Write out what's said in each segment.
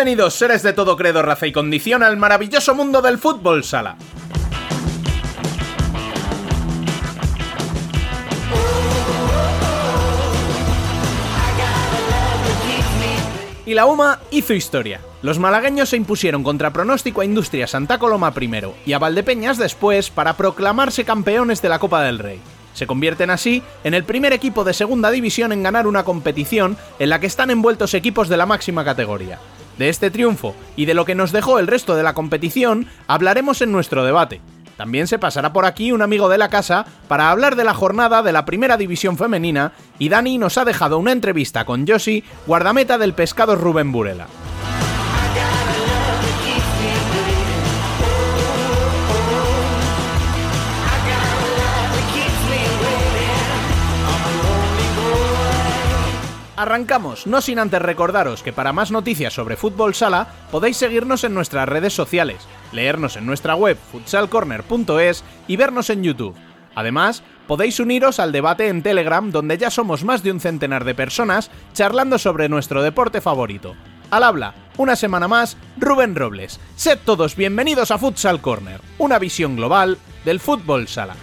Bienvenidos, seres de todo credo, raza y condición, al maravilloso mundo del fútbol sala. Y la UMA hizo historia. Los malagueños se impusieron contra pronóstico a Industria Santa Coloma primero y a Valdepeñas después para proclamarse campeones de la Copa del Rey. Se convierten así en el primer equipo de segunda división en ganar una competición en la que están envueltos equipos de la máxima categoría. De este triunfo y de lo que nos dejó el resto de la competición hablaremos en nuestro debate. También se pasará por aquí un amigo de la casa para hablar de la jornada de la primera división femenina y Dani nos ha dejado una entrevista con Josie, guardameta del pescado Rubén Burela. Arrancamos, no sin antes recordaros que para más noticias sobre fútbol sala podéis seguirnos en nuestras redes sociales, leernos en nuestra web futsalcorner.es y vernos en YouTube. Además, podéis uniros al debate en Telegram donde ya somos más de un centenar de personas charlando sobre nuestro deporte favorito. Al habla, una semana más, Rubén Robles. Sed todos bienvenidos a Futsal Corner, una visión global del fútbol sala.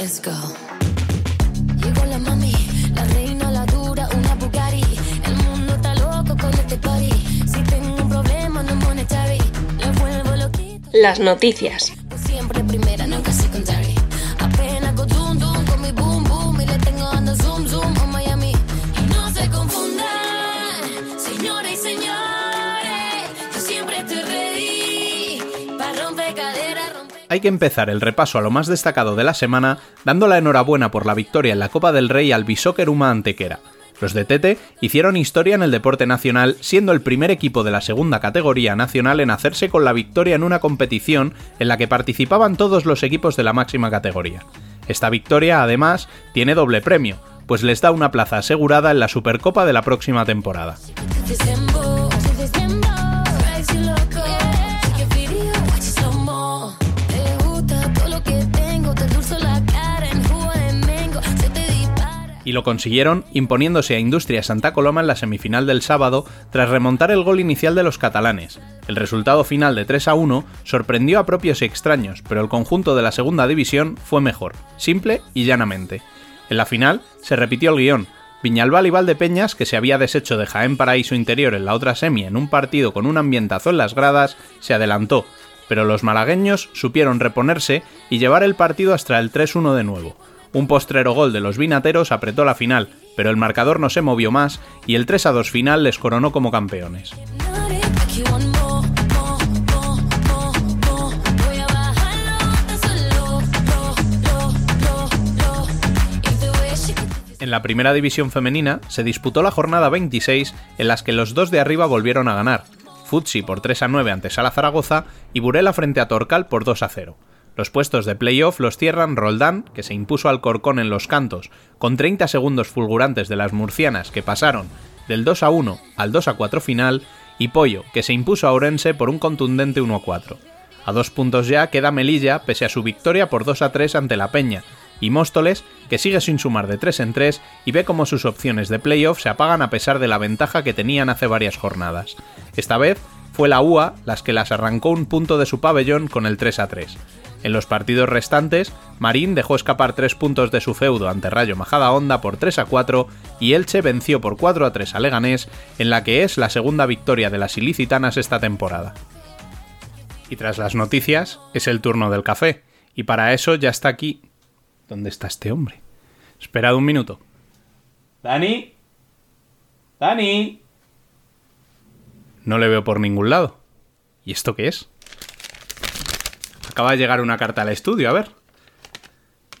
Let's go. Llegó la mami, la reina, la dura, una Bugatti. El mundo está loco con este party. Si tengo un problema, no monetary. Le vuelvo loquito. Las noticias. Siempre primera, Hay que empezar el repaso a lo más destacado de la semana dando la enhorabuena por la victoria en la Copa del Rey al Bisóquer Uma Antequera. Los de Tete hicieron historia en el deporte nacional, siendo el primer equipo de la segunda categoría nacional en hacerse con la victoria en una competición en la que participaban todos los equipos de la máxima categoría. Esta victoria, además, tiene doble premio, pues les da una plaza asegurada en la Supercopa de la próxima temporada. Y lo consiguieron imponiéndose a Industria Santa Coloma en la semifinal del sábado tras remontar el gol inicial de los catalanes. El resultado final de 3 a 1 sorprendió a propios y extraños, pero el conjunto de la segunda división fue mejor, simple y llanamente. En la final se repitió el guion. Viñalbal y Valdepeñas, que se había deshecho de Jaén Paraíso Interior en la otra semi en un partido con un ambientazo en las gradas, se adelantó, pero los malagueños supieron reponerse y llevar el partido hasta el 3-1 de nuevo. Un postrero gol de los vinateros apretó la final, pero el marcador no se movió más y el 3-2 final les coronó como campeones. A En la primera división femenina se disputó la jornada 26 en las que los dos de arriba volvieron a ganar. Futsi por 3 a 9 ante Sala Zaragoza y Burela frente a Torcal por 2 a 0. Los puestos de playoff los cierran Roldán, que se impuso al Corcón en los cantos, con 30 segundos fulgurantes de las murcianas que pasaron del 2 a 1 al 2 a 4 final, y Pollo, que se impuso a Orense por un contundente 1 a 4. A dos puntos ya queda Melilla pese a su victoria por 2 a 3 ante la Peña, y Móstoles, que sigue sin sumar de 3 en 3 y ve como sus opciones de playoff se apagan a pesar de la ventaja que tenían hace varias jornadas. Esta vez fue la UA las que las arrancó un punto de su pabellón con el 3 a 3. En los partidos restantes, Marín dejó escapar 3 puntos de su feudo ante Rayo Majadahonda por 3 a 4 y Elche venció por 4 a 3 a Leganés, en la que es la segunda victoria de las ilicitanas esta temporada. Y tras las noticias, es el turno del café, y para eso ya está aquí. ¿Dónde está este hombre? Esperad un minuto. ¿Dani? ¿Dani? No le veo por ningún lado. ¿Y esto qué es? Acaba de llegar una carta al estudio, a ver.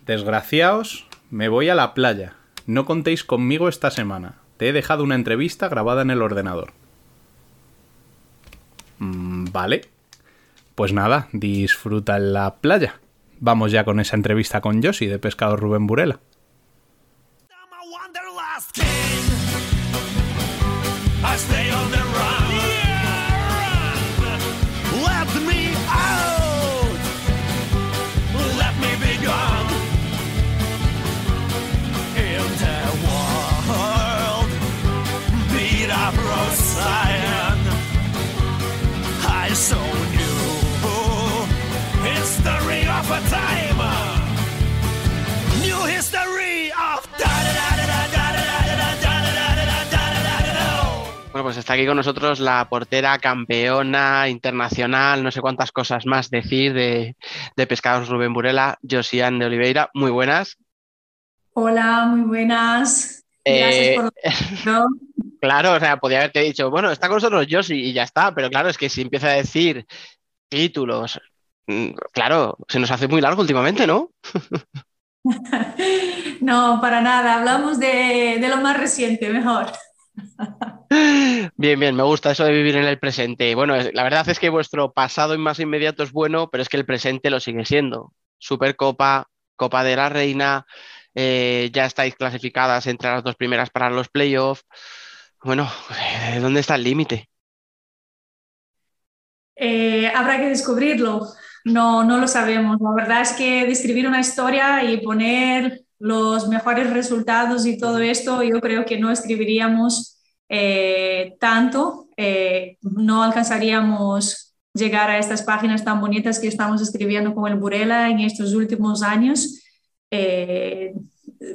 Desgraciaos, Me voy a la playa. No contéis conmigo esta semana. Te he dejado una entrevista grabada en el ordenador. Mm, vale. Pues nada, disfruta en la playa. Vamos ya con esa entrevista con Yoshi de Pescado Rubén Burela. Bueno, pues está aquí con nosotros la portera campeona internacional, no sé cuántas cosas más decir de, de Pescados Rubén Burela, Josiane de Oliveira. Muy buenas. Hola, muy buenas. Gracias Eh, por lo Claro, o sea, podía haberte dicho, bueno, está con nosotros Josi y ya está, pero claro, es que si empieza a decir títulos, mm, claro, se nos hace muy largo últimamente, ¿no? No, para nada. Hablamos de, de lo más reciente, mejor. Bien, bien, me gusta eso de vivir en el presente. Bueno, la verdad es que vuestro pasado y más inmediato es bueno, pero es que el presente lo sigue siendo. Supercopa, Copa de la Reina, eh, ya estáis clasificadas entre las dos primeras para los playoffs. Bueno, ¿dónde está el límite? Eh, habrá que descubrirlo. No, no lo sabemos. La verdad es que describir una historia y poner los mejores resultados y todo esto, yo creo que no escribiríamos eh, tanto, eh, no alcanzaríamos llegar a estas páginas tan bonitas que estamos escribiendo con el Burela en estos últimos años. Eh,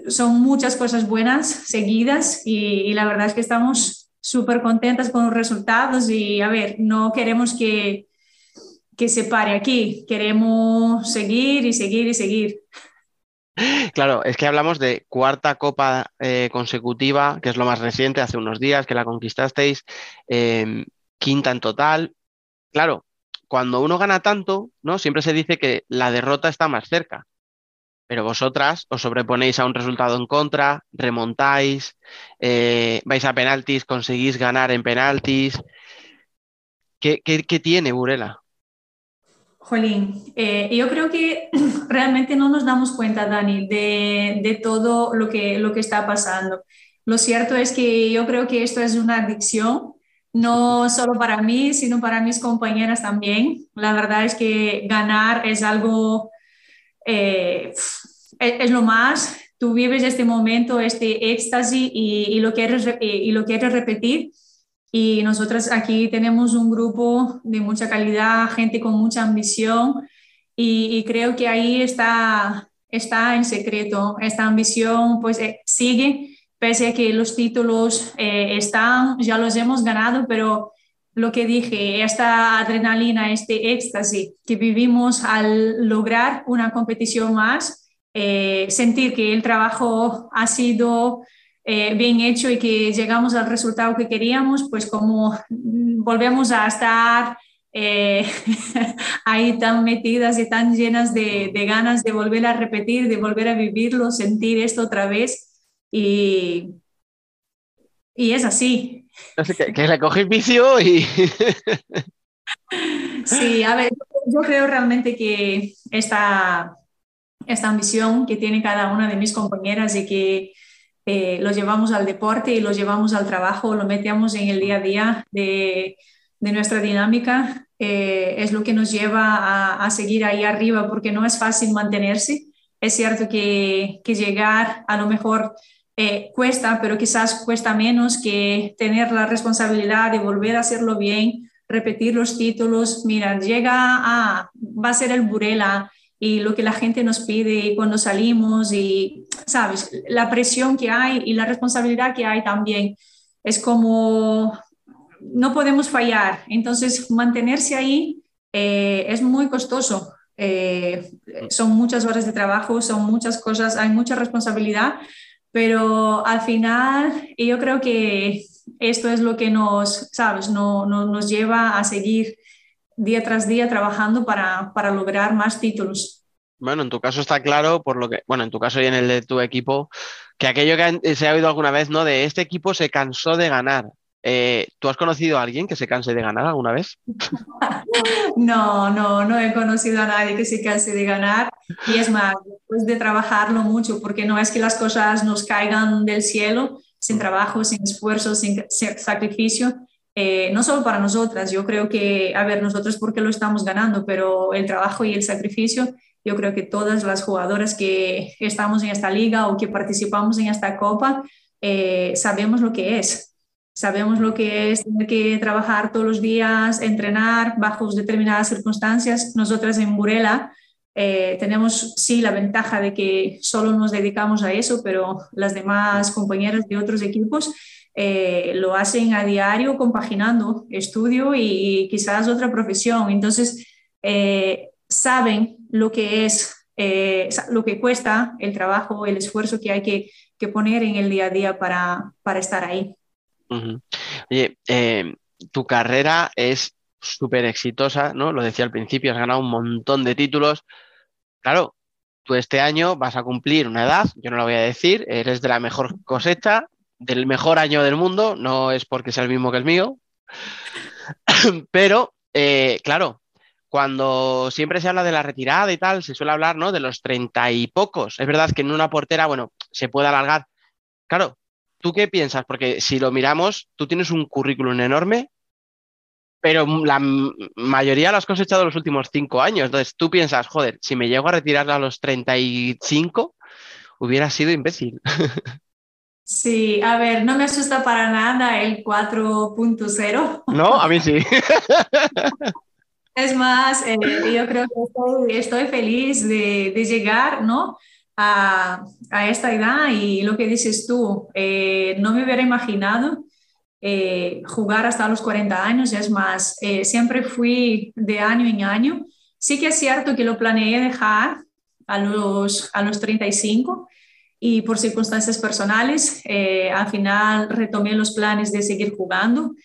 son muchas cosas buenas seguidas y, y la verdad es que estamos súper contentas con los resultados y a ver, no queremos que, que se pare aquí, queremos seguir y seguir y seguir. Claro, es que hablamos de cuarta copa eh, consecutiva, que es lo más reciente, hace unos días que la conquistasteis, eh, quinta en total. Claro, cuando uno gana tanto, ¿no? Siempre se dice que la derrota está más cerca. Pero vosotras os sobreponéis a un resultado en contra, remontáis, eh, vais a penaltis, conseguís ganar en penaltis. ¿Qué, qué- qué tiene Burela? Jolín, eh, yo creo que realmente no nos damos cuenta, Dani, de, de todo lo que, lo que está pasando. Lo cierto es que yo creo que esto es una adicción, no solo para mí, sino para mis compañeras también. La verdad es que ganar es algo, eh, es, lo más. Tú vives este momento, este éxtasis y, y lo, quieres, re- y lo quieres repetir. Y nosotras aquí tenemos un grupo de mucha calidad, gente con mucha ambición y, y creo que ahí está, está el secreto. Esta ambición pues eh, sigue, pese a que los títulos eh, están, ya los hemos ganado, pero lo que dije, esta adrenalina, este éxtasis que vivimos al lograr una competición más, eh, sentir que el trabajo ha sido eh, bien hecho y que llegamos al resultado que queríamos, pues como mm, volvemos a estar eh, ahí tan metidas y tan llenas de, de ganas de volver a repetir, de volver a vivirlo, sentir esto otra vez. Y, y es así. No sé, que, que le cogéis vicio y... Sí, a ver, yo creo realmente que esta, esta ambición que tiene cada una de mis compañeras y que eh, lo llevamos al deporte y lo llevamos al trabajo, lo metemos en el día a día de, de nuestra dinámica, eh, es lo que nos lleva a, a, seguir ahí arriba porque no es fácil mantenerse. Es cierto que, que llegar a lo mejor eh, cuesta, pero quizás cuesta menos que tener la responsabilidad de volver a hacerlo bien, repetir los títulos. Mira, llega a, va a ser el Burela y lo que la gente nos pide cuando salimos y, sabes, la presión que hay y la responsabilidad que hay también. Es como, no podemos fallar. Entonces, mantenerse ahí eh, es muy costoso. Eh, son muchas horas de trabajo, son muchas cosas, hay mucha responsabilidad, pero al final yo creo que esto es lo que nos, sabes, no, no, nos lleva a seguir día tras día trabajando para, para lograr más títulos. Bueno, en tu caso está claro, por lo que, bueno, en tu caso y en el de tu equipo, que aquello que se ha oído alguna vez, ¿no? De este equipo se cansó de ganar. Eh, ¿tú has conocido a alguien que se canse de ganar alguna vez? No, no, no he conocido a nadie que se canse de ganar. Y es más, después de trabajarlo mucho, porque no es que las cosas nos caigan del cielo sin trabajo, sin esfuerzo, sin sacrificio. Eh, no solo para nosotras, yo creo que, a ver, nosotros porque lo estamos ganando, pero el trabajo y el sacrificio, yo creo que todas las jugadoras que estamos en esta liga o que participamos en esta copa, eh, sabemos lo que es. Sabemos lo que es tener que trabajar todos los días, entrenar bajo determinadas circunstancias. Nosotras en Burela eh, tenemos sí la ventaja de que solo nos dedicamos a eso, pero las demás compañeras de otros equipos eh, lo hacen a diario compaginando estudio y, quizás otra profesión. Entonces, eh, saben lo que es, lo que cuesta el trabajo, el esfuerzo que hay que, que poner en el día a día para, para estar ahí. Oye, eh, tu carrera es súper exitosa, ¿no? Lo decía al principio, has ganado un montón de títulos. Claro, tú este año vas a cumplir una edad, yo no la voy a decir, eres de la mejor cosecha, del mejor año del mundo, no es porque sea el mismo que el mío, pero eh, claro, cuando siempre se habla de la retirada y tal, se suele hablar, ¿no? De los treinta y pocos. Es verdad que en una portera, bueno, se puede alargar. Claro, ¿tú qué piensas? Porque si lo miramos, tú tienes un currículum enorme, pero la mayoría lo has cosechado los últimos cinco años. Entonces tú piensas, joder, si me llego a retirar a los 35, hubiera sido imbécil. Sí, a ver, no me asusta para nada el 4.0. ¿No? A mí sí. Es más, eh, yo creo que estoy, estoy feliz de, de llegar, ¿no? a, a esta edad y lo que dices tú, eh, no me hubiera imaginado eh, jugar hasta los 40 años, es más, eh, siempre fui de año en año. Sí que es cierto que lo planeé dejar a los, a los 35 y por circunstancias personales, eh, al final retomé los planes de seguir jugando.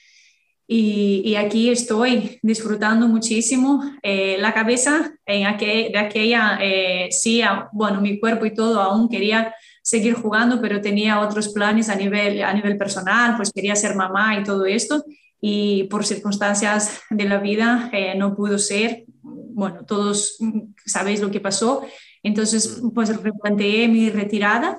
Y, y, aquí estoy disfrutando muchísimo. Eh, la cabeza en aquel, de aquella, eh, sí, bueno, mi cuerpo y todo aún quería seguir jugando, pero tenía otros planes a nivel, a nivel personal, pues quería ser mamá y todo esto. Y por circunstancias de la vida eh, no pudo ser. Bueno, todos sabéis lo que pasó. Entonces, pues replanteé mi retirada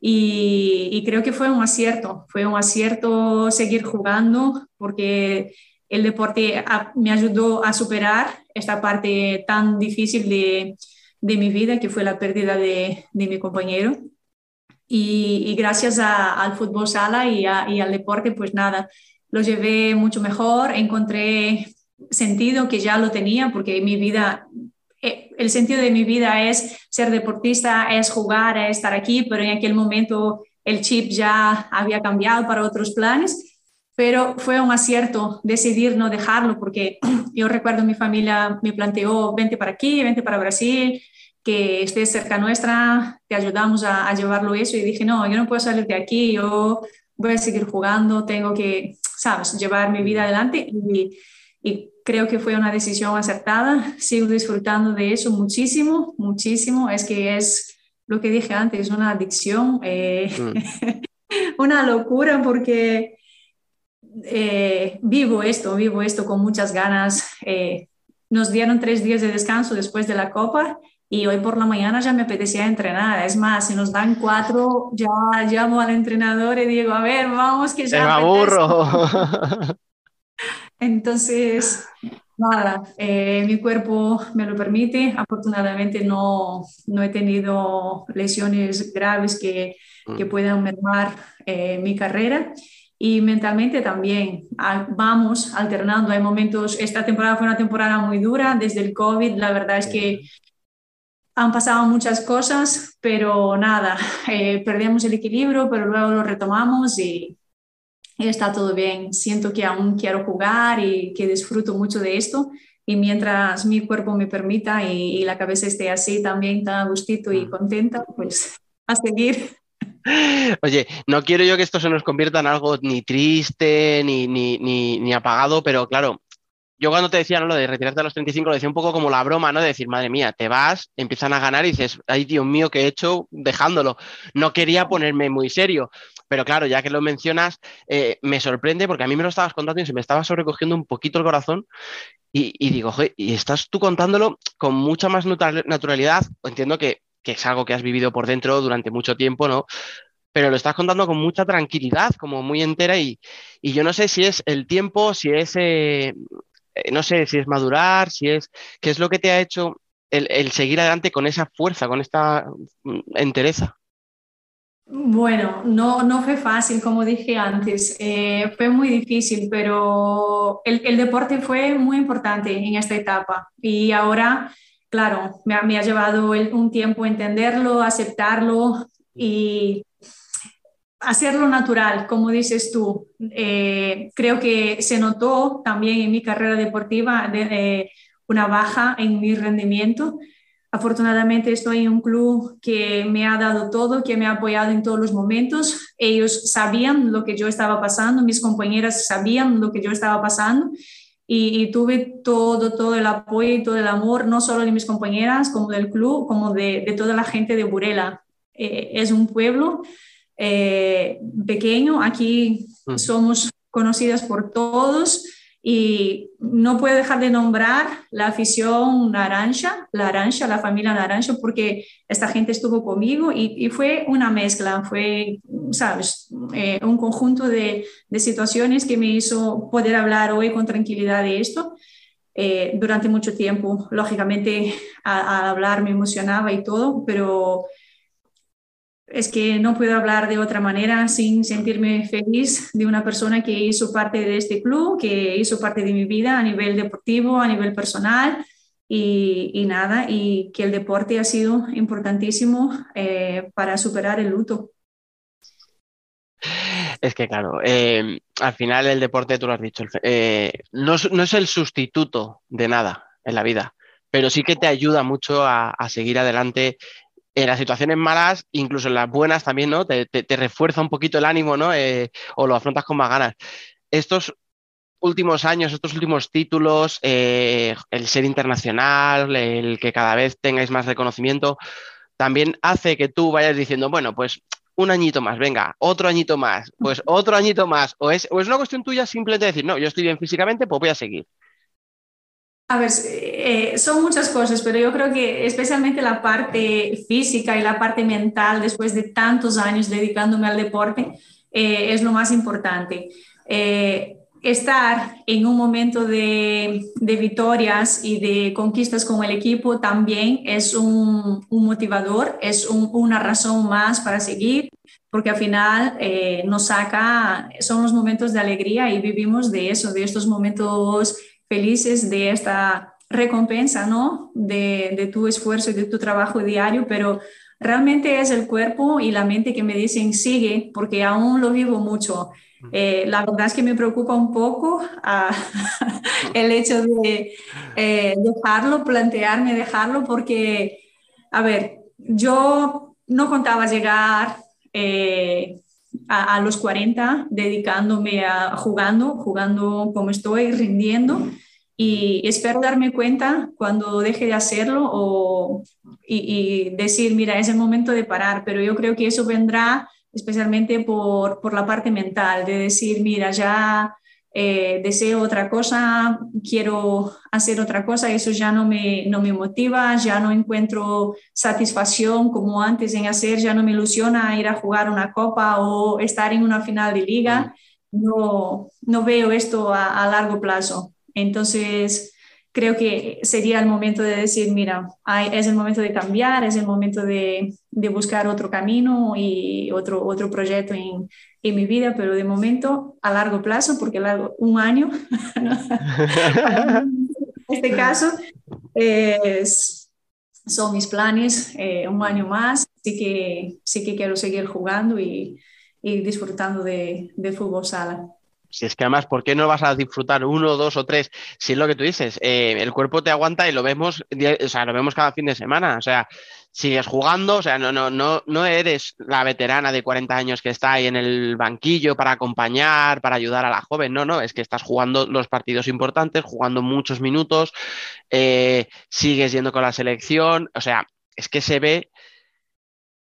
y, y, creo que fue un acierto, fue un acierto seguir jugando porque el deporte a, me ayudó a superar esta parte tan difícil de, de mi vida, que fue la pérdida de, de mi compañero. Y, y gracias a, al fútbol sala y, a, y, al deporte, pues nada, lo llevé mucho mejor, encontré sentido que ya lo tenía, porque mi vida el sentido de mi vida es ser deportista, es jugar, es estar aquí, pero en aquel momento el chip ya había cambiado para otros planes, pero fue un acierto decidir no dejarlo, porque yo recuerdo mi familia me planteó, vente para aquí, vente para Brasil, que estés cerca nuestra, te ayudamos a, a llevarlo eso, y dije, no, yo no puedo salir de aquí, yo voy a seguir jugando, tengo que, sabes, llevar mi vida adelante y, y creo que fue una decisión acertada. Sigo disfrutando de eso muchísimo, muchísimo. Es que es lo que dije antes, una adicción, eh, mm. una locura porque eh, vivo esto, vivo esto con muchas ganas. Eh, nos dieron tres días de descanso después de la Copa y hoy por la mañana ya me apetecía entrenar. Es más, si nos dan cuatro, ya llamo al entrenador y digo, a ver, vamos que ya... Me aburro. Entonces, nada, eh, mi cuerpo me lo permite. Afortunadamente no, no he tenido lesiones graves que, que puedan mermar eh, mi carrera. Y mentalmente también vamos alternando. Hay momentos, esta temporada fue una temporada muy dura desde el COVID. La verdad es que han pasado muchas cosas, pero nada, eh, perdemos el equilibrio, pero luego lo retomamos y, está todo bien. Siento que aún quiero jugar y que disfruto mucho de esto. Y mientras mi cuerpo me permita y, y la cabeza esté así también tan a gustito y contenta, pues a seguir. Oye, no quiero yo que esto se nos convierta en algo ni triste ni, ni, ni, ni apagado, pero claro, yo cuando te decía ¿no? lo de retirarte a los 35, lo decía un poco como la broma, ¿no? De decir, madre mía, te vas, empiezan a ganar y dices, ay Dios mío, ¿qué he hecho dejándolo? No quería ponerme muy serio, pero claro, ya que lo mencionas, eh, me sorprende porque a mí me lo estabas contando y se me estaba sobrecogiendo un poquito el corazón y, y digo, "Joder, y estás tú contándolo con mucha más natural- naturalidad, entiendo que, que es algo que has vivido por dentro durante mucho tiempo, ¿no? Pero lo estás contando con mucha tranquilidad, como muy entera y, y yo no sé si es el tiempo, si es, eh, no sé, si es madurar, si es, qué es lo que te ha hecho el, seguir adelante con esa fuerza, con esta mm, entereza. Bueno, no, no fue fácil, como dije antes, eh, fue muy difícil, pero el, deporte fue muy importante en esta etapa y ahora, claro, me ha, me ha llevado un tiempo entenderlo, aceptarlo y hacerlo natural, como dices tú. Eh, creo que se notó también en mi carrera deportiva de, una baja en mi rendimiento. Afortunadamente estoy en un club que me ha dado todo, que me ha apoyado en todos los momentos. Ellos sabían lo que yo estaba pasando, mis compañeras sabían lo que yo estaba pasando y, tuve todo, todo el apoyo y todo el amor, no solo de mis compañeras, como del club, como de, de toda la gente de Burela. Eh, es un pueblo eh, pequeño, aquí Mm. somos conocidas por todos y no puedo dejar de nombrar la afición naranja, la naranja, la familia naranja, porque esta gente estuvo conmigo y, y fue una mezcla, fue, sabes, Eh, un conjunto de, de situaciones que me hizo poder hablar hoy con tranquilidad de esto. Eh, durante mucho tiempo, lógicamente, al hablar me emocionaba y todo, pero es que no puedo hablar de otra manera sin sentirme feliz de una persona que hizo parte de este club, que hizo parte de mi vida a nivel deportivo, a nivel personal y, y nada, y que el deporte ha sido importantísimo eh, para superar el luto. Es que, claro, eh, al final el deporte, tú lo has dicho, eh, no, es- no es el sustituto de nada en la vida, pero sí que te ayuda mucho a, a seguir adelante en las situaciones malas, incluso en las buenas también, ¿no? Te, te- te refuerza un poquito el ánimo, ¿no? Eh, o lo afrontas con más ganas. Estos últimos años, estos últimos títulos, eh, el ser internacional, el que cada vez tengáis más reconocimiento, también hace que tú vayas diciendo, bueno, pues un añito más, venga, otro añito más, pues otro añito más, o es, o es una cuestión tuya simplemente decir, no, yo estoy bien físicamente, pues voy a seguir. A ver, eh, son muchas cosas, pero yo creo que especialmente la parte física y la parte mental, después de tantos años dedicándome al deporte, eh, es lo más importante. Eh, estar en un momento de, de, victorias y de conquistas con el equipo también es un, un motivador, es un, una razón más para seguir, porque al final eh, nos saca, son los momentos de alegría y vivimos de eso, de estos momentos felices de esta recompensa, ¿no? De, de, tu esfuerzo y de tu trabajo diario, pero realmente es el cuerpo y la mente que me dicen sigue, porque aún lo vivo mucho. Eh, la verdad es que me preocupa un poco uh, el hecho de eh, dejarlo, plantearme dejarlo, porque, a ver, yo no contaba llegar eh, a, a, los 40 dedicándome a jugando, jugando como estoy, rindiendo. Y espero darme cuenta cuando deje de hacerlo o, y, y, decir, mira, es el momento de parar, pero yo creo que eso vendrá especialmente por, por la parte mental, de decir, mira, ya eh, deseo otra cosa, quiero hacer otra cosa, eso ya no me, no me motiva, ya no encuentro satisfacción como antes en hacer, ya no me ilusiona ir a jugar una copa o estar en una final de liga, no, no veo esto a, a largo plazo. Entonces, creo que sería el momento de decir, mira, hay, es el momento de cambiar, es el momento de, de buscar otro camino y otro, otro proyecto en, en, mi vida, pero de momento a largo plazo, porque largo, un año, en este caso, es, son mis planes, eh, un año más, sí que, sí que quiero seguir jugando y, y disfrutando de, de fútbol sala. Si es que además, ¿por qué no vas a disfrutar uno, dos o tres? Si es lo que tú dices, eh, el cuerpo te aguanta y lo vemos, o sea, lo vemos cada fin de semana. O sea, sigues jugando, o sea, no, no, no, no eres la veterana de 40 años que está ahí en el banquillo para acompañar, para ayudar a la joven. No, no, es que estás jugando los partidos importantes, jugando muchos minutos, eh, sigues yendo con la selección. O sea, es que se ve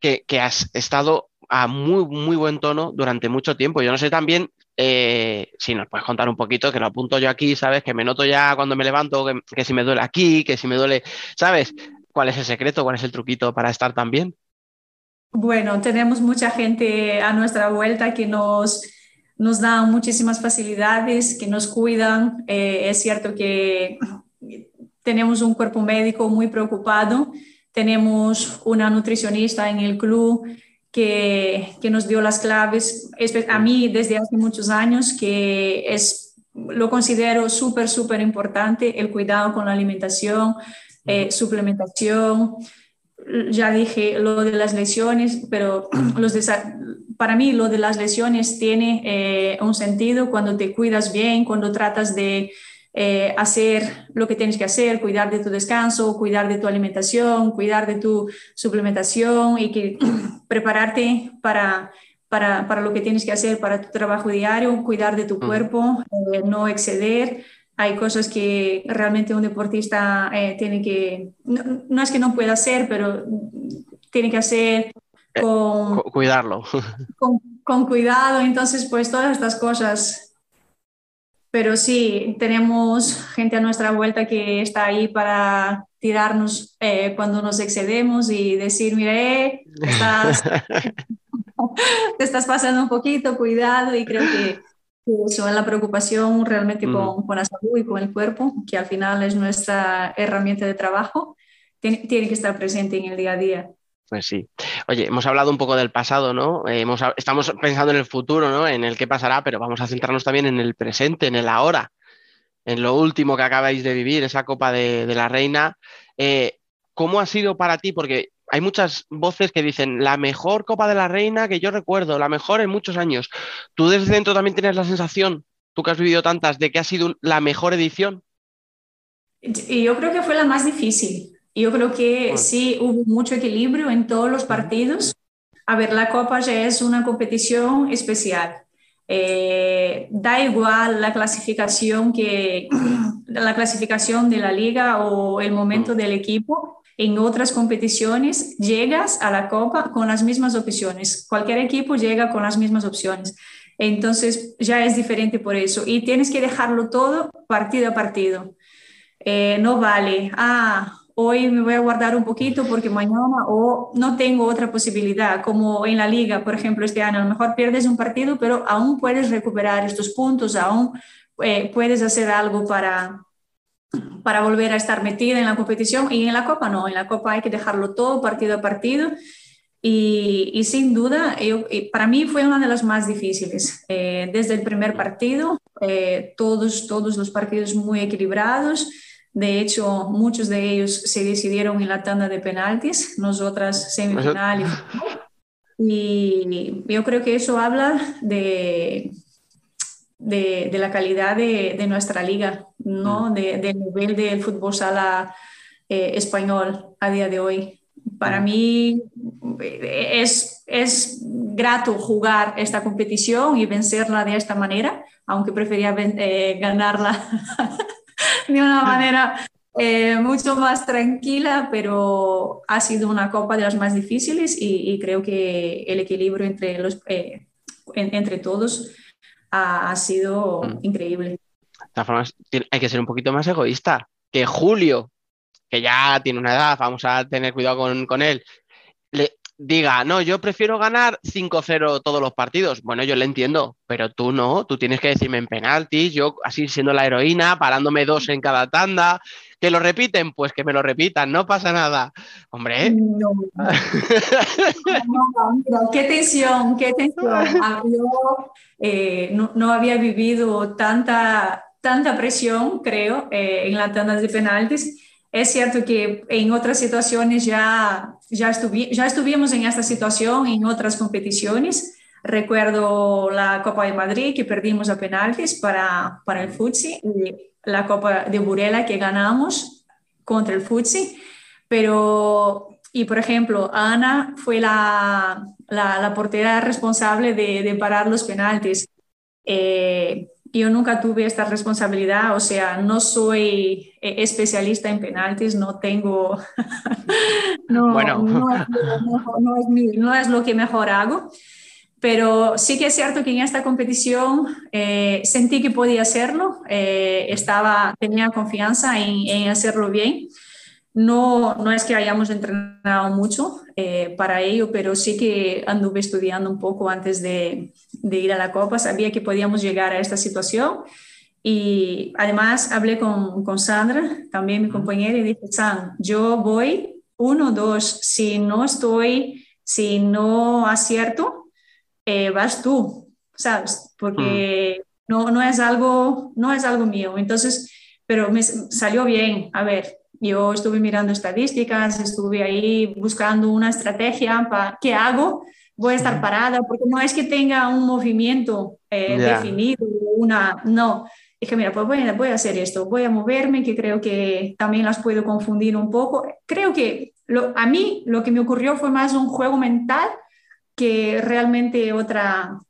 que, que has estado a muy, muy buen tono durante mucho tiempo. Yo no sé también eh, si nos puedes contar un poquito, que lo apunto yo aquí, ¿sabes? Que me noto ya cuando me levanto, que, si me duele aquí, que si me duele, ¿sabes? ¿Cuál es el secreto? ¿Cuál es el truquito para estar tan bien? Bueno, tenemos mucha gente a nuestra vuelta que nos, nos da muchísimas facilidades, que nos cuidan. Eh, es cierto que tenemos un cuerpo médico muy preocupado, tenemos una nutricionista en el club que, que nos dio las claves, a mí desde hace muchos años, que es, lo considero súper, súper importante, el cuidado con la alimentación, eh, suplementación. Ya dije lo de las lesiones, pero los para mí lo de las lesiones tiene eh, un sentido cuando te cuidas bien, cuando tratas de eh, hacer lo que tienes que hacer, cuidar de tu descanso, cuidar de tu alimentación, cuidar de tu suplementación y que prepararte para, para, para lo que tienes que hacer para tu trabajo diario, cuidar de tu cuerpo, eh, no exceder. Hay cosas que realmente un deportista eh, tiene que, no, no es que no pueda hacer, pero tiene que hacer con, Cu- cuidarlo. con, con cuidado. Entonces, pues todas estas cosas. Pero sí, tenemos gente a nuestra vuelta que está ahí para tirarnos eh, cuando nos excedemos y decir, mire, estás, te estás pasando un poquito, cuidado. Y creo que eso es la preocupación realmente Ujú. con, con la salud y con el cuerpo, que al final es nuestra herramienta de trabajo, tiene, tiene que estar presente en el día a día. Pues sí. Oye, hemos hablado un poco del pasado, ¿no? Eh, hemos, estamos pensando en el futuro, ¿no? En el qué pasará, pero vamos a centrarnos también en el presente, en el ahora, en lo último que acabáis de vivir, esa Copa de, la Reina. Eh, ¿Cómo ha sido para ti? Porque hay muchas voces que dicen la mejor Copa de la Reina que yo recuerdo, la mejor en muchos años. ¿Tú desde dentro también tienes la sensación, tú que has vivido tantas, de que ha sido la mejor edición? Yo creo que fue la más difícil. Yo creo que Bueno. sí hubo mucho equilibrio en todos los partidos. A ver, la Copa ya es una competición especial. Eh, da igual la clasificación que la clasificación de la liga o el momento del equipo. En otras competiciones llegas a la Copa con las mismas opciones. Cualquier equipo llega con las mismas opciones. Entonces ya es diferente por eso. Y tienes que dejarlo todo partido a partido. Eh, no vale, ah, hoy me voy a guardar un poquito porque mañana o no tengo otra posibilidad, como en la liga, por ejemplo, este año, a lo mejor pierdes un partido, pero aún puedes recuperar estos puntos, aún eh, puedes hacer algo para, para volver a estar metida en la competición y en la Copa no, en la Copa hay que dejarlo todo partido a partido. Y, y sin duda, yo, y para mí fue una de las más difíciles. Eh, desde el primer partido, eh, todos, todos los partidos muy equilibrados. De hecho, muchos de ellos se decidieron en la tanda de penaltis, nosotras semifinal y yo creo que eso habla de, de, de la calidad de, de, nuestra liga, ¿no? De, del nivel del fútbol sala eh, español a día de hoy. Para mí es, es grato jugar esta competición y vencerla de esta manera, aunque prefería eh, ganarla de una manera eh, mucho más tranquila, pero ha sido una copa de las más difíciles y, y creo que el equilibrio entre, los, eh, en, entre todos ha, ha sido mm. increíble. De todas formas, hay que ser un poquito más egoísta. Que Julio, que ya tiene una edad, vamos a tener cuidado con, con él, diga, no, yo prefiero ganar 5-0 todos los partidos. Bueno, yo le entiendo, pero tú no, tú tienes que decirme en penaltis, yo así siendo la heroína, parándome dos en cada tanda. ¿Que lo repiten? Pues que me lo repitan, no pasa nada. Hombre. Qué tensión, qué tensión. Yo eh, no, no, había vivido tanta, tanta presión, creo, eh, en las tandas de penaltis. Es cierto que en otras situaciones ya, ya, estuvi ya estuvimos en esta situación, en otras competiciones. Recuerdo la Copa de Madrid que perdimos a penaltis para, para el Futsi y la Copa de Burela que ganamos contra el Futsi. Pero, y por ejemplo, Ana fue la, la, la portera responsable de, de parar los penaltis. Eh, yo nunca tuve esta responsabilidad, o sea, no soy eh, especialista en penaltis, no tengo, no, Bueno. no es, no- no es mi- no es lo que mejor hago, pero sí que es cierto que en esta competición eh, sentí que podía hacerlo, eh, estaba, tenía confianza en, en hacerlo bien. No, no es que hayamos entrenado mucho eh, para ello, pero sí que anduve estudiando un poco antes de, de ir a la Copa. Sabía que podíamos llegar a esta situación y además hablé con, con Sandra, también mi compañera, y dije, San, yo voy uno, dos, si no estoy, si no acierto, eh, vas tú, ¿sabes? Porque no, no, es algo, no es algo mío. Entonces, pero me salió bien. A ver, yo estuve mirando estadísticas, estuve ahí buscando una estrategia para qué hago. Voy a estar parada porque no es que tenga un movimiento eh, Ya. definido, una, no. Dije, mira, pues voy a, voy a hacer esto, voy a moverme, que creo que también las puedo confundir un poco. Creo que lo, a mí lo que me ocurrió fue más un juego mental que realmente otra,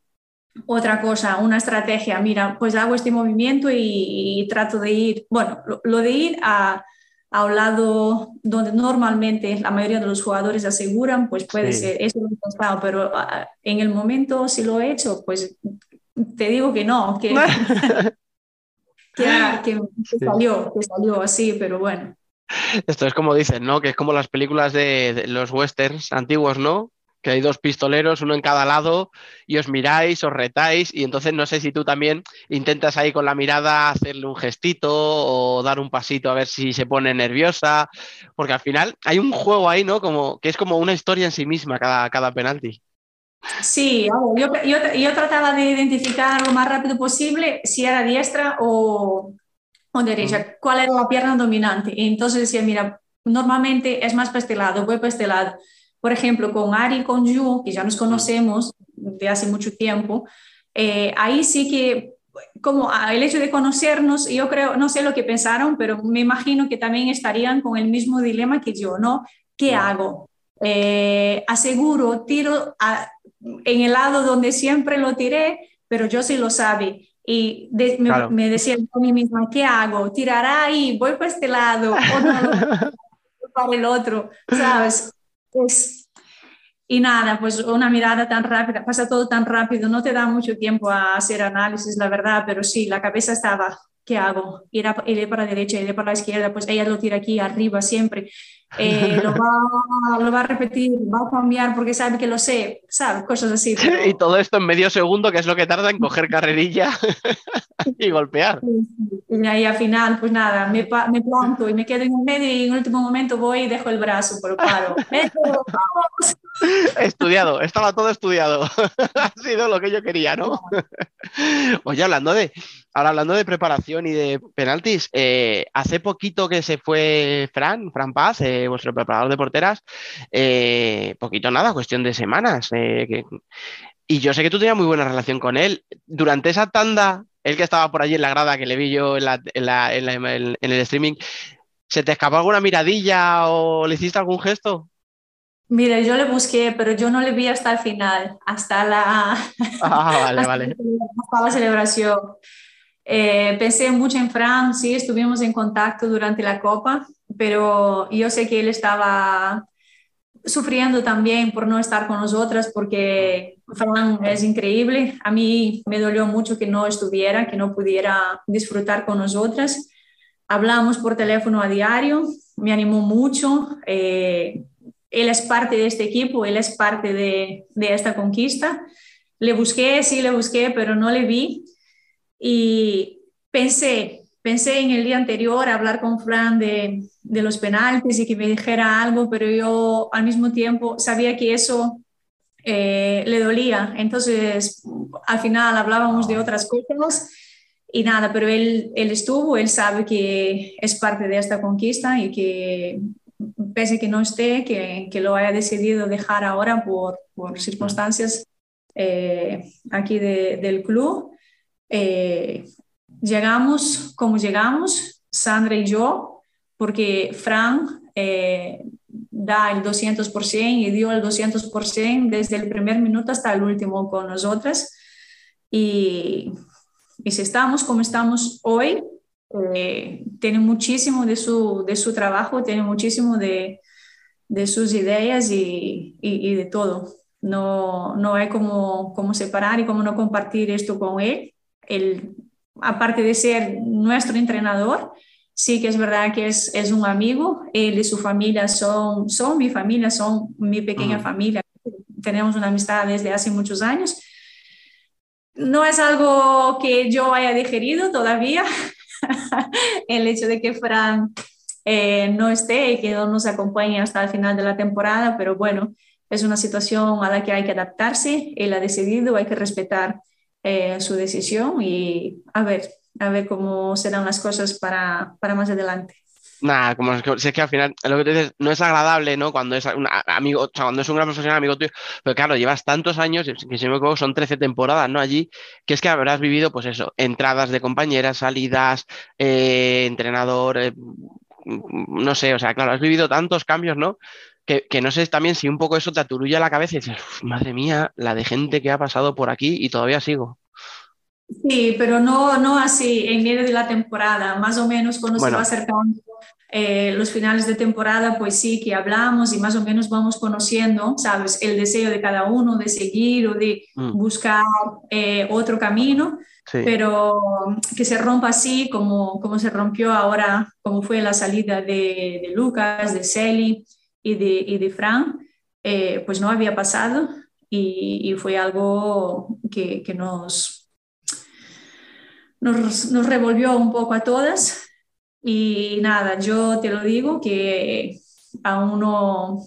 otra cosa, una estrategia. Mira, pues hago este movimiento y, y trato de ir, bueno, lo, lo de ir a, a, un lado donde normalmente la mayoría de los jugadores aseguran, pues puede Sí. ser, eso lo he pensado, pero ah, en el momento si lo he hecho, pues te digo que no, que, que, que- que Sí. salió, que salió así, pero bueno. Esto es como dicen, ¿no? Que es como las películas de, de los westerns antiguos, ¿no? Que hay dos pistoleros, uno en cada lado, y os miráis, os retáis, y entonces no sé si tú también intentas ahí con la mirada hacerle un gestito o dar un pasito a ver si se pone nerviosa, porque al final hay un juego ahí, ¿no? Como que es como una historia en sí misma cada, cada penalti. Sí, yo, yo, yo trataba de identificar lo más rápido posible si era diestra o, o derecha, cuál era la pierna dominante. Y entonces decía, mira, normalmente es más para este lado, voy para este lado. Por ejemplo, con Ari y con Yu, que ya nos conocemos de hace mucho tiempo, eh, ahí sí que, como el hecho de conocernos, yo creo, no sé lo que pensaron, pero me imagino que también estarían con el mismo dilema que yo, ¿no? ¿Qué Claro. hago? Eh, aseguro, tiro a- en el lado donde siempre lo tiré, pero yo sí lo sabe. Y de- me, Claro. me decía a mí misma, ¿qué hago? ¿Tirará ahí? ¿Voy para este lado? ¿O no? para el otro? ¿Sabes? Es- y nada, pues una mirada tan rápida, pasa todo tan rápido, no te da mucho tiempo a hacer análisis, la verdad, pero sí, la cabeza estaba, ¿qué hago? Iré para la derecha, iré para la izquierda, pues ella lo tira aquí arriba siempre, Eh, lo, va, lo va a repetir, va a cambiar porque sabe que lo sé, ¿sabes? Cosas así. pero- Y todo esto en medio segundo, que es lo que tarda en coger carrerilla y golpear. Y ahí al final, pues nada, me, me planto y me quedo en el medio y en el último momento voy y dejo el brazo, pero paro. Estudiado, estaba todo estudiado. ha sido lo que yo quería, ¿no? Oye, hablando de, ahora hablando de preparación y de penaltis, eh, hace poquito que se fue Fran, Fran Paz, eh, vuestro preparador de porteras, eh, poquito nada, cuestión de semanas. que- y yo sé que tú tenías muy buena relación con él. Durante esa tanda, él que estaba por allí en la grada, que le vi yo en, la- en la- en la- en el streaming, ¿se te escapó alguna miradilla o le hiciste algún gesto? Mira, yo le busqué, pero yo no le vi hasta el final, hasta la, Ah, vale, hasta vale. hasta la celebración. Eh, pensé mucho en Fran, sí, estuvimos en contacto durante la Copa, pero yo sé que él estaba sufriendo también por no estar con nosotras, porque Fran es increíble. A mí me dolió mucho que no estuviera, que no pudiera disfrutar con nosotras. Hablamos por teléfono a diario, me animó mucho. Eh, él es parte de este equipo, él es parte de, de esta conquista. Le busqué, sí, le busqué, pero no le vi. Y pensé, pensé en el día anterior hablar con Fran de, de los penaltis y que me dijera algo, pero yo al mismo tiempo sabía que eso eh, le dolía. Entonces, al final hablábamos de otras cosas y nada, pero él, él estuvo, él sabe que es parte de esta conquista y que pese que no esté, que, que lo haya decidido dejar ahora por, por circunstancias, eh, aquí de- del club. Eh, llegamos como llegamos, Sandra y yo, porque Fran eh, da el 200% y dio el 200% desde el primer minuto hasta el último con nosotras. Y, y si estamos como estamos hoy, eh, tiene muchísimo de su, de su trabajo, tiene muchísimo de, de sus ideas y, y- y de todo. No, no hay como, como separar y como no compartir esto con él. Él, aparte de ser nuestro entrenador, sí que es verdad que es, es un amigo. Él y su familia son, son mi familia, son mi pequeña familia. Tenemos una amistad desde hace muchos años. No es algo que yo haya digerido todavía, el hecho de que Fran eh, no esté y que no nos acompañe hasta el final de la temporada, pero bueno, es una situación a la que hay que adaptarse, él ha decidido, hay que respetar eh, su decisión y a ver, a ver cómo serán las cosas para, para más adelante. Nada, como es que, si es que al final lo que tú dices no es agradable, ¿no? Cuando es un amigo, o sea, cuando es un gran profesional amigo tuyo, pero claro, llevas tantos años, que si me equivoco, son 13 temporadas, ¿no? Allí, que es que habrás vivido, pues eso, entradas de compañeras, salidas, eh, entrenador, eh, no sé, o sea, claro, has vivido tantos cambios, ¿no? Que, que no sé también si un poco eso te aturulla la cabeza y dices, "Uf, madre mía, la de gente que ha pasado por aquí y todavía sigo. Sí, pero no, no así en medio de la temporada, más o menos cuando se Bueno. va acercando eh, los finales de temporada, pues sí que hablamos y más o menos vamos conociendo, ¿sabes? El deseo de cada uno de seguir o de Mm. buscar eh, otro camino, Sí. pero que se rompa así como, como se rompió ahora, como fue la salida de, de Lucas, de Celi y de, y de Fran, eh, pues no había pasado y, y fue algo que, que nos nos, nos revolvió un poco a todas y nada, yo te lo digo que aún no,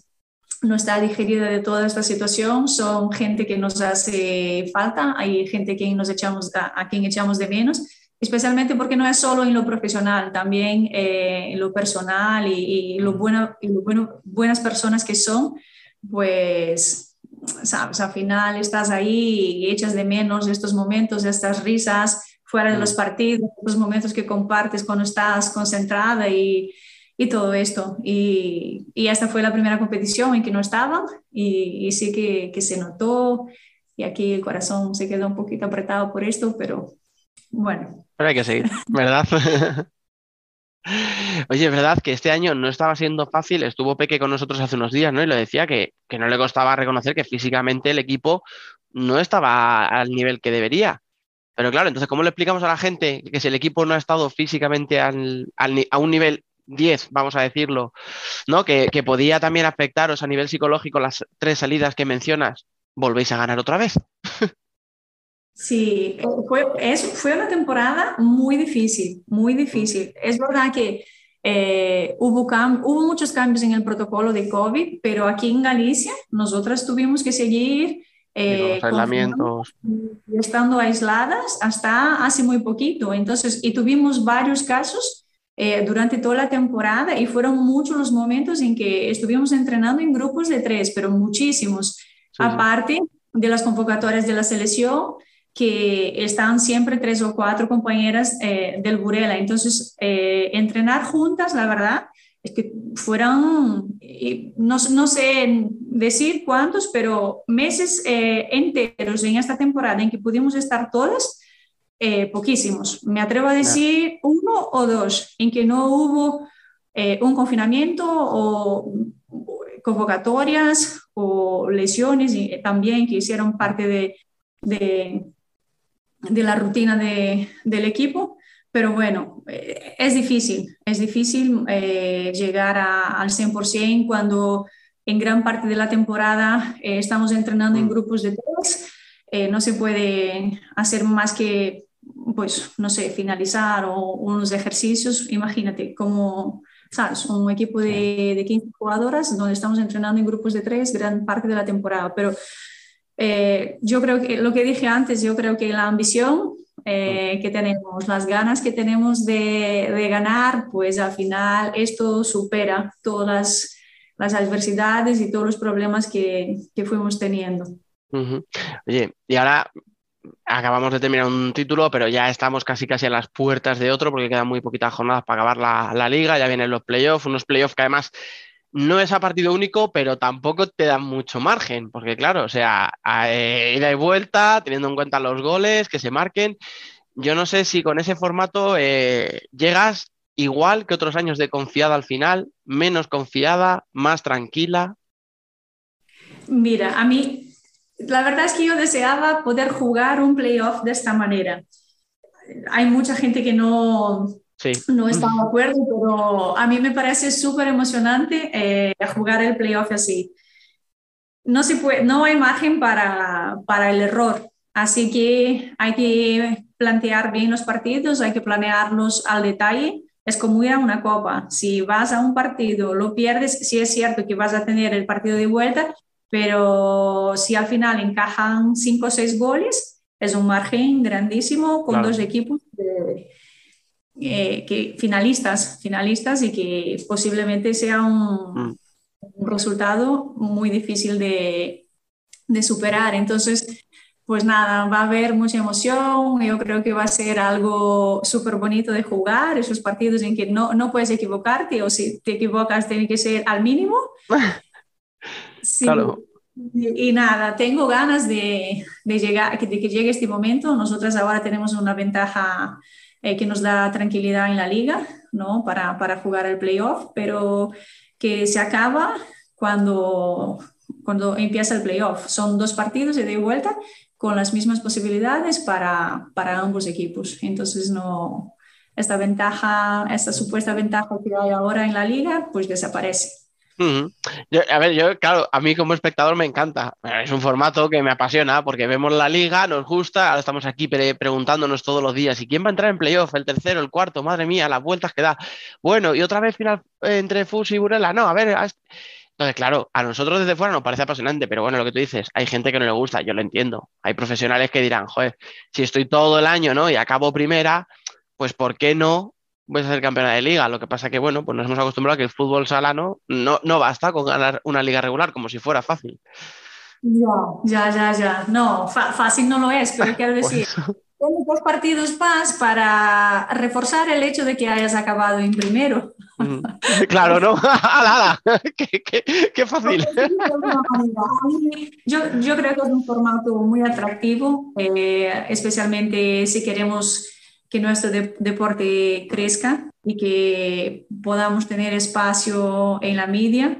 no está digerida de toda esta situación, son gente que nos hace falta, hay gente que nos echamos, a, a quien echamos de menos, especialmente porque no es solo en lo profesional, también eh, en lo personal y, y lo, buena, y lo bueno, buenas personas que son, pues, sabes, al final estás ahí y echas de menos estos momentos, estas risas fuera de los partidos, los momentos que compartes cuando estás concentrada y, y todo esto. Y, y, esta fue la primera competición en que no estaba y, sí que, que, se notó y aquí el corazón se quedó un poquito apretado por esto, pero bueno. Pero hay que seguir, ¿verdad? Oye, es verdad que este año no estaba siendo fácil, estuvo Peque con nosotros hace unos días, ¿no? Y lo decía que, que no le costaba reconocer que físicamente el equipo no estaba al nivel que debería. Pero claro, entonces, ¿cómo le explicamos a la gente que si el equipo no ha estado físicamente al, al, a un nivel 10, vamos a decirlo, ¿no? Que, que, podía también afectaros a nivel psicológico las tres salidas que mencionas, volvéis a ganar otra vez? Sí, fue, es, fue una temporada muy difícil, muy difícil. Es verdad que eh, hubo, hubo muchos cambios en el protocolo de COVID, pero aquí en Galicia nosotras tuvimos que seguir eh, aislamientos. estando aisladas hasta hace muy poquito. Entonces, y tuvimos varios casos eh, durante toda la temporada y fueron muchos los momentos en que estuvimos entrenando en grupos de tres, pero muchísimos. Sí, Aparte de las convocatorias de la selección, que están siempre tres o cuatro compañeras eh, del Burela. Entonces, eh, entrenar juntas, la verdad, es que fueron, no, no sé decir cuántos, pero meses eh, enteros en esta temporada en que pudimos estar todas, eh, poquísimos. Me atrevo a decir uno o dos, en que no hubo eh, un confinamiento o convocatorias o lesiones y también que hicieron parte de, de, de la rutina de, del equipo. Pero bueno, eh, es difícil, es difícil eh, llegar a, al 100% cuando en gran parte de la temporada eh, estamos entrenando en grupos de tres. eh, no se puede hacer más que, pues, no sé, finalizar o unos ejercicios. Imagínate como, ¿sabes? Un equipo de, de 15 jugadoras donde estamos entrenando en grupos de tres gran parte de la temporada. Pero eh, yo creo que lo que dije antes, yo creo que la ambición eh, que tenemos, las ganas que tenemos de, de, ganar, pues al final esto supera todas las, adversidades y todos los problemas que, que fuimos teniendo. Ujú. Oye, y ahora acabamos de terminar un título, pero ya estamos casi casi a las puertas de otro porque quedan muy poquitas jornadas para acabar la, liga, ya vienen los playoffs, unos playoffs que además no es a partido único, pero tampoco te dan mucho margen, porque claro, o sea, a- eh, ida y vuelta, teniendo en cuenta los goles que se marquen, yo no sé si con ese formato eh, llegas igual que otros años de confiada al final, menos confiada, más tranquila. Mira, a mí, la verdad es que yo deseaba poder jugar un playoff de esta manera. Hay mucha gente que no, Sí. no está de acuerdo, pero a mí me parece súper emocionante eh, jugar el playoff así. No, se puede, no hay margen para, para el error, así que hay que plantear bien los partidos, hay que planearlos al detalle. Es como ir a una copa. Si vas a un partido, lo pierdes, sí es cierto que vas a tener el partido de vuelta, pero si al final encajan cinco o seis goles, es un margen grandísimo con Claro. dos equipos de- eh, que, finalistas, finalistas y que posiblemente sea un, Mm. un resultado muy difícil de, de superar. Entonces, pues nada, va a haber mucha emoción. Yo creo que va a ser algo súper bonito de jugar, esos partidos en que no, no puedes equivocarte o si te equivocas tiene que ser al mínimo. Sí. Claro. Y, nada, tengo ganas de, de llegar, de que llegue este momento. Nosotras ahora tenemos una ventaja eh, que nos da tranquilidad en la liga, ¿no? Para, para jugar el playoff, pero que se acaba cuando, cuando empieza el playoff. Son dos partidos de y vuelta con las mismas posibilidades para, para ambos equipos. Entonces, no, esta ventaja, esta supuesta ventaja que hay ahora en la liga, pues desaparece. A ver, yo, claro, a mí como espectador me encanta. Es un formato que me apasiona porque vemos la liga, nos gusta, ahora estamos aquí pre- preguntándonos todos los días, ¿y quién va a entrar en playoff? ¿El tercero, el cuarto? Madre mía, las vueltas que da. Bueno, y otra vez final eh, entre Fus y Burela. No, a ver, entonces, claro, a nosotros desde fuera nos parece apasionante, pero bueno, lo que tú dices, hay gente que no le gusta, yo lo entiendo. Hay profesionales que dirán, joder, si estoy todo el año, ¿no? Y acabo primera, pues ¿por qué no voy a ser campeona de liga? Lo que pasa que, bueno, pues nos hemos acostumbrado a que el fútbol sala no, no, no basta con ganar una liga regular, como si fuera fácil. Ya, ya, ya. No, fa- fácil no lo es, pero quiero decir, tienes dos partidos más para reforzar el hecho de que hayas acabado en primero. Mm. Claro, ¿no? ¡Hala, hala! ¡Qué, qué, qué fácil! Yo, yo creo que es un formato muy atractivo, eh, especialmente si queremos que nuestro de- deporte crezca y que podamos tener espacio en la media.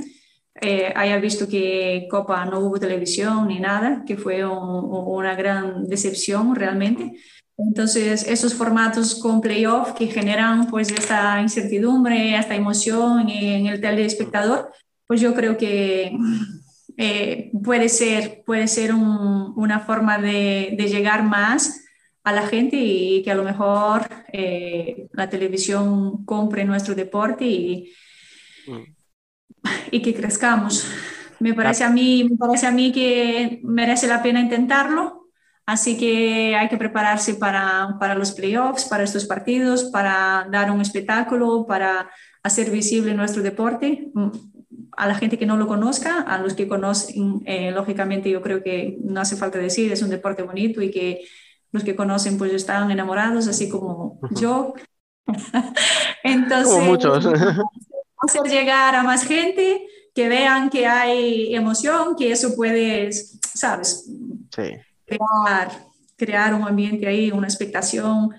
Eh, haya visto que Copa no hubo televisión ni nada, que fue un- una gran decepción realmente. Entonces, esos formatos con playoff que generan pues esta incertidumbre, esta emoción en el telespectador, pues yo creo que eh, puede ser, puede ser un- una forma de llegar más a la gente y que a lo mejor eh, la televisión compre nuestro deporte y, Mm. y que crezcamos. Me parece a mí, me parece a mí que merece la pena intentarlo. Así que hay que prepararse para, para los playoffs, para estos partidos, para dar un espectáculo, para hacer visible nuestro deporte mm, a la gente que no lo conozca, a los que conocen, eh, lógicamente yo creo que no hace falta decir, es un deporte bonito y que los que conocen pues están enamorados, así como yo. Entonces, Como muchos. hacer llegar a más gente, que vean que hay emoción, que eso puede, sabes, Sí. crear, crear un ambiente ahí, una expectación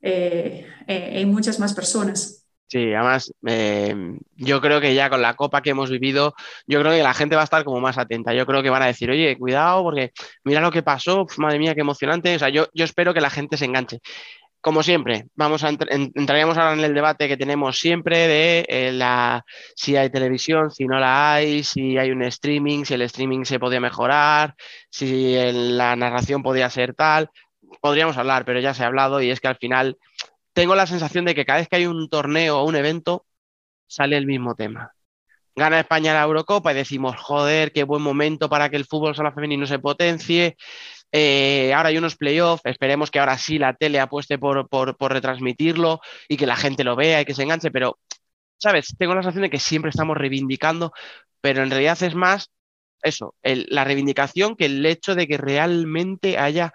eh, eh, en muchas más personas. Sí, además, eh, yo creo que ya con la copa que hemos vivido, yo creo que la gente va a estar como más atenta. Yo creo que van a decir, oye, cuidado, porque mira lo que pasó, madre mía, qué emocionante. O sea, yo, yo espero que la gente se enganche. Como siempre, vamos a entr- en- entraríamos ahora en el debate que tenemos siempre de eh, la, si hay televisión, si no la hay, si hay un streaming, si el streaming se podía mejorar, si el- la narración podía ser tal. Podríamos hablar, pero ya se ha hablado y es que al final tengo la sensación de que cada vez que hay un torneo o un evento, sale el mismo tema. Gana España la Eurocopa y decimos, joder, qué buen momento para que el fútbol sala femenino se potencie. Eh, ahora hay unos playoffs, esperemos que ahora sí la tele apueste por, retransmitirlo y que la gente lo vea y que se enganche, pero, ¿sabes? Tengo la sensación de que siempre estamos reivindicando, pero en realidad es más eso, la reivindicación que el hecho de que realmente haya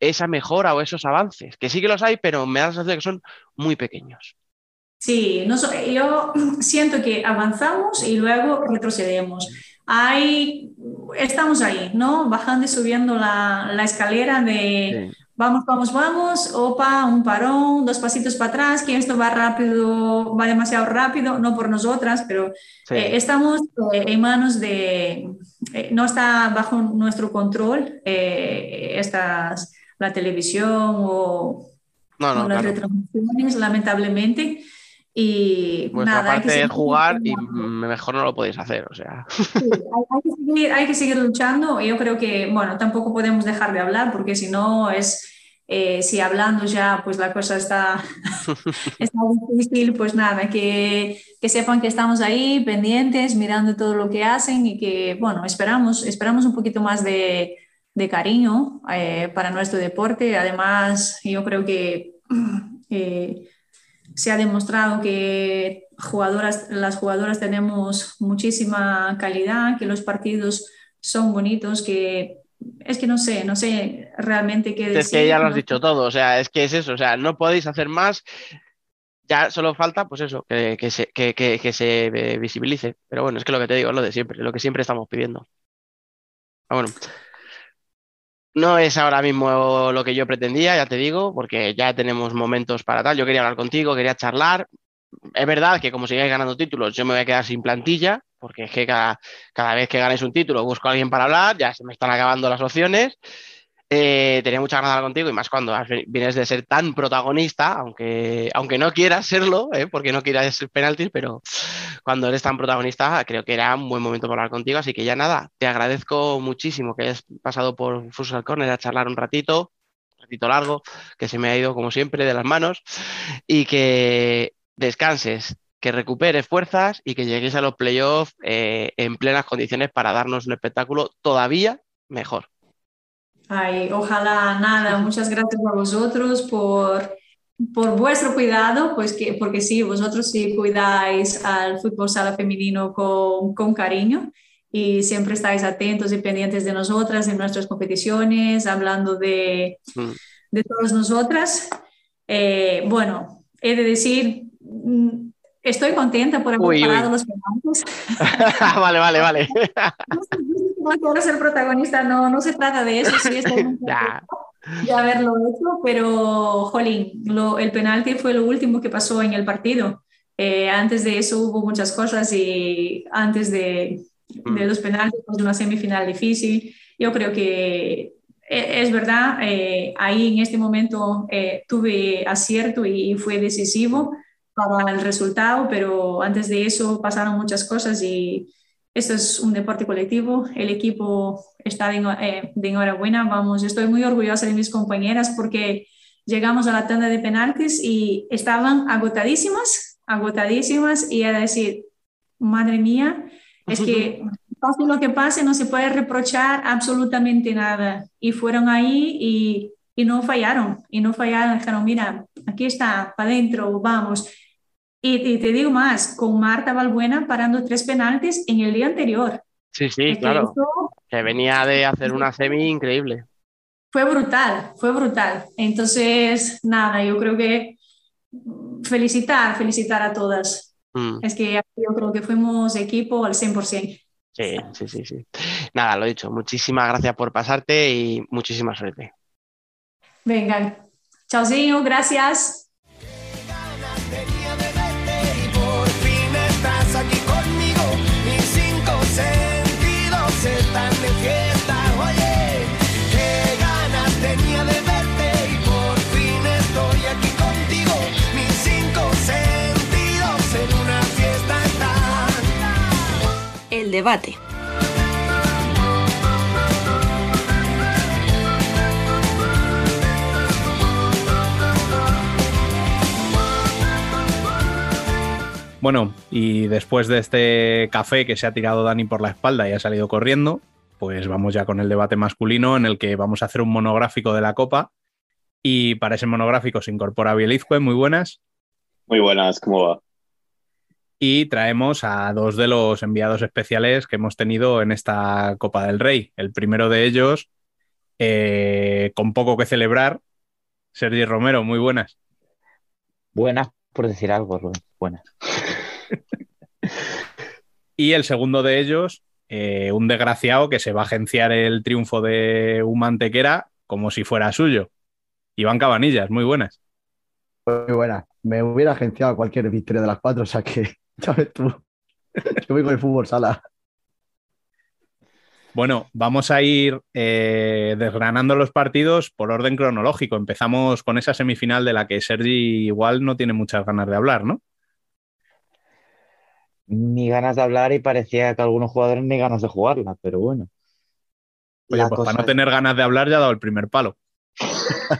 esa mejora o esos avances, que sí que los hay, pero me da la sensación de que son muy pequeños. Sí, no yo siento que avanzamos y luego retrocedemos. Hay, estamos ahí, ¿no? Bajando y subiendo la, la escalera de Sí. vamos, vamos, vamos, opa, un parón, dos pasitos para atrás, que esto va rápido, va demasiado rápido, no por nosotras, pero Sí. eh, estamos eh, en manos de, eh, no está bajo nuestro control eh, estas, la televisión o no, no, las claro. retransmisiones, lamentablemente. Y Vuestra nada, hay que parte es jugar y mejor no lo podéis hacer, o sea. Sí, hay, hay que seguir, hay que seguir luchando. Yo creo que, bueno, tampoco podemos dejar de hablar porque si no es, eh, si hablando ya, pues la cosa está, está difícil, pues nada, que, que sepan que estamos ahí pendientes, mirando todo lo que hacen y que, bueno, esperamos, esperamos un poquito más de, de cariño eh, para nuestro deporte. Además, yo creo que eh, se ha demostrado que jugadoras, las jugadoras tenemos muchísima calidad, que los partidos son bonitos, que es que no sé, no sé realmente qué decir. Es que ya lo has dicho todo, o sea, es que es eso, o sea, no podéis hacer más, ya solo falta, pues eso, que, que se, que, que- que se eh, visibilice. Pero bueno, es que lo que te digo es lo de siempre, lo que siempre estamos pidiendo. Ah, bueno, no es ahora mismo lo que yo pretendía, ya te digo, porque ya tenemos momentos para tal. Yo quería hablar contigo, quería charlar. Es verdad que como sigáis ganando títulos, yo me voy a quedar sin plantilla, porque es que cada, cada vez que ganéis un título busco a alguien para hablar, ya se me están acabando las opciones. Eh, tenía mucha ganas de hablar contigo y más cuando vienes de ser tan protagonista, aunque, aunque no quieras serlo, ¿eh? porque no quieras ser penaltis, pero cuando eres tan protagonista creo que era un buen momento para hablar contigo. Así que ya nada, te agradezco muchísimo que hayas pasado por Futsal Corner a charlar un ratito, un ratito largo, que se me ha ido como siempre de las manos y que descanses, que recuperes fuerzas y que llegues a los playoffs eh, en plenas condiciones para darnos un espectáculo todavía mejor. Ay, ojalá nada, muchas gracias a vosotros por, por vuestro cuidado, pues que, porque sí, vosotros sí cuidáis al fútbol sala femenino con, con cariño y siempre estáis atentos y pendientes de nosotras en nuestras competiciones, hablando de, Mm. de todas nosotras. Eh, bueno, he de decir, mm, estoy contenta por haber Uy, uy. parado los penaltis. vale, vale, vale. No quiero ser protagonista, no, no se trata de eso, sí, estoy muy Ya. de haberlo hecho, pero, jolín, lo- el penalti fue lo último que pasó en el partido. Eh, antes de eso hubo muchas cosas y antes de, de los penaltis, pues una semifinal difícil. Yo creo que e- es verdad, eh, ahí en este momento eh, tuve acierto y fue decisivo para el resultado, pero antes de eso pasaron muchas cosas y esto es un deporte colectivo, el equipo está de, eh, de enhorabuena, vamos, estoy muy orgullosa de mis compañeras porque llegamos a la tanda de penaltis y estaban agotadísimas, agotadísimas. Y era decir, madre mía, es que pase lo que pase no se puede reprochar absolutamente nada y fueron ahí y, y no fallaron, y no fallaron, dijeron, mira, aquí está, para adentro, vamos. Y, y te digo más, con Marta Balbuena parando tres penaltis en el día anterior. Sí, sí, claro. eso Que venía de hacer una semi increíble. fue brutal, fue brutal. Entonces, nada, yo creo que felicitar, felicitar a todas. Mm, Es que yo creo que fuimos equipo al 100%. Sí, sí, sí, sí. Nada, lo dicho. Muchísimas gracias por pasarte y muchísima suerte. Venga, chauzinho, gracias. Sentidos están de fiesta. Oye, qué ganas tenía de verte y por fin estoy aquí contigo. Mis cinco sentidos en una fiesta están. El debate. Bueno, y después de este café que se ha tirado Dani por la espalda y ha salido corriendo, pues vamos ya con el debate masculino en el que vamos a hacer un monográfico de la Copa. Y para ese monográfico se incorpora Bielizque, muy buenas. Muy buenas, ¿cómo va? Y traemos a dos de los enviados especiales que hemos tenido en esta Copa del Rey. El primero de ellos, eh, con poco que celebrar, Sergi Romero, muy buenas. Buenas, por decir algo, Rubén. Buenas. Y el segundo de ellos, eh, un desgraciado que se va a agenciar el triunfo de un mantequera como si fuera suyo. Iván Cabanillas, muy buenas. Muy buena. Me hubiera agenciado cualquier victoria de las cuatro, o sea que, ya ves tú. Yo voy con el fútbol sala. Bueno, vamos a ir eh, desgranando los partidos por orden cronológico. Empezamos con esa semifinal de la que Sergi igual no tiene muchas ganas de hablar, ¿no? Ni ganas de hablar y parecía que algunos jugadores ni ganas de jugarla, pero bueno. Oye, pues para no tener ganas de hablar ya ha dado el primer palo.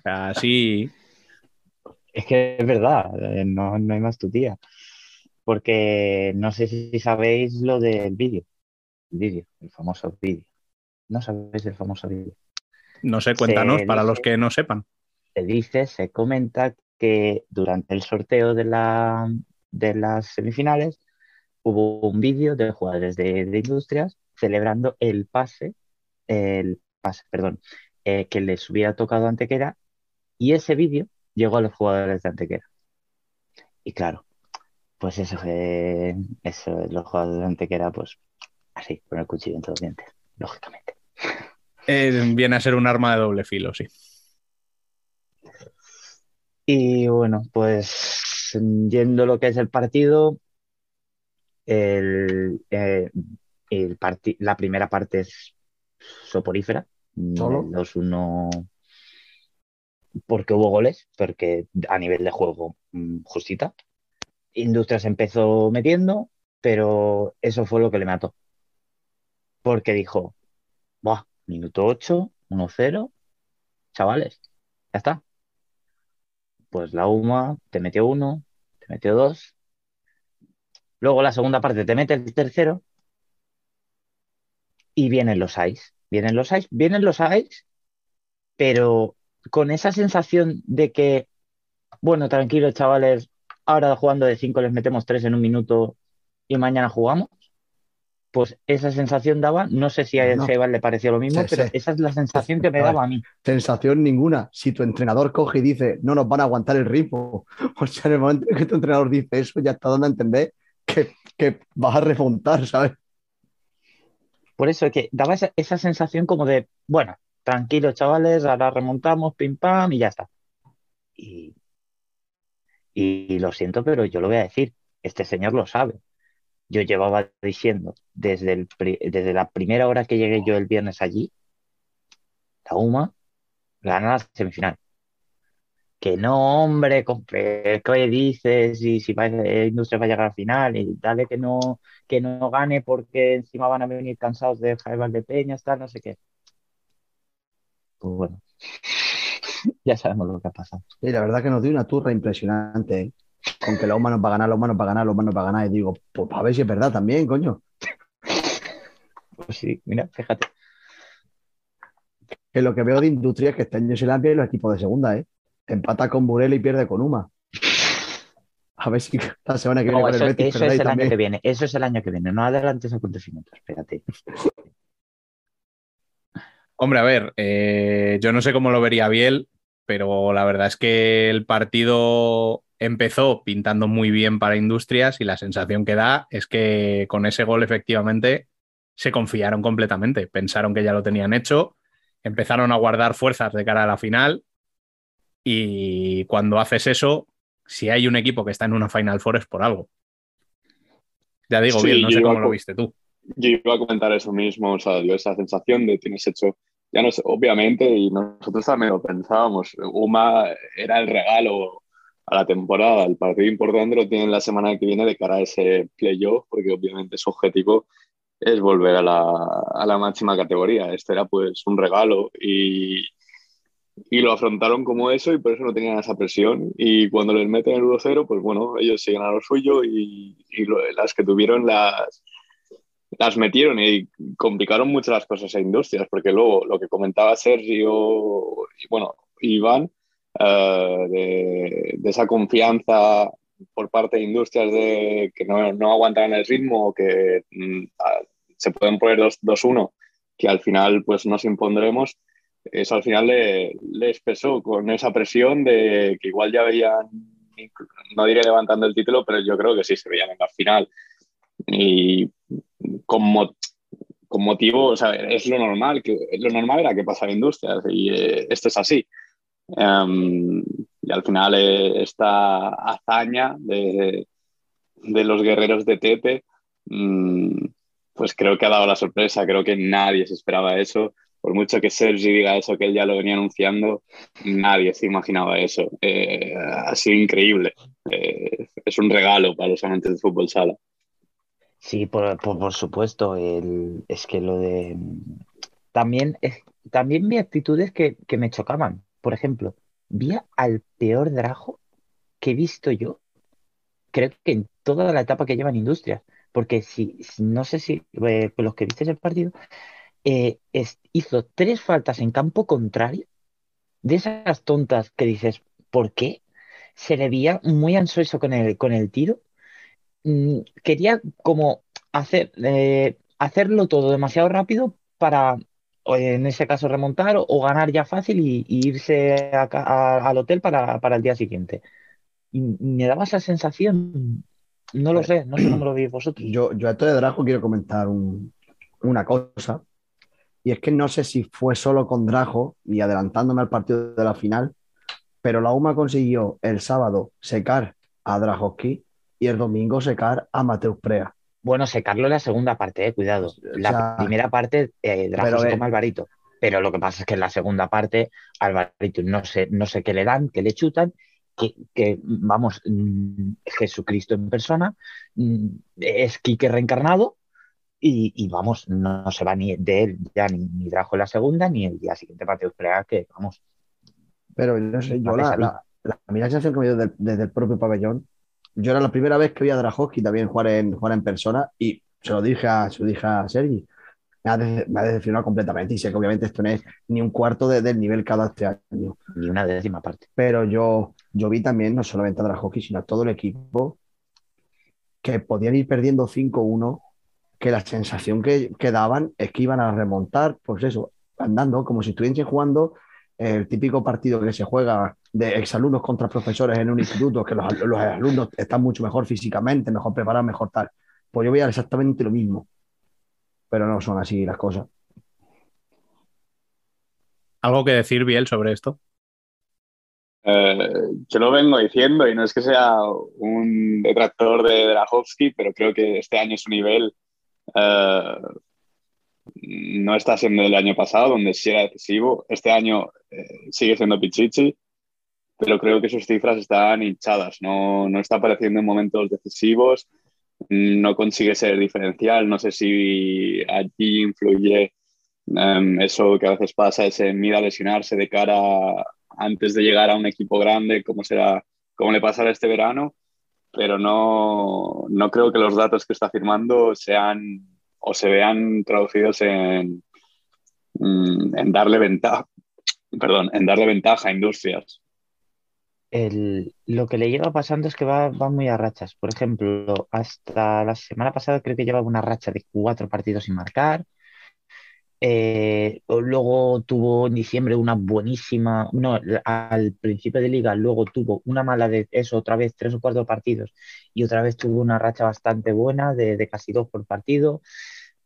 Así, Es que es verdad, eh, no, no hay más tu tía. Porque no sé si sabéis lo del vídeo. El vídeo, el famoso vídeo. No sabéis del famoso vídeo. no sé, cuéntanos Se para los dice- que no sepan. Se dice, se comenta que durante el sorteo de la, de las semifinales hubo un vídeo de jugadores de, de industrias celebrando el pase, el pase, perdón, eh, que les hubiera tocado Antequera y ese vídeo llegó a los jugadores de Antequera. Y claro, pues eso, fue- eso los jugadores de Antequera, pues así, con el cuchillo entre los dientes, lógicamente. Eh, viene a ser un arma de doble filo, sí. Y bueno, pues yendo lo que es el partido, el, eh, el la primera parte es soporífera, Solo. el 2-1 porque hubo goles, porque a nivel de juego mm, justita. Industrias empezó metiendo, pero eso fue lo que le mató. Porque dijo, Buah, minuto 8, 1-0, chavales, ya está. Pues la UMA te metió uno, te metió dos. Luego la segunda parte te mete el tercero. Y vienen los AIS. Vienen los AIS, vienen los AIS, pero con esa sensación de que, bueno, tranquilos, chavales, ahora jugando de 5 les metemos 3 en un minuto y mañana jugamos. Pues esa sensación daba, no sé si a No. Sebas le pareció lo mismo, Sí, pero sí. esa es la sensación que me daba a mí. Sensación ninguna. Si tu entrenador coge y dice, no nos van a aguantar el ritmo, o sea, en el momento en que tu entrenador dice eso, ya está dando a entender que, vas a remontar, ¿sabes? Por eso que daba esa, sensación como de, bueno, tranquilos, chavales, ahora remontamos, pim pam, y ya está. Y, y lo siento, pero yo lo voy a decir, este señor lo sabe. Yo llevaba diciendo desde, el, desde la primera hora que llegué yo el viernes allí, la UMA gana la semifinal. Que no, hombre, ¿qué dices? Y si va, Industria va a llegar al final, y dale que no, que no gane porque encima van a venir cansados de Javier de Peñas, tal, no sé qué. Pues bueno, ya sabemos lo que ha pasado. Y la verdad que nos dio una turra impresionante, ¿eh? Con que los humanos va a ganar, los humanos va a ganar, los humanos va a ganar. Y digo, pues a ver si es verdad también, coño. Pues sí, mira, fíjate. Que lo que veo de industria es que este año se le han los equipos de segunda, ¿eh? Empata con Burela y pierde con Uma. A ver si la semana que viene No, con el eso, Betis eso es el año que viene, eso es el año que viene, no adelantes acontecimientos, espérate. Hombre, a ver, eh, yo no sé cómo lo vería Biel, pero la verdad es que el partido empezó pintando muy bien para Industrias y la sensación que da es que con ese gol efectivamente se confiaron completamente, pensaron que ya lo tenían hecho, empezaron a guardar fuerzas de cara a la final y cuando haces eso, si hay un equipo que está en una Final Four es por algo. Ya digo, Sí, Biel, no yo sé cómo lo viste tú. Yo iba a comentar eso mismo, o sea, dio esa sensación de tienes hecho, ya no sé, obviamente, y nosotros también lo pensábamos, Uma era el regalo a la temporada, el partido importante lo tienen la semana que viene de cara a ese playoff, porque obviamente su objetivo es volver a la, a la máxima categoría. Este era pues un regalo y, y lo afrontaron como eso y por eso no tenían esa presión. Y cuando les meten el 1-0, pues bueno, ellos siguen a lo suyo y, y las que tuvieron las, las metieron y complicaron mucho las cosas a Industrias, porque luego lo que comentaba Sergio y bueno, Iván, eh, de, esa confianza por parte de industrias de que no, no aguantan el ritmo o que mm, se pueden poner 2- 2-1, que al final pues nos impondremos, eso al final le- les pesó con esa presión de que igual ya veían, no diré levantando el título, pero yo creo que sí se veían en la final. Y con, mo- con motivo, es lo normal, que, lo normal era que pasara industrias y eh, esto es así. Em, y al final eh, esta hazaña de, de los guerreros de Tete, mm, pues creo que ha dado la sorpresa, creo que nadie se esperaba eso. Por mucho que Sergi diga eso, que él ya lo venía anunciando, nadie se imaginaba eso. Eh, ha sido increíble. Eh, es un regalo para los amantes del fútbol sala. Sí, por, por, por supuesto. Es que lo de. También, también vi actitudes que, que me chocaban. Por ejemplo, vi al peor Drajo que he visto yo, creo que en toda la etapa que lleva en Industrias. Porque si, si- no sé si eh, los que visteis el partido, eh, es- hizo tres faltas en campo contrario, de esas tontas que dices, ¿por qué? Se le veía muy ansioso con el, con el tiro mm, quería como hacer, eh, hacerlo todo demasiado rápido para, en ese caso, remontar o, o ganar ya fácil y, y irse a ca- a- al hotel para, para el día siguiente. Y me daba esa sensación, no lo sé, no sé cómo lo veis vosotros. Yo, yo a esto de Drajo quiero comentar un- una cosa, y es que no sé si fue solo con Drajo y adelantándome al partido de la final, pero la UMA consiguió el sábado secar a Drahovski y el domingo secar a Mateus Prea. Bueno, secarlo en la segunda parte, eh, cuidado. La sea, primera parte, eh, Drago pero se ve- come a Alvarito. Pero lo que pasa es que en la segunda parte, Alvarito no sé, no sé qué le dan, qué le chutan, que, que, vamos, mm, Jesucristo en persona, mm, es Quique reencarnado, y, y vamos, no, no se va ni de él ya ni, ni Drago en la segunda, ni el día siguiente Mateus Prea, que vamos, Pero no sé, yo la, la, la, la sensación que me dio del- desde el propio pabellón, yo era la primera vez que vi a Drahovski también jugar en, jugar en persona y se lo dije a, se lo dije a Sergi. Me ha, de- me ha decepcionado completamente y sé que obviamente esto no es ni un cuarto de- del nivel dado este año. ni una décima parte. Pero yo, yo vi también no solamente a Drahovski, sino a todo el equipo que podían ir perdiendo 5-1, que la sensación que, que daban es que iban a remontar, pues eso, andando, como si estuviesen jugando el típico partido que se juega de exalumnos contra profesores en un instituto, que los alumnos están mucho mejor físicamente, mejor preparados, mejor tal. Pues yo veía exactamente lo mismo, pero no son así las cosas. ¿Algo que decir, Biel, sobre esto? Eh, yo lo vengo diciendo y no es que sea un detractor de Drahovski, pero creo que este año su nivel eh, no está siendo el año pasado, donde sí era decisivo. Este año eh, sigue siendo Pichichi, pero creo que sus cifras están hinchadas. No, no está apareciendo en momentos decisivos, no consigue ser diferencial. No sé si allí influye em, eso que a veces pasa, ese miedo a lesionarse de cara antes de llegar a un equipo grande, como será, como le pasará este verano, pero no, no creo que los datos que está firmando sean o se vean traducidos en, mm, en darle ventaja, perdón, en darle ventaja a industrias. el- lo que le lleva pasando es que va, va muy a rachas. Por ejemplo, hasta la semana pasada creo que llevaba una racha de cuatro partidos sin marcar. Eh, luego tuvo en diciembre una buenísima, no, al principio de liga, luego tuvo una mala de eso, otra vez tres o cuatro partidos, y otra vez tuvo una racha bastante buena de, de casi dos por partido.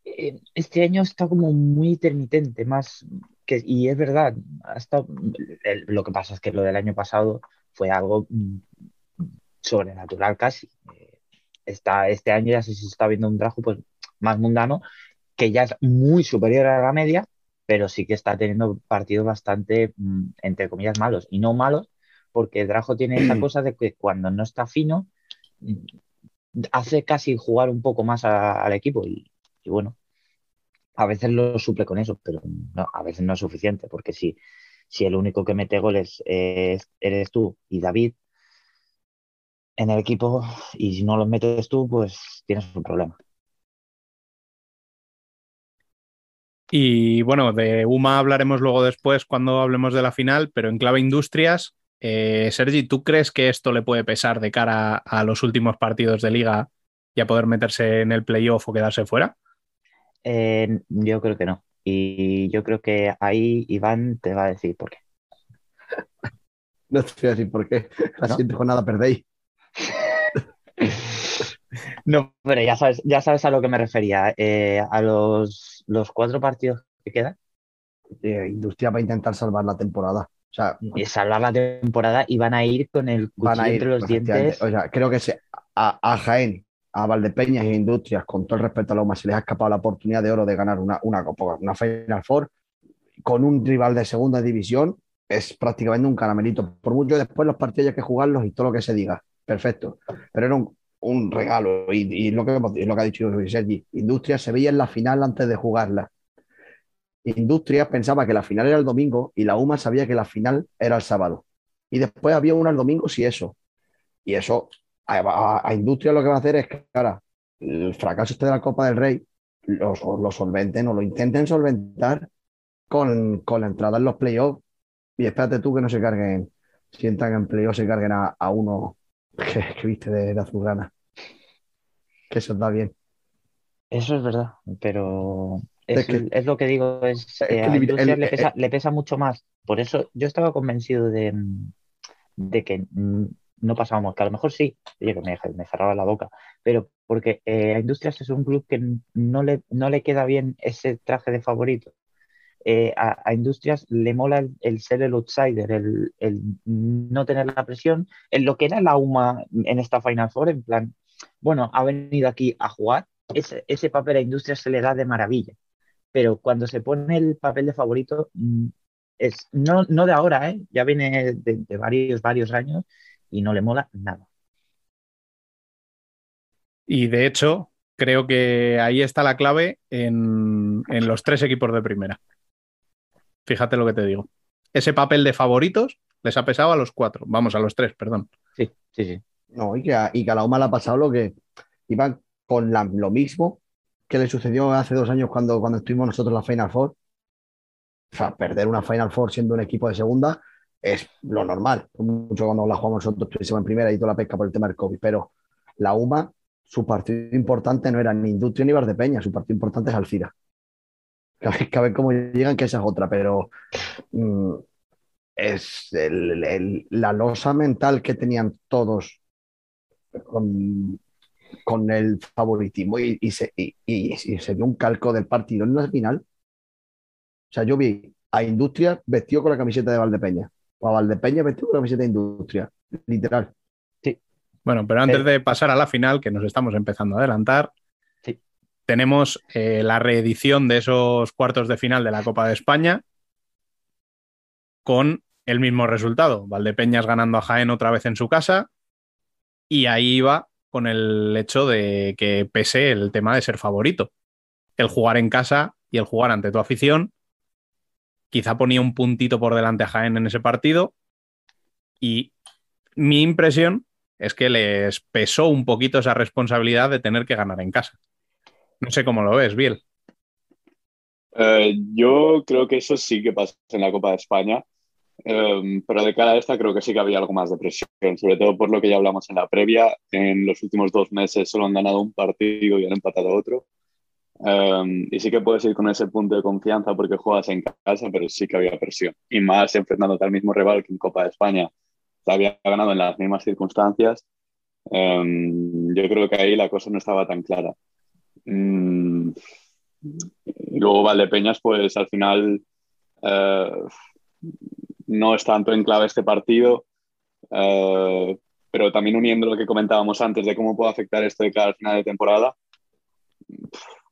Eh, este año está como muy intermitente, más que, y es verdad, ha estado- el- lo que pasa es que lo del año pasado fue algo mm, sobrenatural casi. Eh, Está, este año ya se está viendo un trabajo pues, más mundano, que ya es muy superior a la media, pero sí que está teniendo partidos bastante, mm, entre comillas, malos. Y no malos, porque Drajo tiene esa cosa de que cuando no está fino, mm, hace casi jugar un poco más a- al equipo. Y, y bueno, a veces lo suple con eso, pero no, a veces no es suficiente, porque si, si el único que mete goles es- eres tú y David en el equipo, y si no los metes tú, pues tienes un problema. Y bueno, de UMA hablaremos luego después cuando hablemos de la final, pero en clave industrias, Eh, Sergi, ¿tú crees que esto le puede pesar de cara a los últimos partidos de liga y a poder meterse en el playoff o quedarse fuera? Eh, yo creo que no. Y yo creo que ahí Iván te va a decir por qué. No te voy a decir por qué. La ¿No? siguiente jornada perdéis. No, pero ya sabes, ya sabes a lo que me refería. eh, a los, los cuatro partidos que quedan, Eh, Industria va a intentar salvar la temporada. O sea, y salvar la temporada y van a ir con el van cuchillo a ir entre los dientes. O sea, creo que se- a, a Jaén, a Valdepeñas y a Industrias, con todo el respeto a Loma, se les ha escapado la oportunidad de oro de ganar una, una, una Final Four con un rival de segunda división. Es prácticamente un caramelito. Por mucho después los partidos hay que jugarlos y todo lo que se diga. Perfecto. Pero era un, un regalo. Y, lo, que, lo que ha dicho Sergi, Industrias se veía en la final antes de jugarla. Industrias pensaba que la final era el domingo y la UMA sabía que la final era el sábado. Y después había una el domingo, si eso. Y eso, a, Industria lo que va a hacer es que ahora el fracaso este de la Copa del Rey lo, lo solventen o lo intenten solventar con, con la entrada en los playoffs. Y espérate tú que no se carguen, si entran en playoffs, se carguen a, a uno que, que viste de, de azulgrana. Que eso da bien. Eso es verdad, pero Es es, que- es lo que digo, es, eh, que a el- le pesa, le pesa mucho más. Por eso yo estaba convencido de, de que no pasábamos, que a lo mejor sí, que me, me cerraba la boca, pero porque eh, a Industrias es un club que no le, no le queda bien ese traje de favorito. Eh, a, a Industrias le mola el, el ser el outsider, el, el no tener la presión, en lo que era la UMA en esta Final Four, en plan, bueno, ha venido aquí a jugar, ese, ese papel a Industrias se le da de maravilla, pero cuando se pone el papel de favorito, mm, es no, no de ahora, ¿eh? ya viene de, de varios, varios años y no le mola nada. Y de hecho, creo que ahí está la clave en, en los tres equipos de primera. Fíjate lo que te digo. Ese papel de favoritos les ha pesado a los cuatro, vamos, a los tres, perdón. Sí, sí, sí. No, y que a, y que a la UMA le ha pasado lo que iban con lo mismo que le sucedió hace dos años cuando, cuando estuvimos nosotros en la Final Four. O sea, perder una Final Four siendo un equipo de segunda es lo normal. Mucho cuando la jugamos nosotros estuviésemos en primera y toda la pesca por el tema del COVID. Pero la UMA, su partido importante no era ni Industria ni Valdepeña, su partido importante es Alcira. Que a ver, cómo llegan, que esa es otra, pero mm, es el- la losa mental que tenían todos con, con el favoritismo y, y se, y, y- y se dio un calco del partido en la final. O sea, yo vi a Industria vestido con la camiseta de Valdepeña, o a Valdepeña vestido con la camiseta de Industria, literal. Bueno, pero antes Eh. de pasar a la final, que nos estamos empezando a adelantar, Sí. tenemos eh, la reedición de esos cuartos de final de la Copa de España con el mismo resultado. Valdepeñas ganando a Jaén otra vez en su casa y ahí iba con el hecho de que pese el tema de ser favorito. El jugar en casa y el jugar ante tu afición quizá ponía un puntito por delante a Jaén en ese partido y mi impresión es que les pesó un poquito esa responsabilidad de tener que ganar en casa. No sé cómo lo ves, Biel. Eh, yo creo que eso sí que pasa en la Copa de España, eh, pero de cara a esta creo que sí que había algo más de presión, sobre todo por lo que ya hablamos en la previa. En los últimos dos meses solo han ganado un partido y han empatado otro. Eh, y sí que puedes ir con ese punto de confianza porque juegas en casa, pero sí que había presión. Y más enfrentándote al mismo rival que en Copa de España te había ganado en las mismas circunstancias. Eh, yo creo que ahí la cosa no estaba tan clara. Mm, y luego Valdepeñas, pues al final eh, no es tanto en clave este partido, eh, pero también uniendo lo que comentábamos antes de cómo puede afectar esto de cara al final de temporada,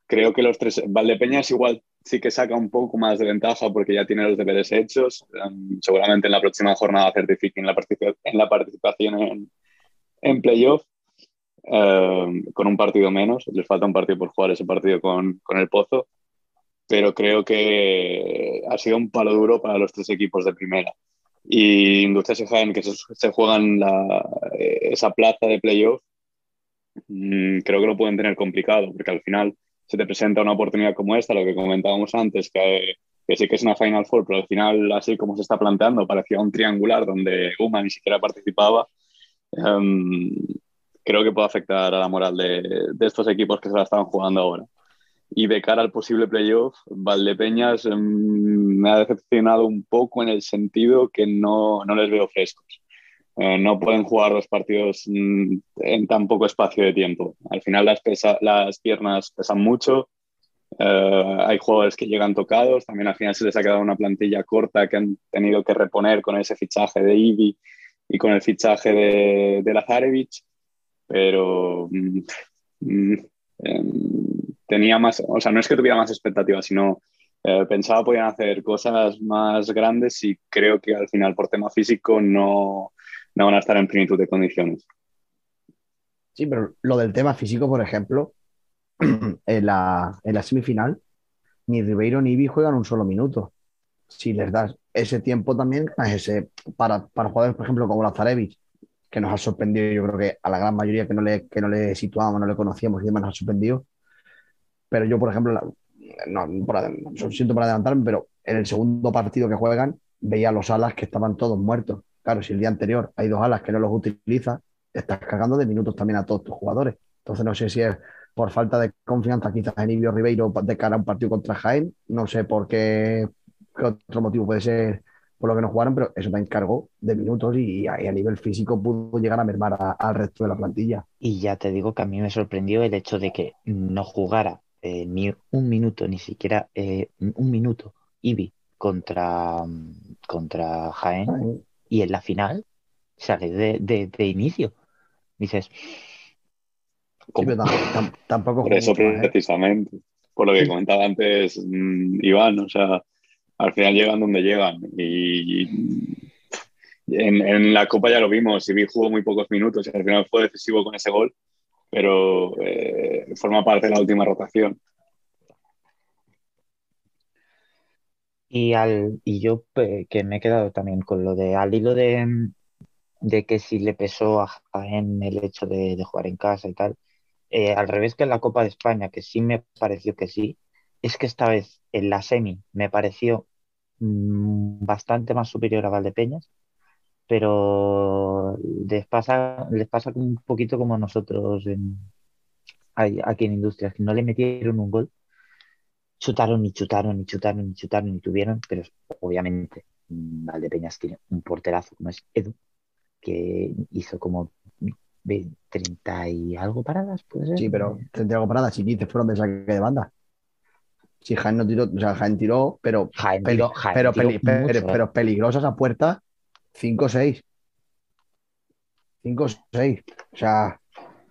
creo que los tres, Valdepeñas igual sí que saca un poco más de ventaja porque ya tiene los deberes hechos, eh, seguramente en la próxima jornada certifiquen la, en la participación en, en playoff. Eh, con un partido menos, les falta un partido por jugar ese partido con, con, el Pozo, pero creo que ha sido un palo duro para los tres equipos de primera. Y Industrias y Jaén, que se, se juegan la, esa plaza de playoff, mmm, creo que lo pueden tener complicado, porque al final se te presenta una oportunidad como esta, lo que comentábamos antes, que, que sí que es una Final Four, pero al final, así como se está planteando, parecía un triangular donde Uma ni siquiera participaba. Em, creo que puede afectar a la moral de, de estos equipos que se la están jugando ahora. Y de cara al posible playoff, Valdepeñas em, me ha decepcionado un poco en el sentido que no, no les veo frescos. Eh, no pueden jugar los partidos mm, en tan poco espacio de tiempo. Al final las, pesa- las piernas pesan mucho, eh, hay jugadores que llegan tocados, también al final se les ha quedado una plantilla corta que han tenido que reponer con ese fichaje de Ivi y con el fichaje de, de Lazarevich, pero mm, mm, em, tenía más, o sea, no es que tuviera más expectativas, sino eh, pensaba podían hacer cosas más grandes y creo que al final por tema físico no, no van a estar en plenitud de condiciones. Sí, pero lo del tema físico, por ejemplo, en la, en la semifinal, ni Ribeiro ni Ibi juegan un solo minuto. Si les das ese tiempo también, es ese, para, para jugadores, por ejemplo, como Lazarevich, que nos ha sorprendido, yo creo que a la gran mayoría que no le, que no le situábamos, no le conocíamos y demás, nos ha sorprendido. Pero yo, por ejemplo, no, siento por adelantarme, pero en el segundo partido que juegan, veía los alas que estaban todos muertos. Claro, si el día anterior hay dos alas que no los utilizas, estás cagando de minutos también a todos tus jugadores. Entonces no sé si es por falta de confianza quizás en Ibio Ribeiro de cara a un partido contra Jaén, no sé por qué, otro motivo puede ser por lo que no jugaron, pero eso te encargó de minutos y, a, nivel físico pudo llegar a mermar al resto de la plantilla. Y ya te digo que a mí me sorprendió el hecho de que no jugara eh, ni un minuto, ni siquiera eh, un minuto, Ibi contra, mm, contra Jaén y en la final sale de, de- de inicio. Dices, Sí, ¿cómo? pero tam- tam- tampoco Por eso mucho ¿eh? precisamente, por lo que comentaba antes mm, Iván, o sea, al final llegan donde llegan y, y en, en la Copa ya lo vimos, Ibi jugó muy pocos minutos y al final fue decisivo con ese gol, pero eh, forma parte de la última rotación. Y, al, y yo que me he quedado también con lo de al hilo de, de que si le pesó a Jaén el hecho de, de jugar en casa y tal, eh, al revés que en la Copa de España, que sí me pareció que sí, es que esta vez en la semi me pareció mm, bastante más superior a Valdepeñas, pero les pasa, les pasa un poquito como a nosotros en, aquí en Industrias, que no le metieron un gol chutaron y chutaron y chutaron y chutaron y tuvieron, pero obviamente mm, Valdepeñas tiene un porterazo como es Edu, que hizo como ve- 30 y algo paradas, puede ser. Sí, pero tendría algo parada, si 15 fueron de saque de banda. Si Jaén no tiró, o sea, Jaén tiró, pero, Jaén peli- tiró- Jaén pero, tiró peli- pero, mucho, ¿eh? pero peligrosas a puerta, 5-6. 5-6. O sea,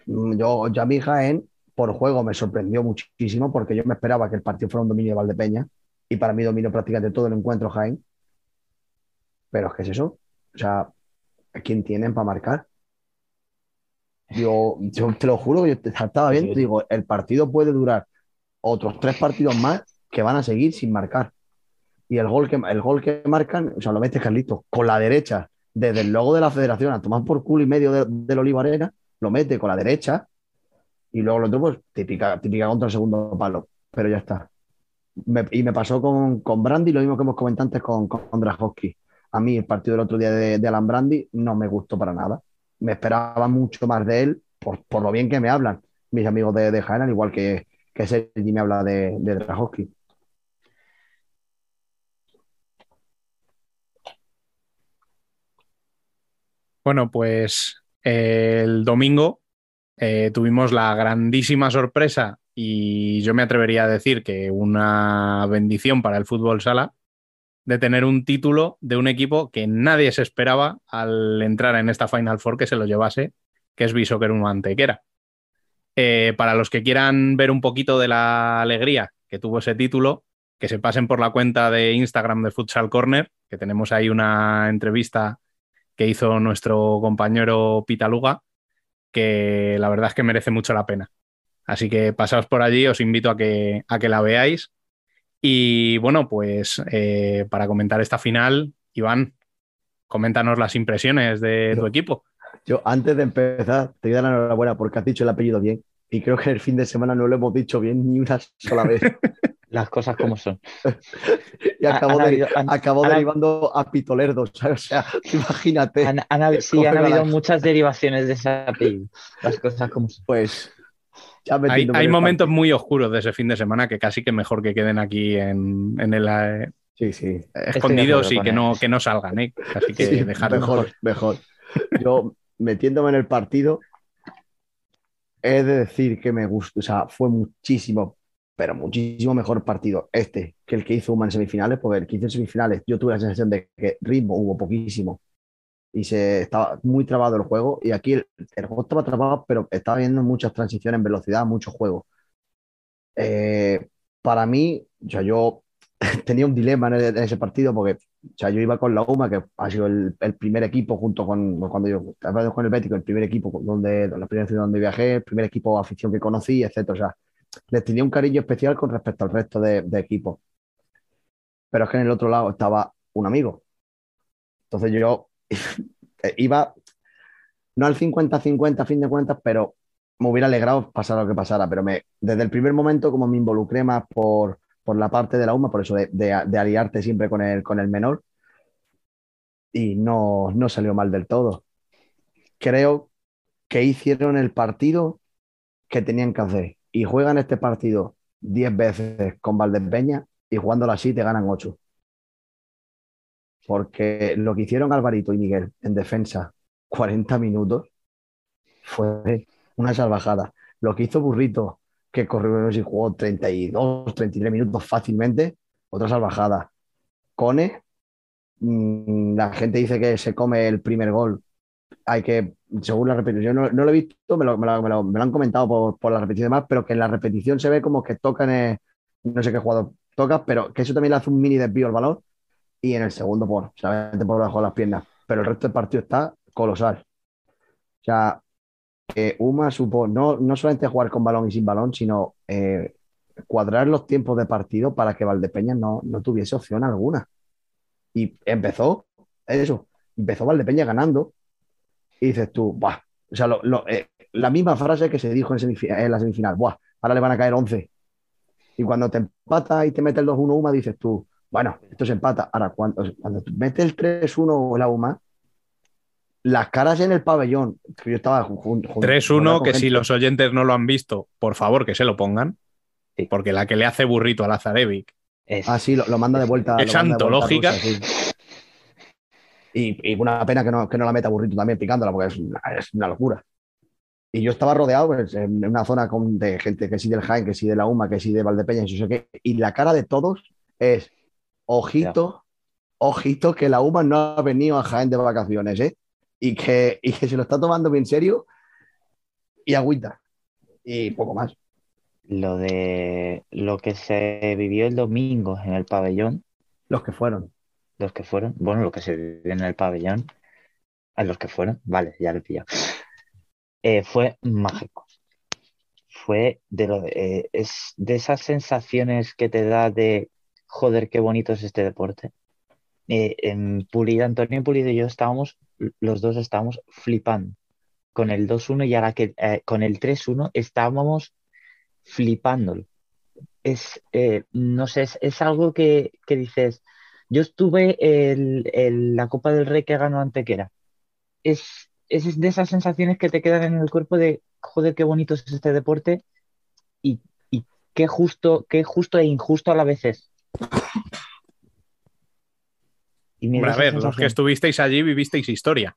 mm, yo, yo a mí Jaén, por juego, me sorprendió muchísimo porque yo me esperaba que el partido fuera un dominio de Valdepeña y para mí dominio prácticamente todo el encuentro Jaén. Pero es que es eso. O sea, ¿a quién tienen para marcar? Yo, yo te lo juro yo estaba viendo, te digo, el partido puede durar otros tres partidos más que van a seguir sin marcar. Y el gol que, el gol que marcan, o sea, lo mete Carlito con la derecha, desde el logo de la federación a tomar por culo y medio de- del Oliva Arena, lo mete con la derecha y luego el otro, pues, típica, típica contra el segundo palo. Pero ya está. Me- y me pasó con, con Brandy lo mismo que hemos comentado antes con, con Drahovski. A mí el partido del otro día de, de Alan Brandy no me gustó para nada. Me esperaba mucho más de él por, por lo bien que me hablan mis amigos de, de Jaén, al igual que, que Sergi me habla de, de Drahovski. Bueno, pues el domingo eh, tuvimos la grandísima sorpresa y yo me atrevería a decir que una bendición para el fútbol sala de tener un título de un equipo que nadie se esperaba al entrar en esta Final Four que se lo llevase, que es Bishoker 1 Antequera. Eh, para los que quieran ver un poquito de la alegría que tuvo ese título, que se pasen por la cuenta de Instagram de Futsal Corner, que tenemos ahí una entrevista que hizo nuestro compañero Pitaluga, que la verdad es que merece mucho la pena. Así que pasaos por allí, os invito a que, a que la veáis. Y bueno, pues eh, para comentar esta final, Iván, coméntanos las impresiones de tu equipo. Yo, antes de empezar, te voy a dar la enhorabuena porque has dicho el apellido bien. Y creo que el fin de semana no lo hemos dicho bien ni una sola vez. Las cosas como son. Y acabó, han de- han- acabó han- derivando a Pitolerdo, ¿sabes? O sea, imagínate. Han, han habi- sí, han habido la- muchas derivaciones de ese apellido. Las cosas como son. Pues ya Hay, momentos muy oscuros de ese fin de semana que casi que mejor que queden aquí en, en el eh, Sí, sí. escondidos y que no, que no salgan, ¿eh? Así que Sí, dejarlo. mejor, mejor. Yo metiéndome en el partido, he de decir que me gustó, o sea, fue muchísimo, pero muchísimo mejor partido este que el que hizo Uma en semifinales, porque el que hizo en semifinales yo tuve la sensación de que ritmo hubo poquísimo y se estaba muy trabado el juego y aquí el, el juego estaba trabado, pero estaba viendo muchas transiciones en velocidad, mucho juego. Eh, para mí, o sea, yo tenía un dilema en, el- en ese partido porque o sea, yo iba con la UMA, que ha sido el, el primer equipo junto con cuando yo con el Bético, el primer equipo donde, la primera ciudad donde viajé, el primer equipo afición que conocí, etcétera. O sea, les tenía un cariño especial con respecto al resto de, de equipos. Pero es que en el otro lado estaba un amigo. Entonces yo iba, no al 50-50 a fin de cuentas, pero me hubiera alegrado pasar lo que pasara. Pero me, desde el primer momento, como me involucré más por, por la parte de la UMA, por eso de, de- de aliarte siempre con el, con el menor, y no, no salió mal del todo. Creo que hicieron el partido que tenían que hacer y juegan este partido 10 veces con Valdepeña y jugándolo así te ganan 8. Porque lo que hicieron Alvarito y Miguel en defensa 40 minutos fue una salvajada. Lo que hizo Burrito, que corrió y jugó 32, 33 minutos fácilmente, otra salvajada. Cone, mm, la gente dice que se come el primer gol. Hay que, según la repetición, yo no, no lo he visto, me lo, me lo- me lo- han comentado por, por la repetición y demás, pero que en la repetición se ve como que tocan, eh, no sé qué jugador toca, pero que eso también le hace un mini desvío al balón y en el segundo por, solamente por debajo de las piernas. Pero el resto del partido está colosal. O sea, que Uma supo no, no solamente jugar con balón y sin balón, sino eh, cuadrar los tiempos de partido para que Valdepeñas no, no tuviese opción alguna. Y empezó eso, empezó Valdepeña ganando y dices tú, ¡buah! O sea, lo- lo- eh, la misma frase que se dijo en, en la semifinal, ¡buah! Ahora le van a caer 11. Y cuando te empata y te mete el 2-1 Uma, dices tú, bueno, esto se empata. Ahora, cuando, cuando te mete el 3-1 la Uma, las caras en el pabellón, que yo estaba junto. 3-1, que si los oyentes no lo han visto, por favor que se lo pongan. Sí. Porque la que le hace burrito a Lazarevic Es, Ah, sí, lo, lo manda de vuelta. Es lo manda de vuelta a antológica. Rusia, sí. Y, y una pena que no, que no la meta Burrito también picándola, porque es una, es una locura. Y yo estaba rodeado pues, en una zona con, de gente que sí del Jaén, que sí de la UMA, que sí de Valdepeña, y no sé qué. Y la cara de todos es, ojito, ojito, que la UMA no ha venido a Jaén de vacaciones, ¿eh? Y que, y que se lo está tomando bien serio y agüita. Y poco más. lo de lo que se vivió el domingo en el pabellón, Los que fueron. Los que fueron, bueno, lo que se vivió en el pabellón, a los que fueron, vale, ya lo he pillado. Eh, fue mágico. Fue de lo de, eh, es de esas sensaciones que te da de joder, qué bonito es este deporte. Eh, en Pulido, Antonio Pulido y yo estábamos, los dos estábamos flipando con el 2-1 y ahora que eh, con el 3-1 estábamos flipándolo. Es, no sé, es, es algo que, que dices, yo estuve en en la Copa del Rey que ganó Antequera. Es, es de esas sensaciones que te quedan en el cuerpo de, joder, qué bonito es este deporte y, y qué justo, qué justo e injusto a la vez es. Y a ver, los que estuvisteis allí vivisteis historia.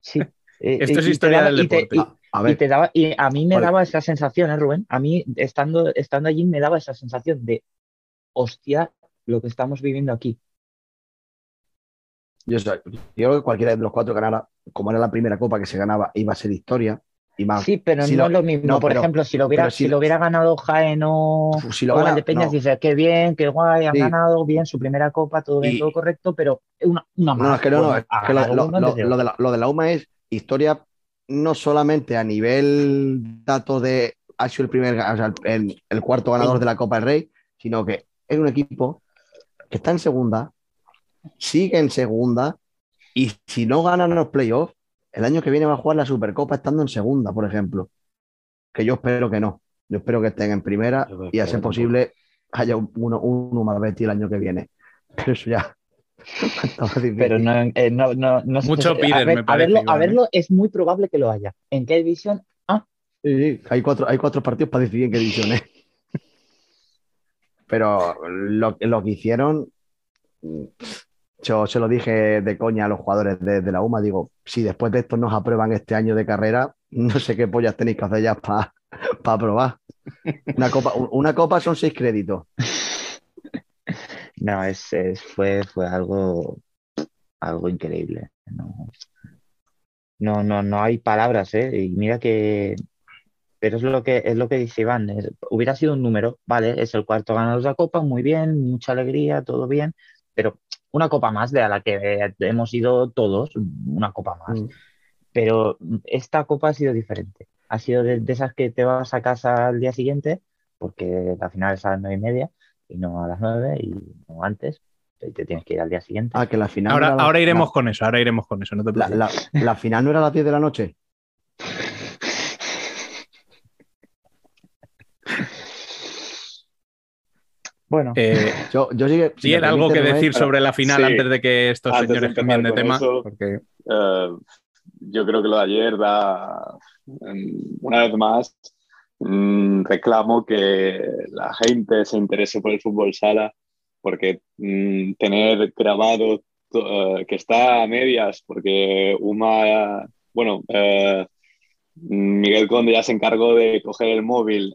Sí. Eh, Esto es historia daba- del y te- deporte. y- A, y te daba, y a mí me Vale. daba esa sensación, ¿eh, Rubén? A mí, estando, estando allí, me daba esa sensación de, hostia, lo que estamos viviendo aquí. Yo, yo creo que cualquiera de los cuatro ganara, como era la primera copa que se ganaba, iba a ser historia. Y más, Sí, pero si no es lo mismo. no, Por pero- ejemplo, si lo hubiera, si- si lo hubiera ganado Jaén o, si lo o gana, Valdepeñas, no. dices, qué bien, qué guay, han Sí. ganado bien su primera copa, todo bien, Y- todo correcto, pero una, una No, más. es que no, no, es que lo, de la, lo de la UMA es historia no solamente a nivel datos de ha sido el primer, o sea, el, el cuarto ganador de la Copa del Rey, sino que es un equipo que está en segunda, sigue en segunda, y si no ganan los playoffs, el año que viene va a jugar la Supercopa estando en segunda, por ejemplo. Que yo espero que no. Yo espero que estén en primera y a ser posible haya un- uno, un Uma Betty el año que viene. Pero eso ya. Pero no, eh, no, no, no sé- Mucho a piden, ver- me a verlo, a ¿eh? verlo es muy probable que lo haya. ¿En qué división? Ah, Sí, sí, Hay cuatro, hay cuatro partidos para decidir en qué división es. Pero lo, lo que hicieron, yo se lo dije de coña a los jugadores de, la UMA, digo, si después de esto nos aprueban este año de carrera, no sé qué pollas tenéis que hacer ya para aprobar. Una copa, una copa son seis créditos. no, es, fue, fue algo, algo increíble. No, no, no, no hay palabras, ¿eh? Y mira que. Pero es lo que, es lo que dice Iván. hubiera sido un número, vale, es el cuarto ganador de la Copa, muy bien, mucha alegría, todo bien, pero una copa más de a la que hemos ido todos, una copa más. Mm. Pero esta copa ha sido diferente. Ha sido de, de esas que te vas a casa al día siguiente, porque la final es a las nueve y media y no a las nueve y no antes. Y te tienes que ir al día siguiente. Ah, que la final. Ahora, no era la- ahora iremos la- con eso, ahora iremos con eso, no te la- la final no era a las 10 de la noche. Bueno, Eh, Yo, yo sí si ¿Tiene algo que decir sobre la final Sí. antes de que estos señores cambien de tema? eso, Porque Eh, yo creo que lo de ayer da, una vez más, mm, reclamo que la gente se interese por el fútbol sala, porque mm, tener grabado to- eh, que está a medias, porque Uma, bueno, eh, Miguel Conde ya se encargó de coger el móvil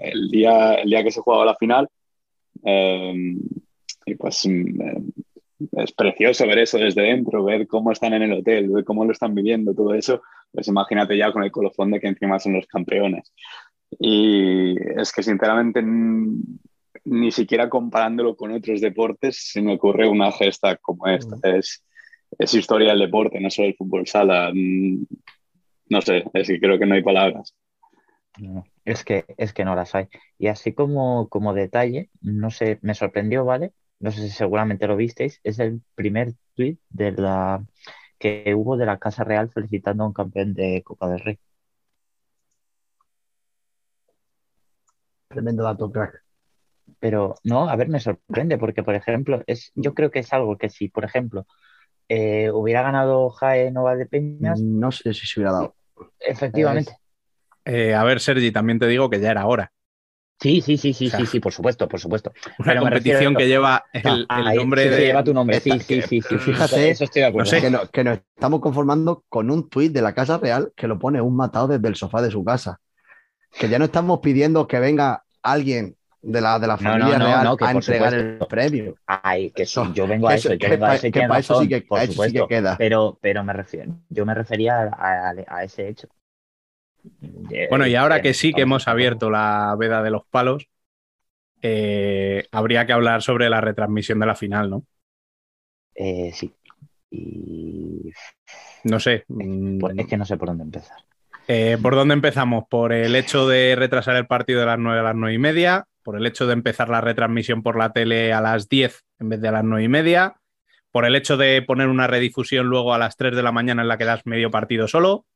el, día, el día que se jugaba la final. Eh, y pues mm, eh, es precioso ver eso desde dentro, ver cómo están en el hotel, ver cómo lo están viviendo, todo eso. Pues imagínate ya con el colofón de que encima son los campeones. Y es que sinceramente ni siquiera comparándolo con otros deportes se me ocurre una gesta como esta. Es, es historia del deporte, no solo el fútbol sala. Mm, No sé, es que creo que no hay palabras. No, es que, es que no las hay. Y así como, como detalle, no sé, me sorprendió, ¿vale? No sé si seguramente lo visteis, es el primer tuit de la que hubo de la Casa Real felicitando a un campeón de Copa del Rey. Tremendo dato, crack. Pero no, a ver, me sorprende porque, por ejemplo, es, yo creo que es algo que si, por ejemplo, eh, hubiera ganado Jaén o Valdepeñas, No sé si se hubiera dado. efectivamente. Eh, a ver, Sergi, también te digo que ya era hora. Sí, sí, sí, sí, O sea, sí, sí, por supuesto, por supuesto. Una Pero competición que lleva el, Ah, el ahí nombre sí, de. sí, lleva tu nombre, sí, sí, sí, sí. fíjate, Eso estoy de acuerdo. no sé. Que, no- que nos estamos conformando con un tuit de la Casa Real que lo pone un matado desde el sofá de su casa. Que ya no estamos pidiendo que venga alguien de la, de la familia no, no, real no, que a entregar supuesto. el premio. Ay, que Eso- yo vengo a eso- yo que vengo a eso que eso sí que- por sí queda. Pero, pero me refiero, yo me refería a, a- a ese hecho. Bueno, y ahora que sí que hemos abierto la veda de los palos, eh, habría que hablar sobre la retransmisión de la final, ¿no? eh, sí. Y No sé. mm, es que no sé por dónde empezar. eh, ¿Por dónde empezamos? ¿Por el hecho de retrasar el partido de las 9 a las 9 y media? ¿Por el hecho de empezar la retransmisión por la tele a las 10 en vez de a las 9 y media? ¿Por el hecho de poner una redifusión luego a las 3 de la mañana en la que das medio partido solo?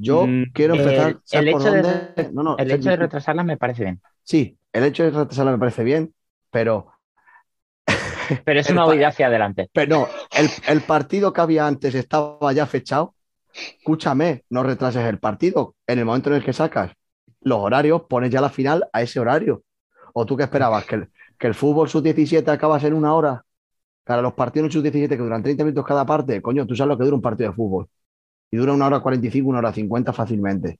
Yo Mm, quiero empezar. El, ¿sabes el por hecho de, dónde? No, no, el hecho de retrasarla me parece bien. Sí, el hecho de retrasarla me parece bien, pero, Pero es una huida hacia adelante. pero no, el, el partido que había antes estaba ya fechado. Escúchame, no retrases el partido. En el momento en el que sacas los horarios, pones ya la final a ese horario. ¿O tú qué esperabas? ¿Que el, que el fútbol sub-17 acabas en una hora? Para los partidos sub-17 que duran 30 minutos cada parte, coño, tú sabes lo que dura un partido de fútbol. Y dura una hora 45, una hora 50 fácilmente.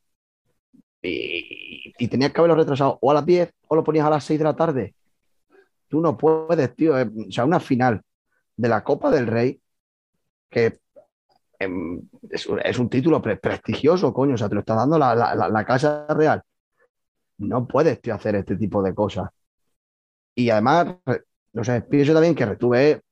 Y, tenías que haberlo retrasado o a las 10 o lo ponías a las 6 de la tarde. Tú no puedes, tío. eh, O sea, una final de la Copa del Rey que em, es, un- título pre- prestigioso, coño. O sea, te lo está dando la, la- la- Casa Real. No puedes, tío, hacer este tipo de cosas. Y además, no sé, pienso también que Retuve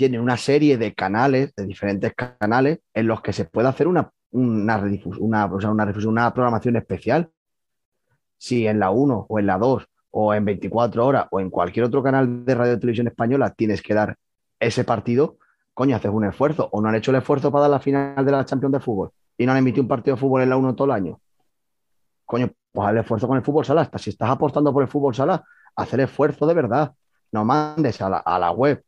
tiene una serie de canales, de diferentes canales, en los que se puede hacer una, una, una, una, programación especial. Si en la 1 o en la 2 o en 24 horas o en cualquier otro canal de radio televisión española tienes que dar ese partido, coño, haces un esfuerzo. O no han hecho el esfuerzo para dar la final de la Champions de fútbol y no han emitido un partido de fútbol en la 1 todo el año. Coño, pues haz el esfuerzo con el fútbol sala. Hasta si estás apostando por el fútbol sala, hacer esfuerzo de verdad. No mandes a la, a la web.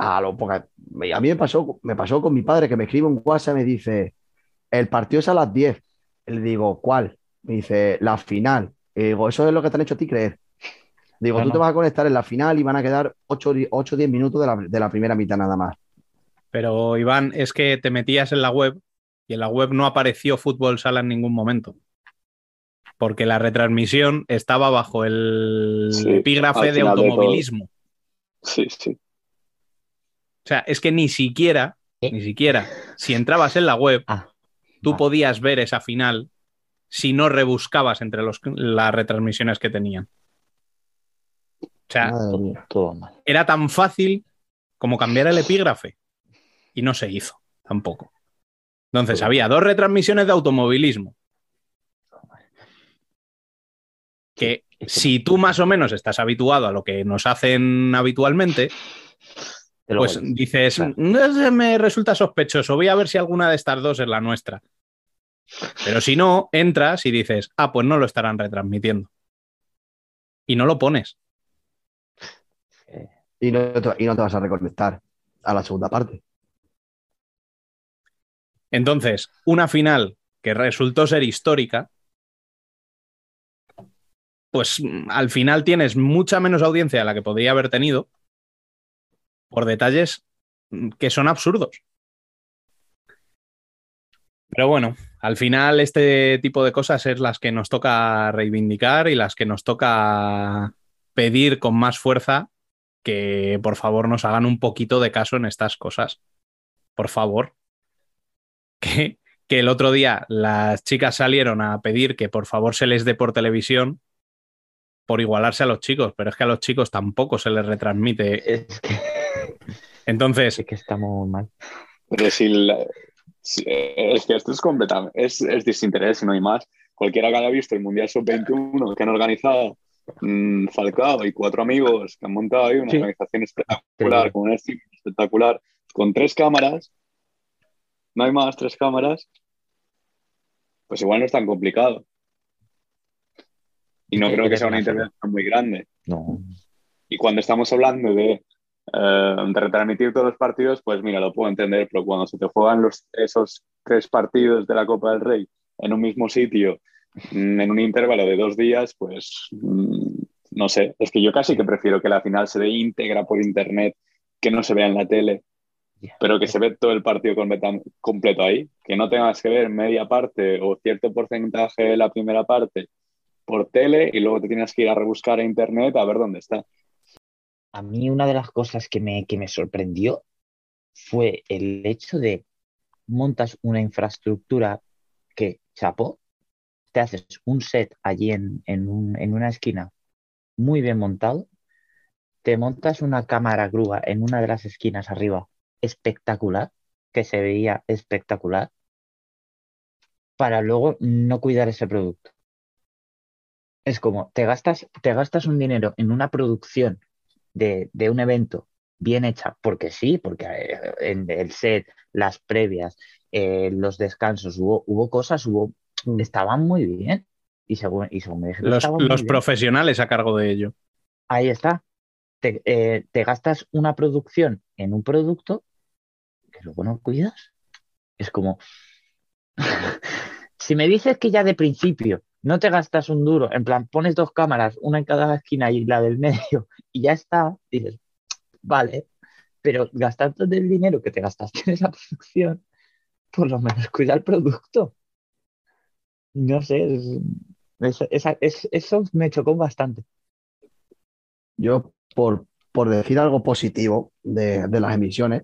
A, lo, porque a mí me pasó, me pasó con mi padre que me escribe un WhatsApp y me dice, el partido es a las 10. Y le digo, ¿cuál? Me dice, la final. Y digo, eso es lo que te han hecho a ti creer. Digo, tú te vas a conectar en la final y van a quedar 8 o 10 minutos de la, de la primera mitad nada más. Pero Iván, es que te metías en la web y en la web no apareció fútbol sala en ningún momento. Porque la retransmisión estaba bajo el Sí, epígrafe de automovilismo. Sí, sí. O sea, es que ni siquiera, ¿Eh? ni siquiera, si entrabas en la web, Ah, tú vale. podías ver esa final si no rebuscabas entre los- las retransmisiones que tenían. O sea, mía. todo mal. era tan fácil como cambiar el epígrafe. Y no se hizo tampoco. Entonces, había dos retransmisiones de automovilismo. Que si tú más o menos estás habituado a lo que nos hacen habitualmente, pues dices, Claro. me resulta sospechoso, voy a ver si alguna de estas dos es la nuestra. Pero si no, entras y dices, ah, pues no lo estarán retransmitiendo. Y no lo pones. Eh, Y no, te, y no te vas a reconectar a la segunda parte. Entonces, una final que resultó ser histórica, pues mm, al final tienes mucha menos audiencia de la que podría haber tenido por detalles que son absurdos. Pero bueno, al final este tipo de cosas es las que nos toca reivindicar y las que nos toca pedir con más fuerza que por favor nos hagan un poquito de caso en estas cosas. Por favor. Que, que el otro día las chicas salieron a pedir que por favor se les dé por televisión por igualarse a los chicos, pero es que a los chicos tampoco se les retransmite. Es que, Entonces, es que estamos mal. Pero si la- si- es que esto es completamente, es, es desinterés y no hay más. Cualquiera que haya visto el Mundial Sub-21 que han organizado mm, Falcao y cuatro amigos que han montado ahí una Sí. organización espectacular, con un estilo espectacular, con tres cámaras, no hay más, tres cámaras, pues igual no es tan complicado. Y no creo que sea una intervención muy grande. No. Y cuando estamos hablando de, de retransmitir todos los partidos, pues mira, lo puedo entender, pero cuando se te juegan los, esos tres partidos de la Copa del Rey en un mismo sitio, mm, en un intervalo de dos días, pues mm, no sé, es que yo casi que prefiero que la final se dé íntegra por internet, que no se vea en la tele, pero que se ve todo el partido completo ahí, que no tengas que ver media parte o cierto porcentaje de la primera parte por tele y luego te tienes que ir a rebuscar a internet a ver dónde está. A mí una de las cosas que me, que me sorprendió fue el hecho de montas una infraestructura que, chapó, te haces un set allí en, en, un- en una esquina muy bien montado, te montas una cámara grúa en una de las esquinas arriba espectacular, que se veía espectacular, para luego no cuidar ese producto. Es como, te gastas, te gastas un dinero en una producción de, de un evento bien hecha, porque sí, porque eh, en el set, las previas, eh, los descansos, hubo, hubo cosas, hubo, estaban muy bien. Y según, y según me dijeron, los, bien. profesionales a cargo de ello. Ahí está. Te, eh, te gastas una producción en un producto que luego no cuidas. Es como, si me dices que ya de principio no te gastas un duro, en plan, pones dos cámaras, una en cada esquina y la del medio, y ya está, dices, vale, pero gastando el dinero que te gastaste en esa producción, por lo menos cuida el producto. No sé, es- eso me chocó bastante. Yo, por, por decir algo positivo de, de las emisiones,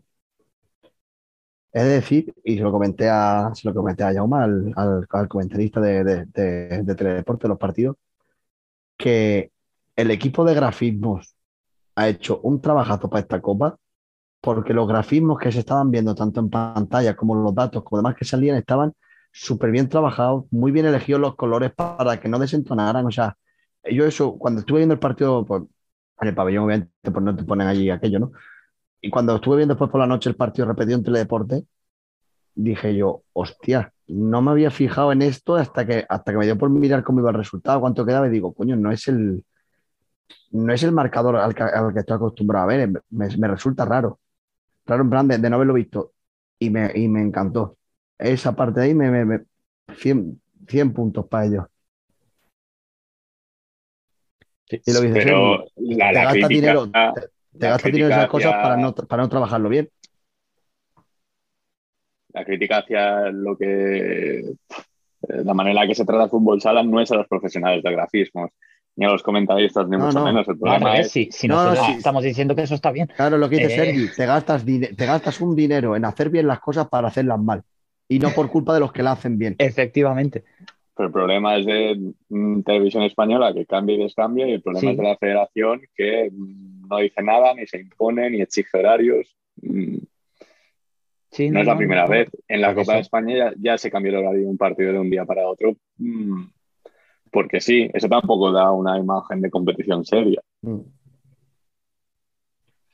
es decir, y se lo comenté a, se lo comenté a Jaume, al, comentarista de, de, de, de Teledeporte de los partidos, que el equipo de grafismos ha hecho un trabajazo para esta copa, porque los grafismos que se estaban viendo tanto en pantalla como los datos, como demás que salían, estaban súper bien trabajados, muy bien elegidos los colores para que no desentonaran. O sea, yo eso, cuando estuve viendo el partido, pues, en el pabellón, obviamente, pues no te ponen allí aquello, ¿no? Y cuando estuve viendo después por la noche el partido repetido en Teledeporte, dije yo, hostia, no me había fijado en esto hasta que, hasta que me dio por mirar cómo iba el resultado, cuánto quedaba y digo, coño, no es el, no es el marcador al que, al que estoy acostumbrado a ver, me, me resulta raro. Raro en plan de, de no haberlo visto y me, y me encantó. Esa parte de ahí me, me, me- 100, 100 puntos para ellos. Y lo que dice Pero la, la crítica, dinero, te, te la gastas dinero en esas crítica cosas hacia- para no, para no trabajarlo bien. la crítica hacia lo que eh, la manera en la que se trata el fútbol sala no es a los profesionales de grafismos ni a los comentaristas ni No, mucho no. menos. El problema es si, si No, no, nosotros sí. estamos diciendo que eso está bien. Claro, lo que dice Eh. Sergi, te gastas, te gastas un dinero en hacer bien las cosas para hacerlas mal. Y no por culpa de los que la hacen bien. Efectivamente. Pero el problema es de mm, televisión española que cambia y descambia y el problema Sí. es de la federación que mm, no dice nada, ni se impone, ni exige horarios. Mm, Sí, No es la primera no. vez. En la Copa de. España ya, ya se cambió el horario de un partido de un día para otro. Porque sí, eso tampoco da una imagen de competición seria.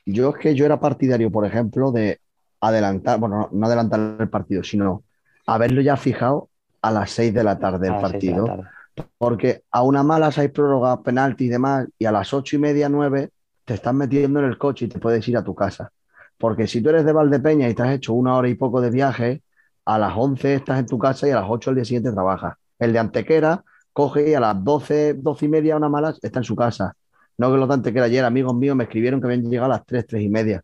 Yo es que yo era partidario, por ejemplo, de adelantar, bueno, no, no adelantar el partido, sino haberlo ya fijado a las 6 de la tarde el partido. tarde. Porque a una mala hay prórroga, penalti y demás, y a las ocho y media, nueve, te estás metiendo en el coche y te puedes ir a tu casa. Porque si tú eres de Valdepeña y te has hecho una hora y poco de viaje, a las 11 estás en tu casa y a las 8 el día siguiente trabajas. El de Antequera coge y a las 12, 12 y media, una mala, está en su casa. No que los de Antequera ayer, amigos míos, me escribieron que habían llegado a las 3, 3 y media.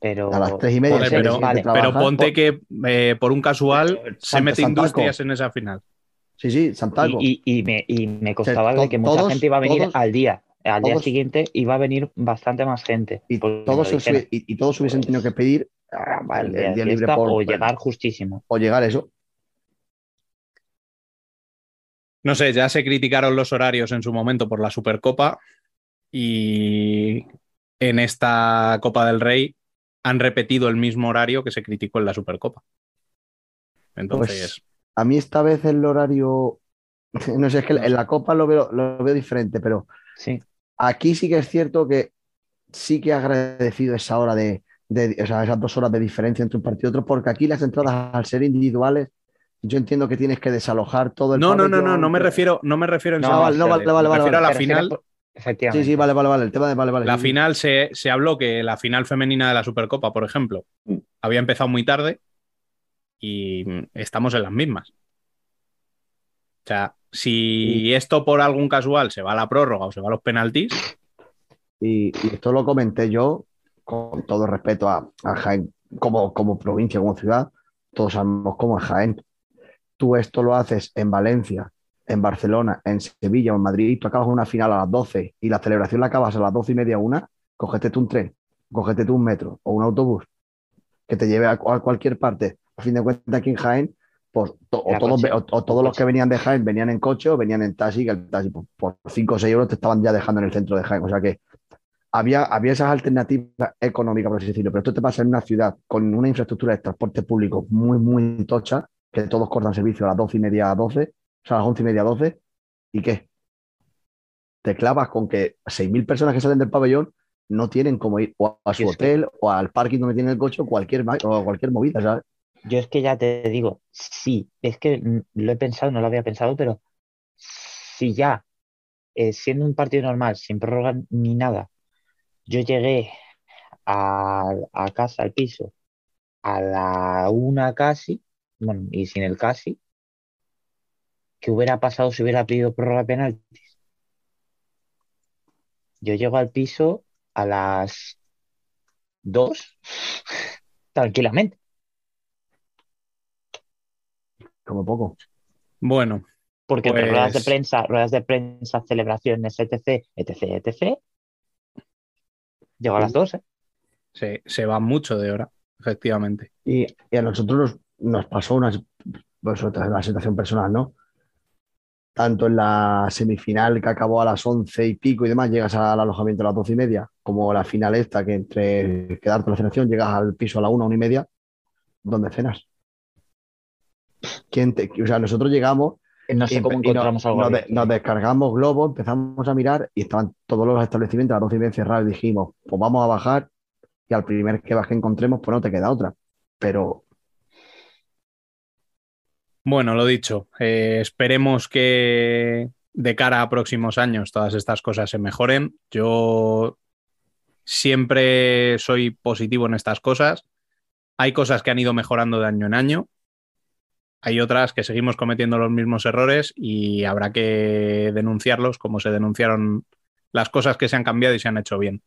Pero. A las 3 y media, pero, vale, pero ponte que eh, por un casual se mete Santaco. Industrias en esa final. Sí, sí, Santaco. Y, y- y me, y me costaba to- de que mucha todos- gente iba a venir todos- al día. Al día todos- siguiente iba a venir bastante más gente. Y todos, se- y, y todos hubiesen tenido que pedir ah, El el, día el de día libre por, o llegar justísimo. o llegar eso. No sé, ya se criticaron los horarios en su momento por la Supercopa y en esta Copa del Rey han repetido el mismo horario que se criticó en la Supercopa. Entonces, Pues a mí esta vez el horario, no sé, es que en la Copa lo veo, lo veo diferente, pero Sí. aquí sí que es cierto que sí que he agradecido esa hora de, de- o sea, esas dos horas de diferencia entre un partido y otro, porque aquí las entradas al ser individuales, yo entiendo que tienes que desalojar todo el no, no, no, no, no me refiero, no me refiero en No, vale, no, vale, vale, me vale, refiero a la final. Efectivamente. Sí, sí, vale, vale, vale, el tema de vale, vale. La sí, sí. final se, se habló que la final femenina de la Supercopa, por ejemplo, Mm. había empezado muy tarde y mm, estamos en las mismas. O sea, si esto por algún casual se va a la prórroga o se va a los penaltis, Y, y esto lo comenté yo con todo respeto a, a Jaén como, como provincia, como ciudad. Todos sabemos cómo es Jaén. Tú esto lo haces en Valencia, en Barcelona, en Sevilla o en Madrid, tú acabas una final a las 12 y la celebración la acabas a las 12 y media, una, cógete tú un tren, cógete tú un metro o un autobús que te lleve a, a cualquier parte. A fin de cuentas, aquí en Jaén, pues, to- o, todos, coche. o- o todos los que venían de Jaén venían en coche o venían en taxi, que el taxi pues, por 5 o 6 euros te estaban ya dejando en el centro de Jaén. O sea que había, había esas alternativas económicas, por así decirlo, pero esto te pasa en una ciudad con una infraestructura de transporte público muy, muy tocha, que todos cortan servicio a las 12 y media a 12, o sea, a las 11 y media 12, ¿y qué? Te clavas con que 6.000 personas que salen del pabellón no tienen como ir o a su Y es que- hotel o al parking donde tienen el coche o cualquier, o cualquier movida, ¿sabes? Yo es que ya te digo, sí, es que lo he pensado, no lo había pensado, pero si ya, eh, siendo un partido normal, sin prórroga ni nada, yo llegué a, a casa, al piso, a la una casi, bueno, y sin el casi, ¿qué hubiera pasado si hubiera pedido prórroga penaltis? Yo llego al piso a las dos, tranquilamente. Como poco. bueno, Porque ruedas de Pues- prensa, ruedas de prensa, celebraciones, etc., etc., etc., llegó a las 12. se, se va mucho de hora, efectivamente. Y, y a nosotros nos, nos pasó una, pues, otra- una situación personal, ¿no? Tanto en la semifinal que acabó a las once y pico y demás, llegas al alojamiento a las doce y media, como la final esta, que entre quedarte la selección, llegas al piso a la una, una y media, ¿dónde cenas? ¿Quién te- o sea, nosotros llegamos No sé y, cómo y encontramos nos, algo nos de- abierto. nos descargamos globo, empezamos a mirar y estaban todos los establecimientos a las doce y media cerrados y dijimos, pues vamos a bajar y al primer que baje encontremos, pues no te queda otra. Pero Bueno, lo dicho, eh, esperemos que de cara a próximos años todas estas cosas se mejoren. Yo siempre soy positivo en estas cosas. Hay cosas que han ido mejorando de año en año. Hay otras que seguimos cometiendo los mismos errores y habrá que denunciarlos como se denunciaron las cosas que se han cambiado y se han hecho bien.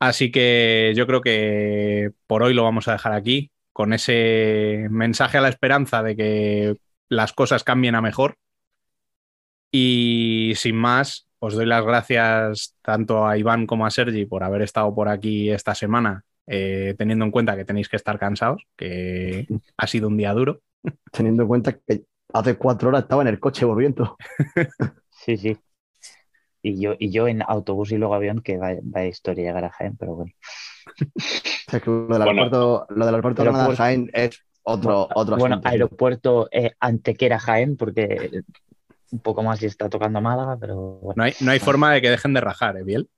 Así que yo creo que por hoy lo vamos a dejar aquí, con ese mensaje a la esperanza de que las cosas cambien a mejor. Y sin más, os doy las gracias tanto a Iván como a Sergi por haber estado por aquí esta semana, eh, teniendo en cuenta que tenéis que estar cansados, que ha sido un día duro. Teniendo en cuenta que hace cuatro horas estaba en el coche volviendo. Sí, sí. Y yo, y yo en autobús y luego avión, que va, vaya historia llegar a Jaén, pero bueno. Que lo del Bueno. aeropuerto, lo del aeropuerto de. Jaén es otro, otro bueno, asunto, aeropuerto eh, Antequera Jaén, porque un poco más y está tocando Málaga, pero bueno. No hay, no hay forma de que dejen de rajar, ¿eh, Biel?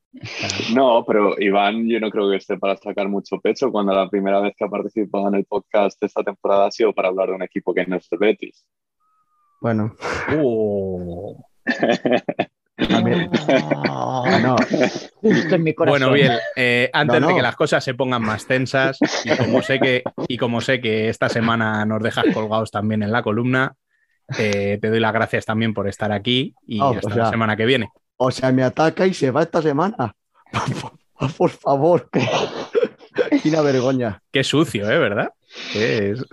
No, pero Iván, yo no creo que esté para sacar mucho pecho cuando la primera vez que ha participado en el podcast esta temporada ha sido para hablar de un equipo que no es el Betis. Bueno, uh. también. No, Justo en mi corazón. Bueno, Biel, eh, antes No, de no. que las cosas se pongan más tensas, y como sé que, y como sé que esta semana nos dejas colgados también en la columna, eh, te doy las gracias también por estar aquí y Oh, hasta o sea, la semana que viene. o sea, me ataca y se va esta semana. Por favor. Qué vergüenza. Qué sucio, ¿eh? ¿Verdad? ¿Qué es?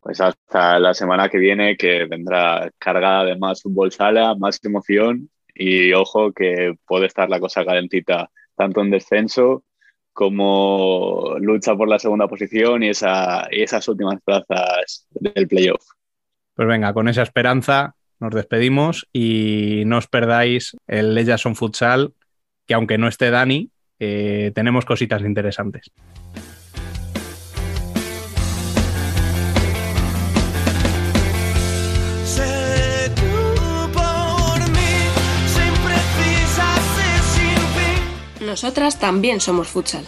Pues hasta la semana que viene, que vendrá cargada de más fútbol sala, más emoción y ojo que puede estar la cosa calentita tanto en descenso como lucha por la segunda posición y, esa, y esas últimas plazas del playoff. Pues venga, con esa esperanza nos despedimos y no os perdáis el Lejason Futsal, que aunque no esté Dani, eh, tenemos cositas interesantes. Nosotras también somos futsal.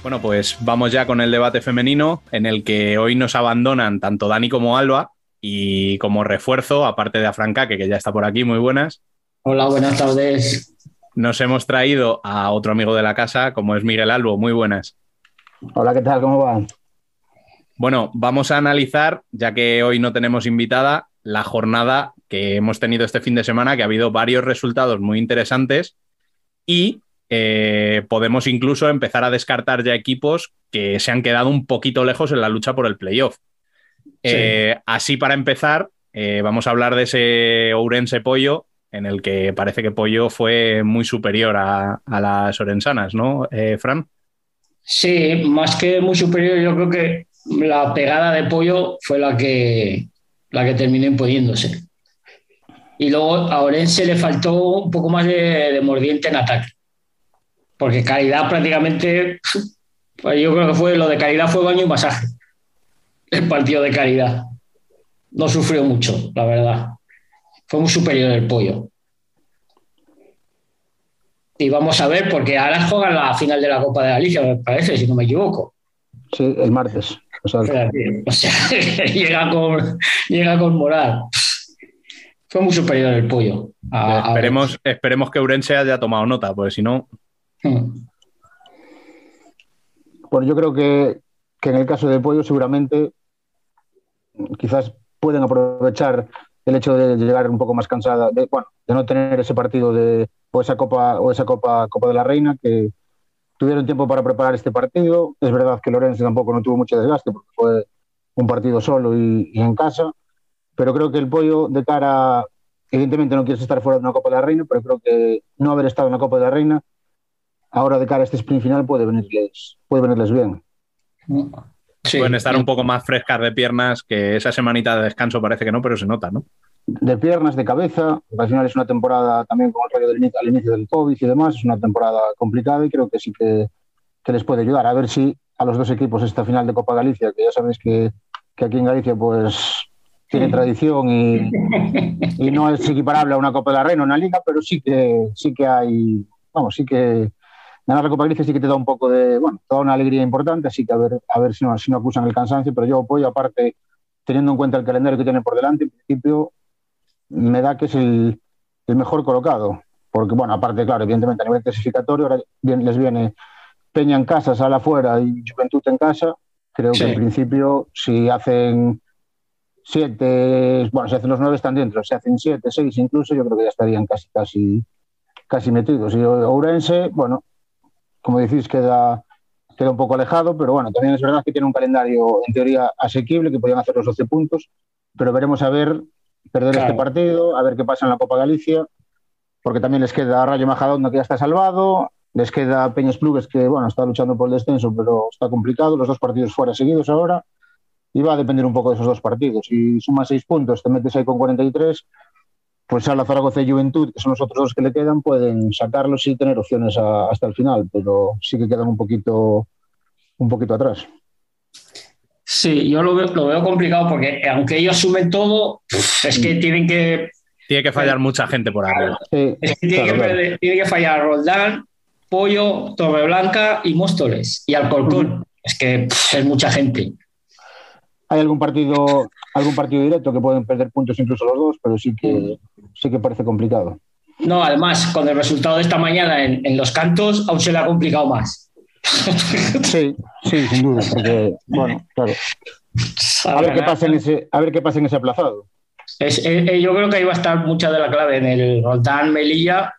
Bueno, pues vamos ya con el debate femenino, en el que hoy nos abandonan tanto Dani como Alba, y como refuerzo, aparte de a Francaque, que ya está por aquí, muy buenas, Hola, buenas tardes. nos hemos traído a otro amigo de la casa, como es Miguel Albo, muy buenas. Hola, ¿qué tal? ¿Cómo va? Bueno, vamos a analizar, ya que hoy no tenemos invitada, la jornada que hemos tenido este fin de semana, que ha habido varios resultados muy interesantes y eh, podemos incluso empezar a descartar ya equipos que se han quedado un poquito lejos en la lucha por el playoff. Sí. Eh, así para empezar, eh, vamos a hablar de ese Ourense Pollo, en el que parece que Pollo fue muy superior a, a las orensanas, ¿no, eh, Fran? Sí, más que muy superior, yo creo que la pegada de pollo fue la que, la que terminó imponiéndose. Y luego a Orense le faltó un poco más de, mordiente en ataque. Porque Caridad prácticamente, pues yo creo que fue lo de Caridad fue baño y masaje. El partido de Caridad. No sufrió mucho, la verdad. Fue muy superior el pollo. Y vamos a ver, porque ahora juegan la final de la Copa de Galicia, me parece, si no me equivoco. Sí, el martes. O sea, O sea, llega con, llega con moral. Fue muy superior el pollo. a- a- esperemos, esperemos que Ourense haya tomado nota, porque si no, Hmm. Bueno, yo creo que, que en el caso de Pollo seguramente quizás pueden aprovechar el hecho de llegar un poco más cansada, de, bueno, de no tener ese partido de, o esa Copa o esa Copa, Copa de la Reina, que tuvieron tiempo para preparar este partido. Es verdad que Lorenzo tampoco no tuvo mucho desgaste porque fue un partido solo y, y en casa, pero creo que el Pollo de cara, evidentemente no quieres estar fuera de una Copa de la Reina, pero creo que no haber estado en la Copa de la Reina ahora de cara a este sprint final puede venirles, puede venirles bien. Sí. pueden estar un poco más frescas de piernas, que esa semanita de descanso parece que no, pero se nota, ¿no? De piernas, de cabeza, porque al final es una temporada también con el rollo del inicio, al inicio del COVID y demás, es una temporada complicada y creo que sí que, que les puede ayudar. A ver si a los dos equipos esta final de Copa Galicia, que ya sabéis que, que aquí en Galicia pues tiene tradición y, y no es equiparable a una Copa de la Reina o una liga, pero sí que, sí que hay vamos, sí que ganar la Copa Galicia sí que te da un poco de, bueno, te da una alegría importante, así que a ver, a ver si no, si no acusan el cansancio, pero yo apoyo, aparte, teniendo en cuenta el calendario que tiene por delante, en principio me da que es el, el mejor colocado, porque bueno, aparte, claro, evidentemente a nivel clasificatorio ahora bien- les viene Peña en casa, Sala afuera y Juventud en casa, creo Sí. que en principio si hacen siete, bueno, si hacen los nueve están dentro, si hacen siete, seis incluso, yo creo que ya estarían casi, casi, casi metidos. Y Ourense, bueno, como decís, queda, queda un poco alejado, pero bueno, también es verdad que tiene un calendario en teoría asequible, que podían hacer los 12 puntos, pero veremos a ver, perder Claro. este partido, a ver qué pasa en la Copa Galicia, porque también les queda Rayo Majadahonda, que ya está salvado, les queda Peñas Plugues, que bueno, está luchando por el descenso, pero está complicado, los dos partidos fuera seguidos ahora, y va a depender un poco de esos dos partidos. Si sumas seis puntos, te metes ahí con 43, pues a la Zaragoza y Juventud, que son los otros dos que le quedan, pueden sacarlos y tener opciones a- hasta el final, pero sí que quedan un poquito, un poquito atrás. Sí, yo lo veo, lo veo complicado porque aunque ellos sumen todo, es que tienen que, Tiene que fallar mucha gente por arriba. Sí, es que tiene, claro, que, claro. perder- tiene que fallar Roldán, Pollo, Torreblanca y Móstoles y Alcorcón. Es que pff, es mucha gente. Hay algún partido, algún partido directo que pueden perder puntos incluso los dos, pero sí que, sí que parece complicado. No, además, con el resultado de esta mañana en, en los cantos, aún se le ha complicado más. Sí, sí, sin duda, porque, bueno, claro. A ver qué pasa en ese, a ver qué pasa en ese aplazado. Es- eh, eh, yo creo que ahí va a estar mucha de la clave en el Roldán Melilla,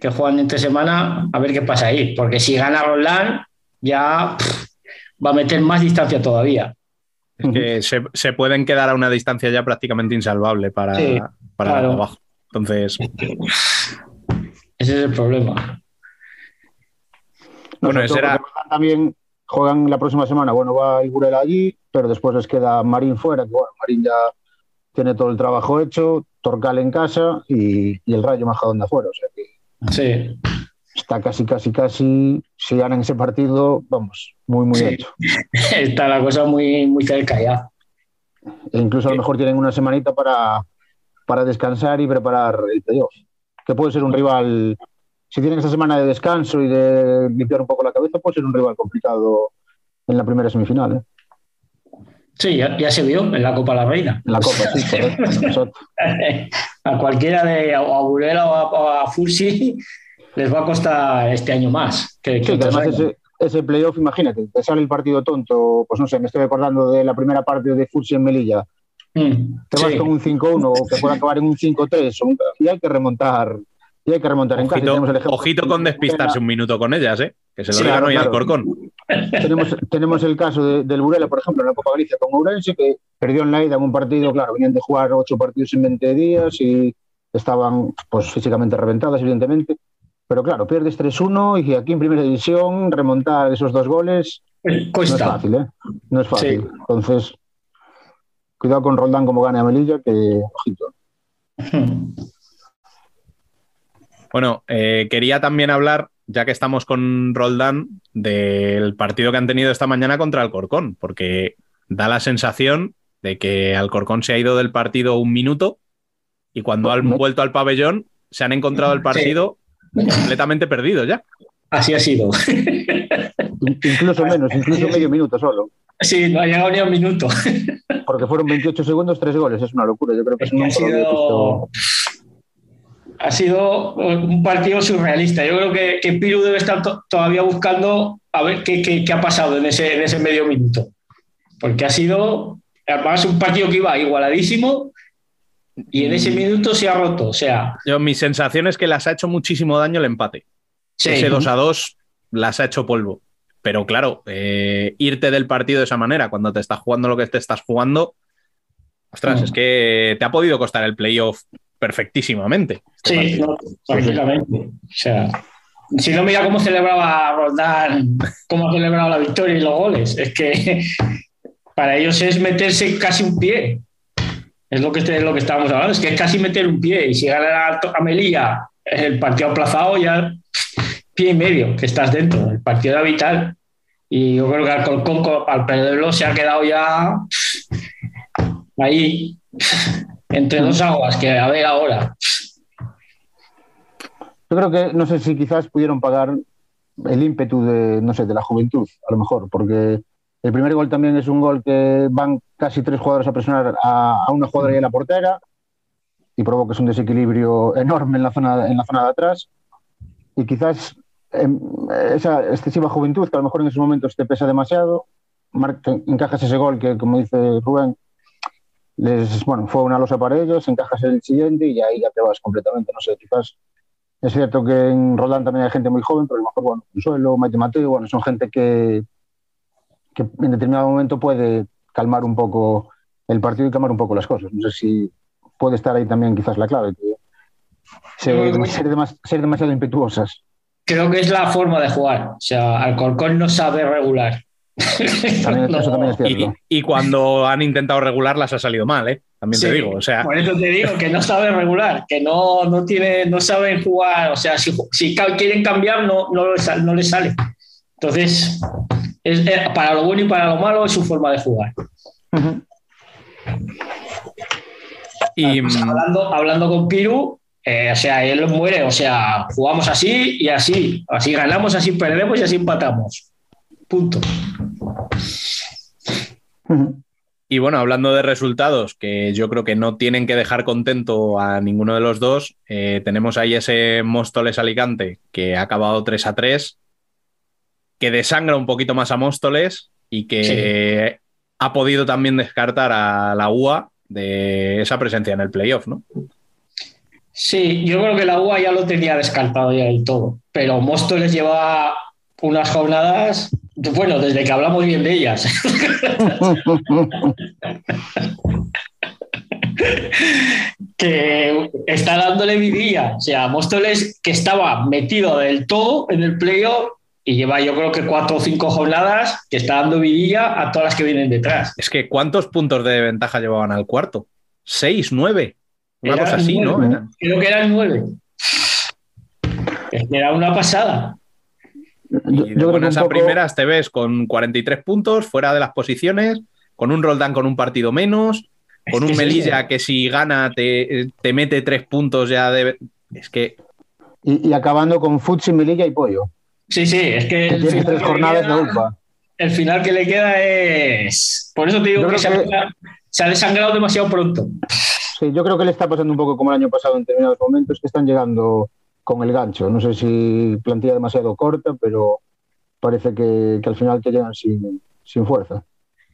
que juegan entre semana, a ver qué pasa ahí. Porque si gana Roldán, ya pff, va a meter más distancia todavía. Es que se, se pueden quedar a una distancia ya prácticamente insalvable para, Sí, para claro. abajo. Entonces, Ese es el problema. No, Bueno, ese era- también juegan la próxima semana. Bueno, va Igurel allí, pero después les queda Marín fuera, que bueno, Marín ya tiene todo el trabajo hecho, Torcal en casa y, y el Rayo Majadahonda fuera. O sea que Sí. está casi, casi, casi, si ganan ese partido, vamos, muy, muy Sí. hecho. Está la cosa muy, muy cerca ya. E incluso a lo mejor tienen una semanita para, para descansar y preparar el playoff. Que puede ser un rival, si tienen esa semana de descanso y de limpiar un poco la cabeza, puede ser un rival complicado en la primera semifinal. ¿eh? Sí, ya, ya se vio en la Copa La Reina. En la Copa, sí, correcto. a cualquiera de a Burela o a, Fursi les va a costar este año más. Que, que Sí, además ese, ese playoff, imagínate, te sale el partido tonto, pues no sé, me estoy acordando de la primera parte de Fursi en Melilla. Mm, Te vas sí. con un 5-1 o que puede acabar en un 5-3 o un- y hay que remontar. Y hay que remontar en casa. Y ojito, tenemos el ejemplo- ojito con despistarse un minuto con ellas, ¿eh? Que se lo Sí, digan claro, hoy al claro. Corcón. tenemos, tenemos el caso de- del Burela, por ejemplo, en la Copa Galicia con Ourense, que perdió en la ida en un partido, claro, venían de jugar ocho partidos en 20 días y estaban pues físicamente reventadas, evidentemente. Pero claro, pierdes 3-1 y aquí en primera división remontar esos dos goles no es Cuesta. fácil, ¿eh? No es fácil. Sí. Entonces, cuidado con Roldán como gane a Melilla, que ojito. Bueno, eh, quería también hablar, ya que estamos con Roldán, del partido que han tenido esta mañana contra Alcorcón, porque da la sensación de que Alcorcón se ha ido del partido un minuto y cuando han vuelto al pabellón se han encontrado el partido completamente perdido ya. Así ha sido. In- Incluso menos, incluso medio minuto solo. Sí, no ha llegado ni a un minuto. Porque fueron 28 segundos, tres goles. Es una locura. Yo creo que Es eso que ha sido. Ha sido un partido surrealista. Yo creo que, que Piru debe estar to- todavía buscando a ver qué, qué- qué ha pasado en ese, en ese medio minuto. Porque ha sido, además, un partido que iba igualadísimo y en ese minuto se ha roto. O sea, Yo, mi sensación es que las ha hecho muchísimo daño el empate. sí. Ese 2 a 2 las ha hecho polvo. Pero claro, eh, irte del partido de esa manera, cuando te estás jugando lo que te estás jugando, ostras, Mm. es que te ha podido costar el playoff perfectísimamente. este Sí, no, prácticamente. O sea, si no mira cómo celebraba Roldán, cómo ha celebrado la victoria y los goles, es que para ellos es meterse casi un pie. Es lo que, es lo que estábamos hablando, es que es casi meter un pie. Y si gana a, Melilla el partido aplazado, ya pie y medio, que estás dentro. El partido era vital. Y yo creo que Alcorcón, co- al perderlo, se ha quedado ya ahí, entre dos aguas, que a ver ahora. Yo creo que no sé si quizás pudieron pagar el ímpetu de, no sé, de la juventud, a lo mejor, porque el primer gol también es un gol que van casi tres jugadores a presionar a, a una jugadora y a la portera y provocas un desequilibrio enorme en la zona, en la zona de atrás. Y quizás em, esa excesiva juventud, que a lo mejor en esos momentos te pesa demasiado, encajas ese gol que, como dice Rubén, les, bueno, fue una losa para ellos, encajas el siguiente y ahí ya te vas completamente. No sé, quizás es cierto que en Roldán también hay gente muy joven, pero a lo mejor, bueno, Consuelo, Maite Mateo, bueno, son gente que, que en determinado momento puede calmar un poco el partido y calmar un poco las cosas. No sé si puede estar ahí también quizás la clave, que ser, ser ser demasiado impetuosas. Creo que es la forma de jugar. O sea, Alcorcón no sabe regular. También, Eso también es Y, cierto. y cuando han intentado regularlas ha salido mal, ¿eh? También te digo. O sea, Por eso te digo que no sabe regular, que no, no, tiene, no saben jugar. O sea, si, si quieren cambiar, no, no, no les sale. Entonces, es, eh, para lo bueno y para lo malo es su forma de jugar. y, Pues mm, hablando, hablando con Piru, eh, o sea, él muere. O sea, jugamos así y así. Así ganamos, así perdemos y así empatamos. Punto. Y bueno, hablando de resultados que yo creo que no tienen que dejar contento a ninguno de los dos, eh, tenemos ahí ese Móstoles Alicante que ha acabado 3 a 3, que desangra un poquito más a Móstoles y que ha podido también descartar a la UA de esa presencia en el playoff, ¿no? Sí, yo creo que la UA ya lo tenía descartado ya del todo, pero Móstoles lleva unas jornadas, bueno, desde que hablamos bien de ellas, que está dándole vidilla. O sea, Móstoles que estaba metido del todo en el playoff y lleva yo creo que cuatro o cinco jornadas que está dando vidilla a todas las que vienen detrás. Es que ¿cuántos puntos de ventaja llevaban al cuarto? ¿Seis, nueve? Una Eran cosa así, ¿no? nueve. Creo que eran nueve. Era una pasada. Y buenas a primeras te ves con 43 puntos, fuera de las posiciones, con un Roldán con un partido menos, con un que Melilla que si gana te, te mete tres puntos ya de... Es que Y, y acabando con Futsi, Melilla y Pollo. Sí, sí, es que Que el tiene final tres que le jornadas queda- de UPA. el final que le queda es. Por eso te digo Yo que, ha, se ha desangrado demasiado pronto. Sí, yo creo que le está pasando un poco como el año pasado en determinados momentos que están llegando con el gancho. No sé si plantilla demasiado corta, pero parece que, que al final te llegan sin, sin fuerza.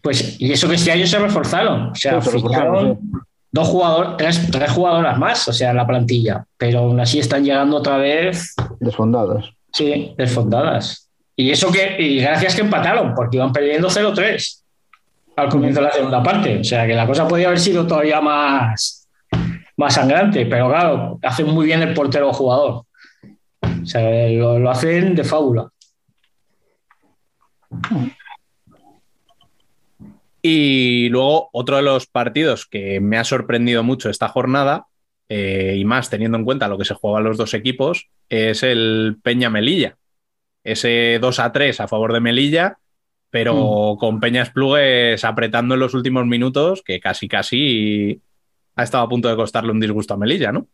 Pues, y eso que este año se reforzaron. O sea, Sí, se reforzaron, dos jugadores, tres, tres jugadoras más, o sea, en la plantilla. Pero aún así están llegando otra vez, Desfondadas. sí, desfondadas. Y eso que, y gracias que empataron, porque iban perdiendo 0-3 al comienzo de la segunda parte. O sea, que la cosa podía haber sido todavía más, más sangrante, pero claro, hacen muy bien el portero jugador. O sea, lo, lo hacen de fábula. Y luego otro de los partidos que me ha sorprendido mucho esta jornada, eh, y más teniendo en cuenta lo que se juegan los dos equipos, es el Peña Melilla. Ese 2 a 3 a favor de Melilla, pero con Peña Esplugues apretando en los últimos minutos, que casi casi ha estado a punto de costarle un disgusto a Melilla, ¿no?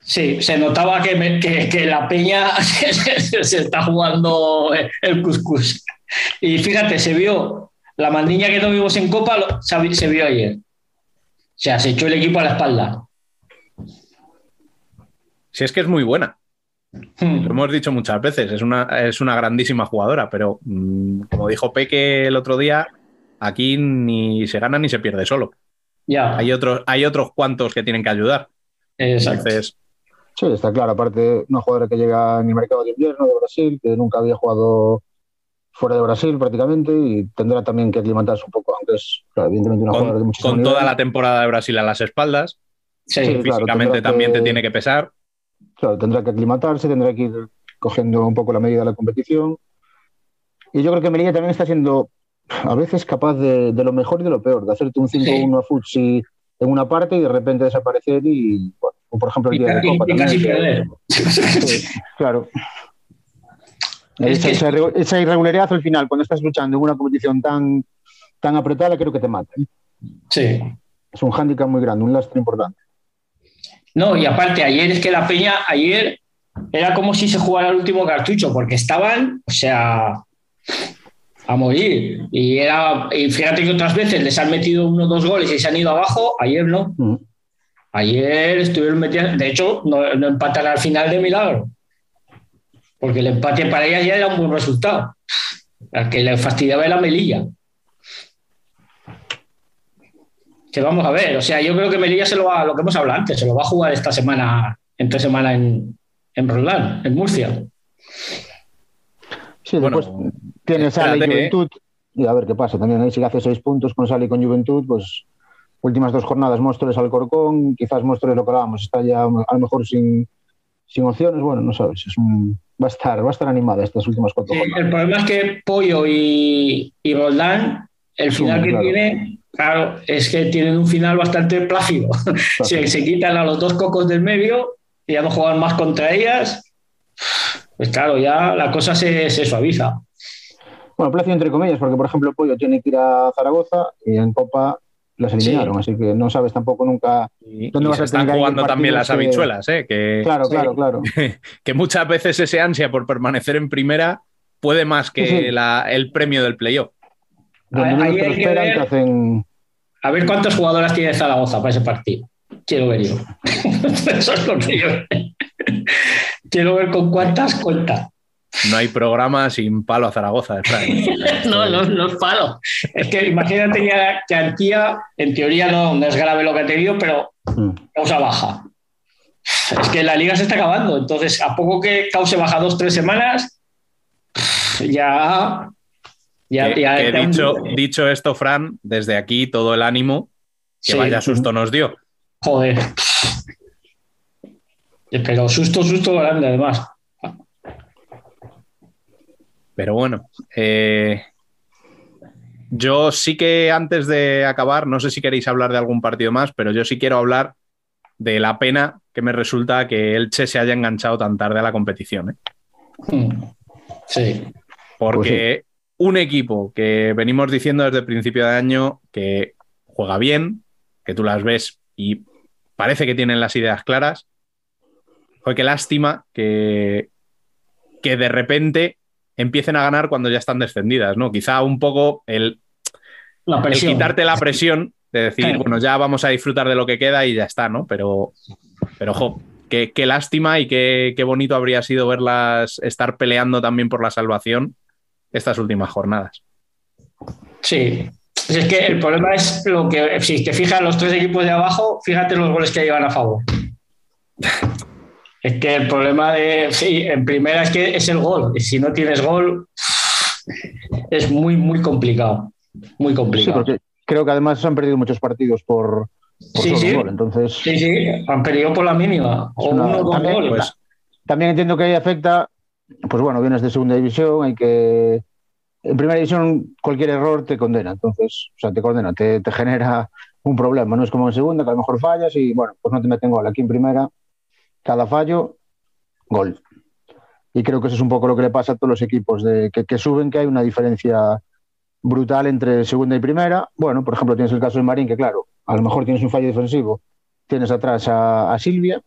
Sí, se notaba que, me- que- que la peña se está jugando el cuscús. Y fíjate, se vio la mandiña que no vimos en Copa, lo- se, vi- se vio ayer. O sea, se echó el equipo a la espalda. Si es que es muy buena. Lo hemos dicho muchas veces, es una, es una grandísima jugadora, pero mm, como dijo Peque el otro día, aquí ni se gana ni se pierde solo. Ya. Hay otros, hay otros cuantos que tienen que ayudar. Exacto. Entonces, Sí, está claro. Aparte, una jugadora que llega en el mercado de invierno de Brasil, que nunca había jugado fuera de Brasil prácticamente y tendrá también que aclimatarse un poco, aunque es claro, evidentemente una jugadora de con, muchísimo con nivel. toda la temporada de Brasil a las espaldas, Sí, Sí, físicamente también que- te tiene que pesar. Claro, tendrá que aclimatarse, tendrá que ir cogiendo un poco la medida de la competición. Y yo creo que Melilla también está siendo a veces capaz de, de lo mejor y de lo peor, de hacerte un 5-1 a Futsi en una parte y de repente desaparecer y, bueno, o por ejemplo el Y, día de y- Copa y también. casi perder. Sí, claro. Es esa, que- esa irre- esa irregularidad al final, cuando estás luchando en una competición tan, tan apretada, creo que te mata. ¿eh? Sí. Es un hándicap muy grande, un lastre importante. No, y aparte, ayer es que la Peña, ayer era como si se jugara el último cartucho, porque estaban, o sea, a morir. Y, era, y fíjate que otras veces les han metido uno o dos goles y se han ido abajo, ayer no. Mm. Ayer estuvieron metiendo, de hecho, no, no empatan al final de milagro, porque el empate para ellas ya era un buen resultado. Al que le fastidiaba era Melilla. Que vamos a ver, o sea, yo creo que Melilla se lo va, lo que hemos hablado antes, se lo va a jugar esta semana, entre semana en, en Roldán, en Murcia. Sí, Bueno, después tiene Sale y ¿eh? Juventud. Y a ver qué pasa. También ahí si hace seis puntos con Sale y con Juventud, pues últimas dos jornadas Móstoles al Corcón, quizás Móstoles lo que hablábamos, está ya a lo mejor sin, sin opciones, bueno, no sabes, es un- va a estar, va a estar animada estas últimas cuatro Sí, jornadas. el problema es que Pollo y, y Roldán, el final que claro. tiene, claro, es que tienen un final bastante plácido. se, se quitan a los dos cocos del medio y ya no juegan más contra ellas. Pues claro, ya la cosa se, se suaviza. Bueno, placio entre comillas, porque por ejemplo Pollo tiene que ir a Zaragoza y en Copa las eliminaron, así que no sabes tampoco nunca dónde y vas se a están jugando también las que- habichuelas, ¿eh? Que, Claro, Sí. claro, claro. que muchas veces ese ansia por permanecer en primera puede más que Sí, sí. la- el premio del playoff. Esperan, ver- hacen... A ver cuántas jugadoras tiene Zaragoza para ese partido. Quiero ver yo. Eso es lo que yo. Quiero ver con cuántas cuenta. No hay programa sin palo a Zaragoza, de. No, no, no es palo. Es que imagínate que- que Antía, en teoría no, no es grave lo que ha tenido, pero Mm. causa baja. Es que la liga se está acabando. Entonces, a poco que cause baja dos, tres semanas, ya. ya, Que- ya- que dicho, dicho esto, Fran, desde aquí todo el ánimo, que Sí. vaya susto nos dio. Joder. Pero susto, susto grande, además. Pero bueno, eh, yo sí que antes de acabar, no sé si queréis hablar de algún partido más, pero yo sí quiero hablar de la pena que me resulta que el Che se haya enganchado tan tarde a la competición. ¿eh? Mm. Sí. Porque un equipo que venimos diciendo desde el principio de año que juega bien, que tú las ves y parece que tienen las ideas claras, fue que lástima que, que de repente empiecen a ganar cuando ya están descendidas, ¿no? Quizá un poco el, La el quitarte la presión de decir, Sí. bueno, ya vamos a disfrutar de lo que queda y ya está, ¿no? Pero, pero jo, qué, qué lástima y qué, qué bonito habría sido verlas estar peleando también por la salvación estas últimas jornadas. Sí. Es que el problema es lo que, si te fijas los tres equipos de abajo, fíjate los goles que llevan a favor. Es que el problema de, sí, en primera es que es el gol. Y si no tienes gol, es muy, muy complicado. Muy Sí, complicado. porque creo que además se han perdido muchos partidos por, por Sí, sí. gol, entonces... Sí, sí, han perdido por la mínima. O una- uno también, goles. pues, También entiendo que ahí afecta, pues bueno, vienes de segunda división, hay que. En primera división cualquier error te condena, entonces, o sea, te condena, te, te genera un problema. No es como en segunda, que a lo mejor fallas y bueno, pues no te meten gol. Aquí en primera, cada fallo, gol. Y creo que eso es un poco lo que le pasa a todos los equipos de, que, que suben, que hay una diferencia brutal entre segunda y primera. Bueno, por ejemplo, tienes el caso de Marín, que claro, a lo mejor tienes un fallo defensivo, tienes atrás a, a Silvia,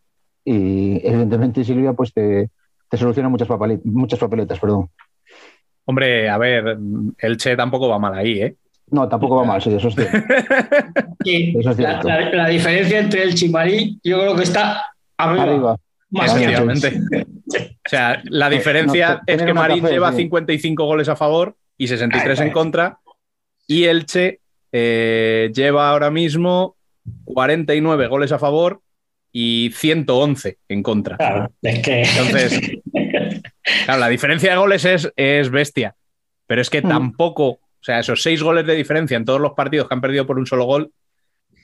y evidentemente Silvia pues te, te soluciona muchas, papali- muchas papeletas, perdón. Hombre, a ver, el Che tampoco va mal ahí, ¿eh? No, tampoco va mal, sí, eso es cierto. Sí, Eso es la, cierto. la- la diferencia entre el Chimarí, yo creo que está arriba. Arriba. Más que Efectivamente. O sea, la diferencia no, es que Marín café, lleva sí. 55 goles a favor y 63 en contra. Y Elche eh, lleva ahora mismo 49 goles a favor y 111 en contra. Claro, es que. Entonces, claro, la diferencia de goles es, es bestia. Pero es que Mm. tampoco, o sea, esos seis goles de diferencia en todos los partidos que han perdido por un solo gol,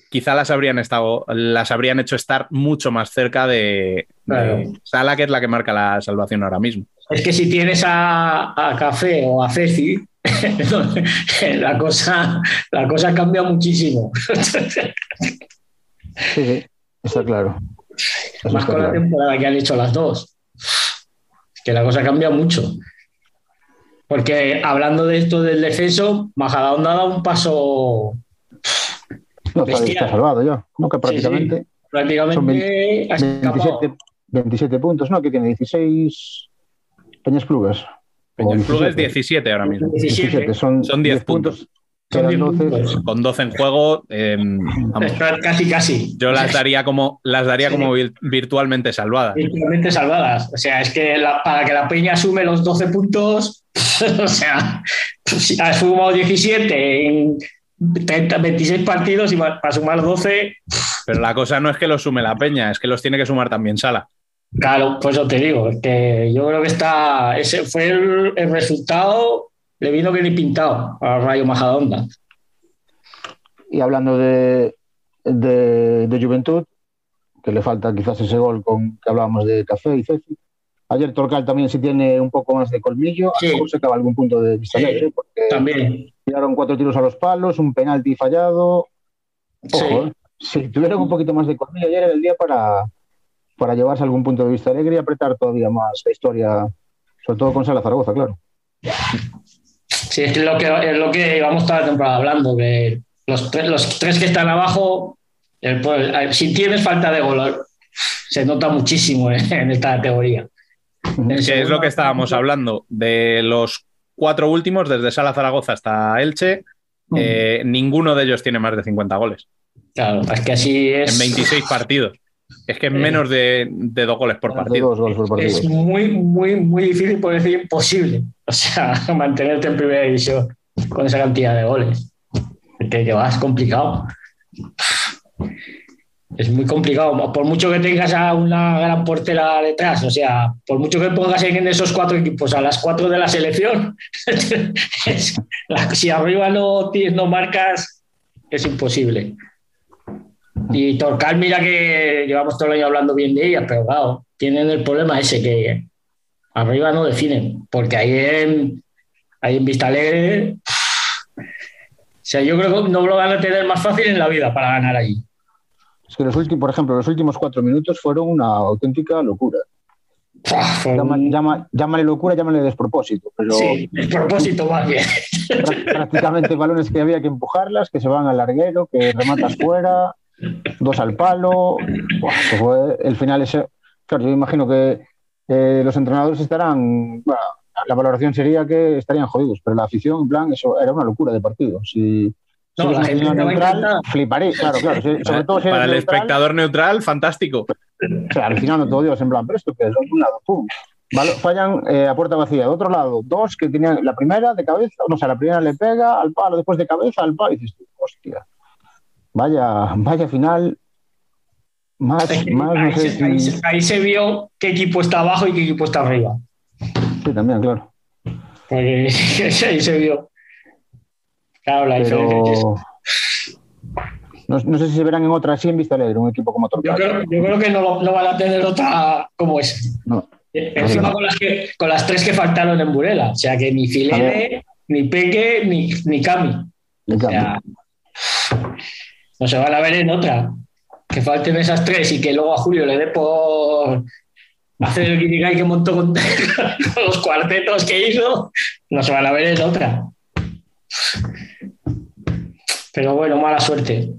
quizá las habrían estado, las habrían hecho estar mucho más cerca de, de Claro. Sala, que es la que marca la salvación ahora mismo. Es que si tienes a, a Café o a Ceci, la cosa, la cosa cambia muchísimo. Sí, sí, está claro. Eso Más está con la temporada que han hecho las dos. Que la cosa cambia mucho. Porque hablando de esto del descenso, Majadahonda da un paso. No, está, salvado ya, ¿no? Que Sí, prácticamente. Prácticamente Son ha escapado. 27, 27 puntos, ¿no? Que tiene 16 Peñas Plugas. Peñas Plugas 17. 17 ahora mismo. 17. Son, Son 10 puntos. Son 10 12. puntos. Con 12 en juego, eh, vamos, Está Casi, casi. yo las daría como, las daría Sí. como vir- virtualmente salvadas. Virtualmente salvadas. O sea, es que la- para que la Peña sume los 12 puntos, o sea, si has fumado 17 en 30, 26 partidos y para sumar 12, Pero la cosa no es que los sume la peña, es que los tiene que sumar también Sala. claro, pues eso te digo, es que yo creo que está, ese fue el, el resultado, le vino que ni pintado a Rayo Majadahonda. Y hablando de, de, de Juventud, que le falta quizás ese gol con que hablábamos de Café y Ceci. Ayer Torcal también sí tiene un poco más de colmillo, a Sí. mejor se acaba algún punto de vista Sí. porque También. tiraron cuatro tiros a los palos, un penalti fallado. Sí. Ojo, ¿eh? si tuvieron un poquito más de colmillo ayer era el día para, para llevarse algún punto de vista alegre y apretar todavía más la historia, sobre todo con Sala Zaragoza, claro. Sí, es lo que, es lo que llevamos toda la temporada hablando, que los, tres- los tres que están abajo, el- pues, si tienes falta de gol, se nota muchísimo en, en esta categoría. Que es lo que estábamos hablando. De los cuatro últimos, desde Sala Zaragoza hasta Elche, eh, ninguno de ellos tiene más de 50 goles. Claro, es que así es. En 26 partidos. Es que es menos de, de dos goles por partido. dos goles por partido. Es muy, muy, muy difícil, por decir imposible. O sea, mantenerte en primera división con esa cantidad de goles. Que, que va, es complicado. Es muy complicado. Por mucho que tengas a una gran portera detrás, o sea, por mucho que pongas en esos cuatro equipos a las cuatro de la selección, es- la- si arriba no, tienes- no marcas, es imposible. Y Torcal, mira que llevamos todo el año hablando bien de ella, pero claro, tienen el problema ese que arriba no definen, porque ahí en, ahí en Vista Alegre, o sea, yo creo que no lo van a tener más fácil en la vida para ganar allí. Es que los últimos, por ejemplo, los últimos cuatro minutos fueron una auténtica locura. Fue Llama- llama- llámale locura, llámale despropósito, pero Sí, el propósito más bien. prá- prácticamente balones que había que empujarlas, que se van al larguero, que rematas fuera, dos al palo. Buah, eso fue el final ese. Claro, yo imagino que eh, los entrenadores estarán. bueno, la valoración sería que estarían jodidos, pero la afición, en plan, eso era una locura de partido. Si, si No, eres la gente neutral, fliparé, claro, claro. si- sobre todo si Para el neutral, espectador neutral, fantástico. o sea, alucinando todo Dios, en plan, pero esto que es, de un lado, pum. Fallan eh, a puerta vacía. De otro lado, dos que tenían la primera de cabeza, no, o sea, la primera le pega al palo, después de cabeza al palo, y dices tú, hostia. Vaya, vaya final. Más, más, ahí, no sé se, ahí si. se- ahí se vio qué equipo está abajo y qué equipo está arriba. Sí, también, claro. Porque ahí se vio. Claro, la diferencia es- Pero. No, no sé si se verán en otra así en Vista Alegre, un equipo como Yo Torcal. creo, yo creo que no, no van a tener otra como esa. No. Encima con las, que, con las tres que faltaron en Burela. O sea que ni Filene, ni Peque, ni, ni Cami. O cambio. sea, no se van a ver en otra. Que falten esas tres y que luego a Julio le dé por hacer el guirigay que montó con, con los cuartetos que hizo. No se van a ver en otra. Pero bueno, mala suerte.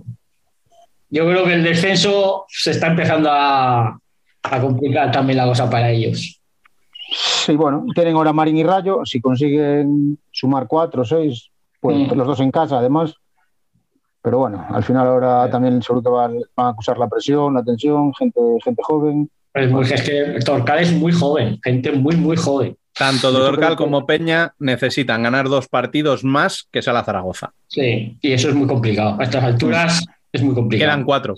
Yo creo que el descenso se está empezando a, a complicar también la cosa para ellos. Sí, bueno, tienen ahora Marín y Rayo. Si consiguen sumar cuatro o seis, pues Mm. los dos en casa, además. Pero bueno, al final ahora también seguro que van, van a acusar la presión, la tensión, gente, gente joven. Es, muy- es que Torcal es muy joven, gente muy, muy joven. Tanto Dorcal como Peña necesitan ganar dos partidos más que Sala Zaragoza. Sí, y eso es muy complicado. A estas alturas es muy complicado. Quedan cuatro.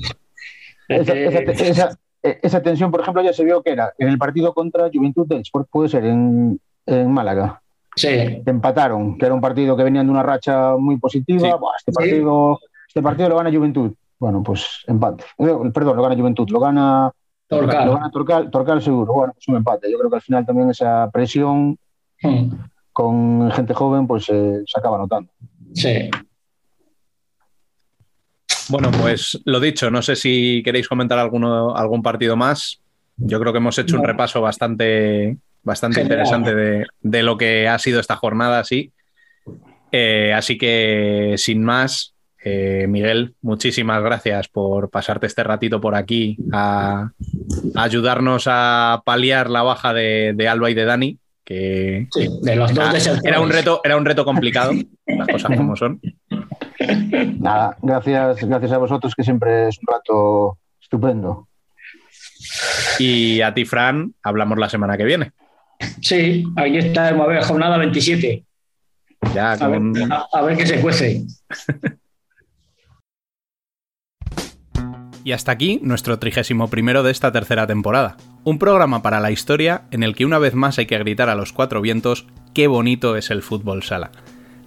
Esa, Eh, esa- esa- esa tensión, por ejemplo, ya se vio que era en el partido contra Juventud del Sport, puede ser en, en Málaga. sí, empataron, que era un partido que venían de una racha muy positiva. Sí. Buah, este, Sí. Este partido lo gana Juventud. Bueno, pues empate. Eh, Perdón, lo gana Juventud, lo gana, Torcal. lo gana Torcal, Torcal seguro. Bueno, pues un empate. Yo creo que al final también esa presión Mm, con gente joven pues eh, se acaba notando. Sí. Bueno, pues lo dicho, no sé si queréis comentar alguno, algún partido más. Yo creo que hemos hecho un repaso bastante, bastante interesante de, de lo que ha sido esta jornada, sí. Eh, así que, sin más, Eh, Miguel, muchísimas gracias por pasarte este ratito por aquí a, a ayudarnos a paliar la baja de, de Alba y de Dani, que Sí, de los dos era, desertores. era un reto, era un reto complicado, las cosas como son. Nada, gracias, gracias a vosotros, que siempre es un rato estupendo. Y a ti, Fran, hablamos la semana que viene. Sí, ahí está, a ver, jornada 27. Ya A ver, a- a ver qué se cuece. Y hasta aquí nuestro trigésimo primero de esta tercera temporada. Un programa para la historia en el que una vez más hay que gritar a los cuatro vientos qué bonito es el fútbol sala.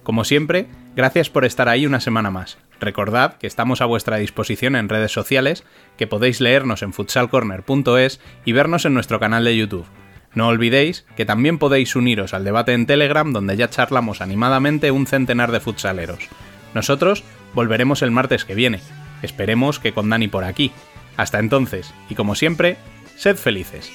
Como siempre, gracias por estar ahí una semana más. Recordad que estamos a vuestra disposición en redes sociales, que podéis leernos en futsalcorner.es y vernos en nuestro canal de YouTube. No olvidéis que también podéis uniros al debate en Telegram donde ya charlamos animadamente un centenar de futsaleros. Nosotros volveremos el martes que viene. Esperemos que con Dani por aquí. Hasta entonces, y como siempre, sed felices.